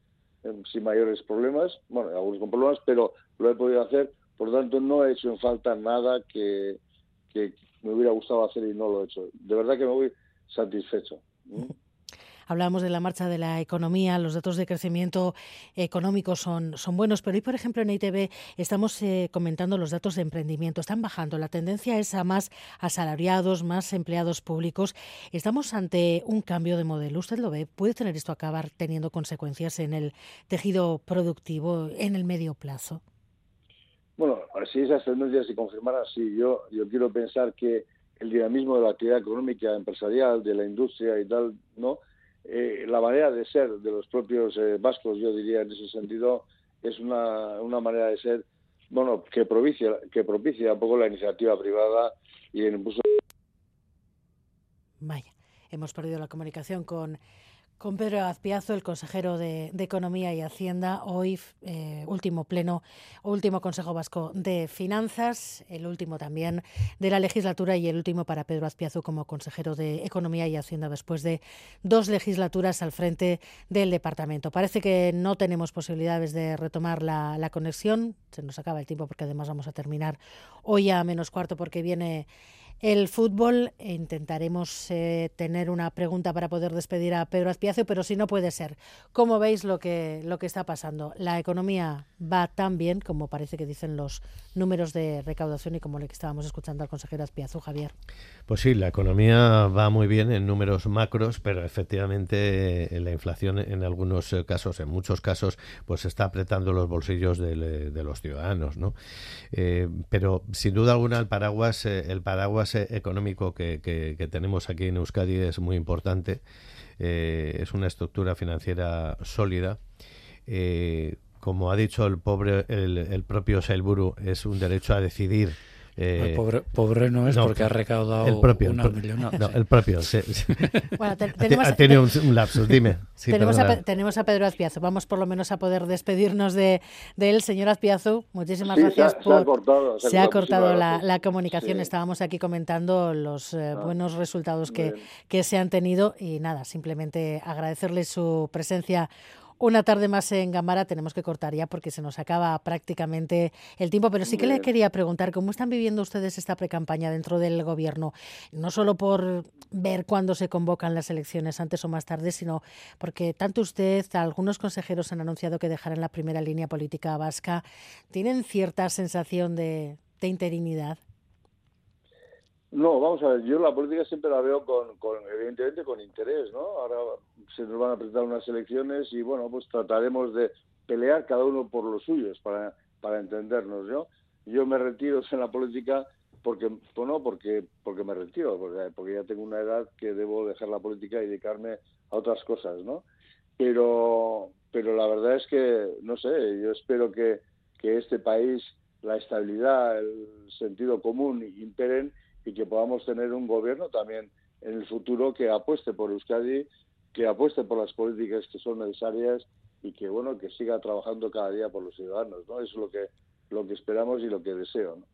sin mayores problemas, bueno, algunos con problemas, pero lo he podido hacer, por lo tanto no he hecho en falta nada que, que me hubiera gustado hacer y no lo he hecho. De verdad que me voy satisfecho. Hablábamos de la marcha de la economía, los datos de crecimiento económico son, buenos, pero hoy, por ejemplo, en ITV estamos eh, comentando los datos de emprendimiento. Están bajando. La tendencia es a más asalariados, más empleados públicos. Estamos ante un cambio de modelo. ¿Usted lo ve? ¿Puede tener esto acabar teniendo consecuencias en el tejido productivo en el medio plazo? Bueno, si esas tendencias se confirmaran, sí, yo quiero pensar que el dinamismo de la actividad económica, empresarial, de la industria y tal, ¿no? Eh, la manera de ser de los propios eh, vascos, yo diría en ese sentido, es una, una manera de ser, bueno, que propicia, que propicia un poco la iniciativa privada y el impulso. Vaya, hemos perdido la comunicación con, con Pedro Azpiazo, el consejero de, Economía y Hacienda. Hoy, eh, último pleno, último Consejo Vasco de Finanzas, el último también de la legislatura y el último para Pedro Azpiazu como consejero de Economía y Hacienda después de dos legislaturas al frente del departamento. Parece que no tenemos posibilidades de retomar la conexión. Se nos acaba el tiempo porque además vamos a terminar hoy a menos cuarto porque viene el fútbol. Intentaremos eh, tener una pregunta para poder despedir a Pedro Azpiazu, pero si no puede ser. ¿Cómo veis lo que, lo que está pasando? La economía va tan bien como parece que dicen los números de recaudación y como le que estábamos escuchando al consejero Azpiazu, Javier. Pues sí, la economía va muy bien en números macros, pero efectivamente eh, la inflación en algunos eh, casos, en muchos casos, pues está apretando los bolsillos del- de, los ciudadanos, ¿no? Eh, pero sin duda alguna el paraguas, eh, el paraguas económico que tenemos aquí en Euskadi es muy importante. Eh, es una estructura financiera sólida. Eh, como ha dicho el pobre, el, el propio Sailburu, es un derecho a decidir Eh, pobre, pobre, no es porque ha recaudado el propio, una millonada. No, el propio. Sí, Bueno, te, tenemos, ha tenido un, un, lapsus, dime. Sí, tenemos, a, tenemos, a, Pedro Azpiazu. Vamos por lo menos a poder despedirnos de, de él. Señor Azpiazu, muchísimas sí, gracias se ha, por... Se ha cortado, se ha cortado la, la, comunicación. Estábamos aquí comentando los eh, ah, buenos resultados que, que se han tenido y nada, simplemente agradecerle su presencia una tarde más en Gamara tenemos que cortar ya porque se nos acaba prácticamente el tiempo, pero sí que le quería preguntar cómo están viviendo ustedes esta precampaña dentro del gobierno, no solo por ver cuándo se convocan las elecciones, antes o más tarde, sino porque tanto usted, algunos consejeros han anunciado que dejarán la primera línea política vasca. ¿Tienen cierta sensación de, de interinidad? No, vamos a ver, yo la política siempre la veo con, con, evidentemente con interés, ¿no? Ahora se nos van a presentar unas elecciones y bueno, pues trataremos de pelear cada uno por los suyos para, para entendernos, ¿no? Yo me retiro en la política porque, bueno, porque, porque me retiro, porque, porque ya tengo una edad que debo dejar la política y dedicarme a otras cosas, ¿no? Pero, pero la verdad es que, no sé, yo espero que, que este país, la estabilidad, el sentido común imperen y que podamos tener un gobierno también en el futuro que apueste por Euskadi, que apueste por las políticas que son necesarias y que bueno que siga trabajando cada día por los ciudadanos, ¿no? Eso es lo que lo que esperamos y lo que deseo. ¿no?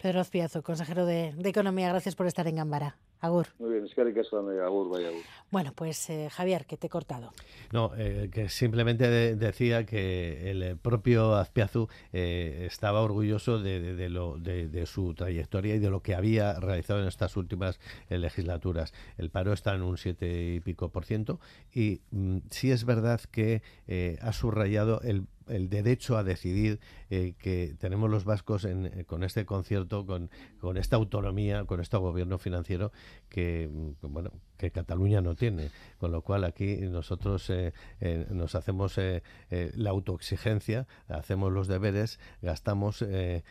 Pedro Azpiazu, consejero de, de Economía, gracias por estar en Gambara. Agur. Muy bien, es que agur, vaya agur. Bueno, pues eh, Javier, que te he cortado. No, eh, que simplemente de, decía que el propio Azpiazu eh, estaba orgulloso de, de, de lo, de, su trayectoria y de lo que había realizado en estas últimas legislaturas. El paro está en un siete y pico por ciento y mm, sí es verdad que ha subrayado el el derecho a decidir eh, que tenemos los vascos en, eh, con este concierto, con, con, esta autonomía, con este gobierno financiero que, mm, bueno, que Cataluña no tiene. Con lo cual aquí nosotros eh, eh, nos hacemos eh, eh, la autoexigencia, hacemos los deberes, gastamos, in,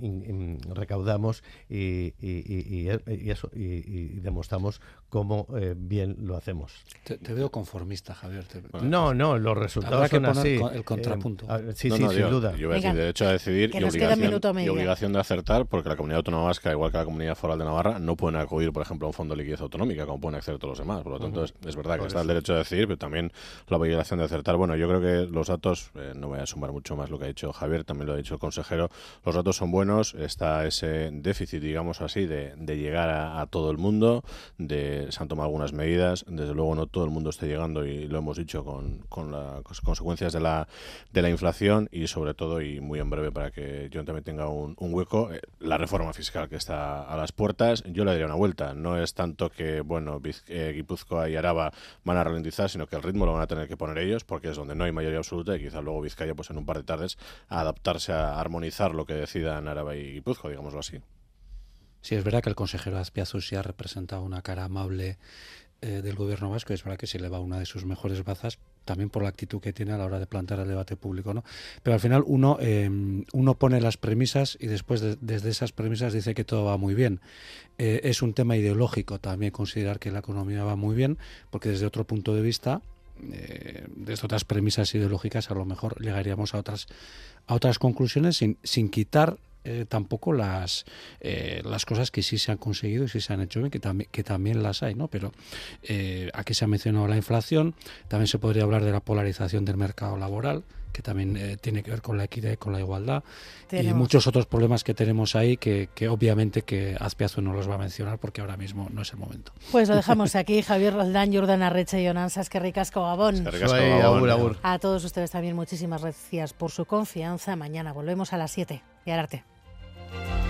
in, recaudamos y, y, y, eso y, demostramos cómo bien lo hacemos. Te, te, veo conformista, Javier. Te... no, no, los resultados son así. El contrapunto. sí, no, sí, no, sin yo, duda. Yo voy a decir derecho a decidir y obligación, y obligación de acertar, porque la comunidad autónoma vasca, igual que la comunidad foral de Navarra, no pueden acudir, por ejemplo, a un fondo de liquidez autonómica, como pueden acceder todos los demás. Por lo tanto, uh -huh. es, es, verdad que está el derecho a decidir, pero también la obligación de acertar. Bueno, yo creo que los datos, eh, no voy a sumar mucho más lo que ha dicho Javier, también lo ha dicho el consejero, los datos son buenos, está ese déficit, digamos así, de, de llegar a, a, todo el mundo, de, se han tomado algunas medidas, desde luego no todo el mundo está llegando y lo hemos dicho con, con las consecuencias de la, de la inflación y sobre todo, y muy en breve para que yo también tenga un, un hueco, eh, la reforma fiscal que está a las puertas, yo le daría una vuelta, no es tanto que, bueno, eh, Guipúzcoa y Araba van a ralentizar, sino que el ritmo lo van a tener que poner ellos, porque es donde no hay mayoría absoluta y quizás luego Vizcaya, pues en un par de tardes, a adaptarse a armonizar lo que decidan Araba y Guipúzcoa, digámoslo así. Sí, es verdad que el consejero Azpiazu sí ha representado una cara amable eh, del gobierno vasco, es verdad que se le va una de sus mejores bazas, también por la actitud que tiene a la hora de plantear el debate público, ¿no? Pero al final uno, eh, uno pone las premisas y después de, desde esas premisas dice que todo va muy bien. Eh, es un tema ideológico también considerar que la economía va muy bien, porque desde otro punto de vista eh, desde otras premisas ideológicas a lo mejor llegaríamos a otras a otras conclusiones sin, sin quitar eh, tampoco las eh, las cosas que sí se han conseguido y sí se han hecho bien, que, tam que también las hay, ¿no? Pero eh, aquí se ha mencionado la inflación, también se podría hablar de la polarización del mercado laboral, que también eh, tiene que ver con la equidad y con la igualdad tenemos. y muchos otros problemas que tenemos ahí que, que obviamente que Azpiazu no los va a mencionar porque ahora mismo no es el momento. Pues lo dejamos aquí, Javier Roldán, Jordan Arreche y Onansas, que ricasco Gabón. A todos ustedes también muchísimas gracias por su confianza. Mañana volvemos a las 7 y arte. Thank you.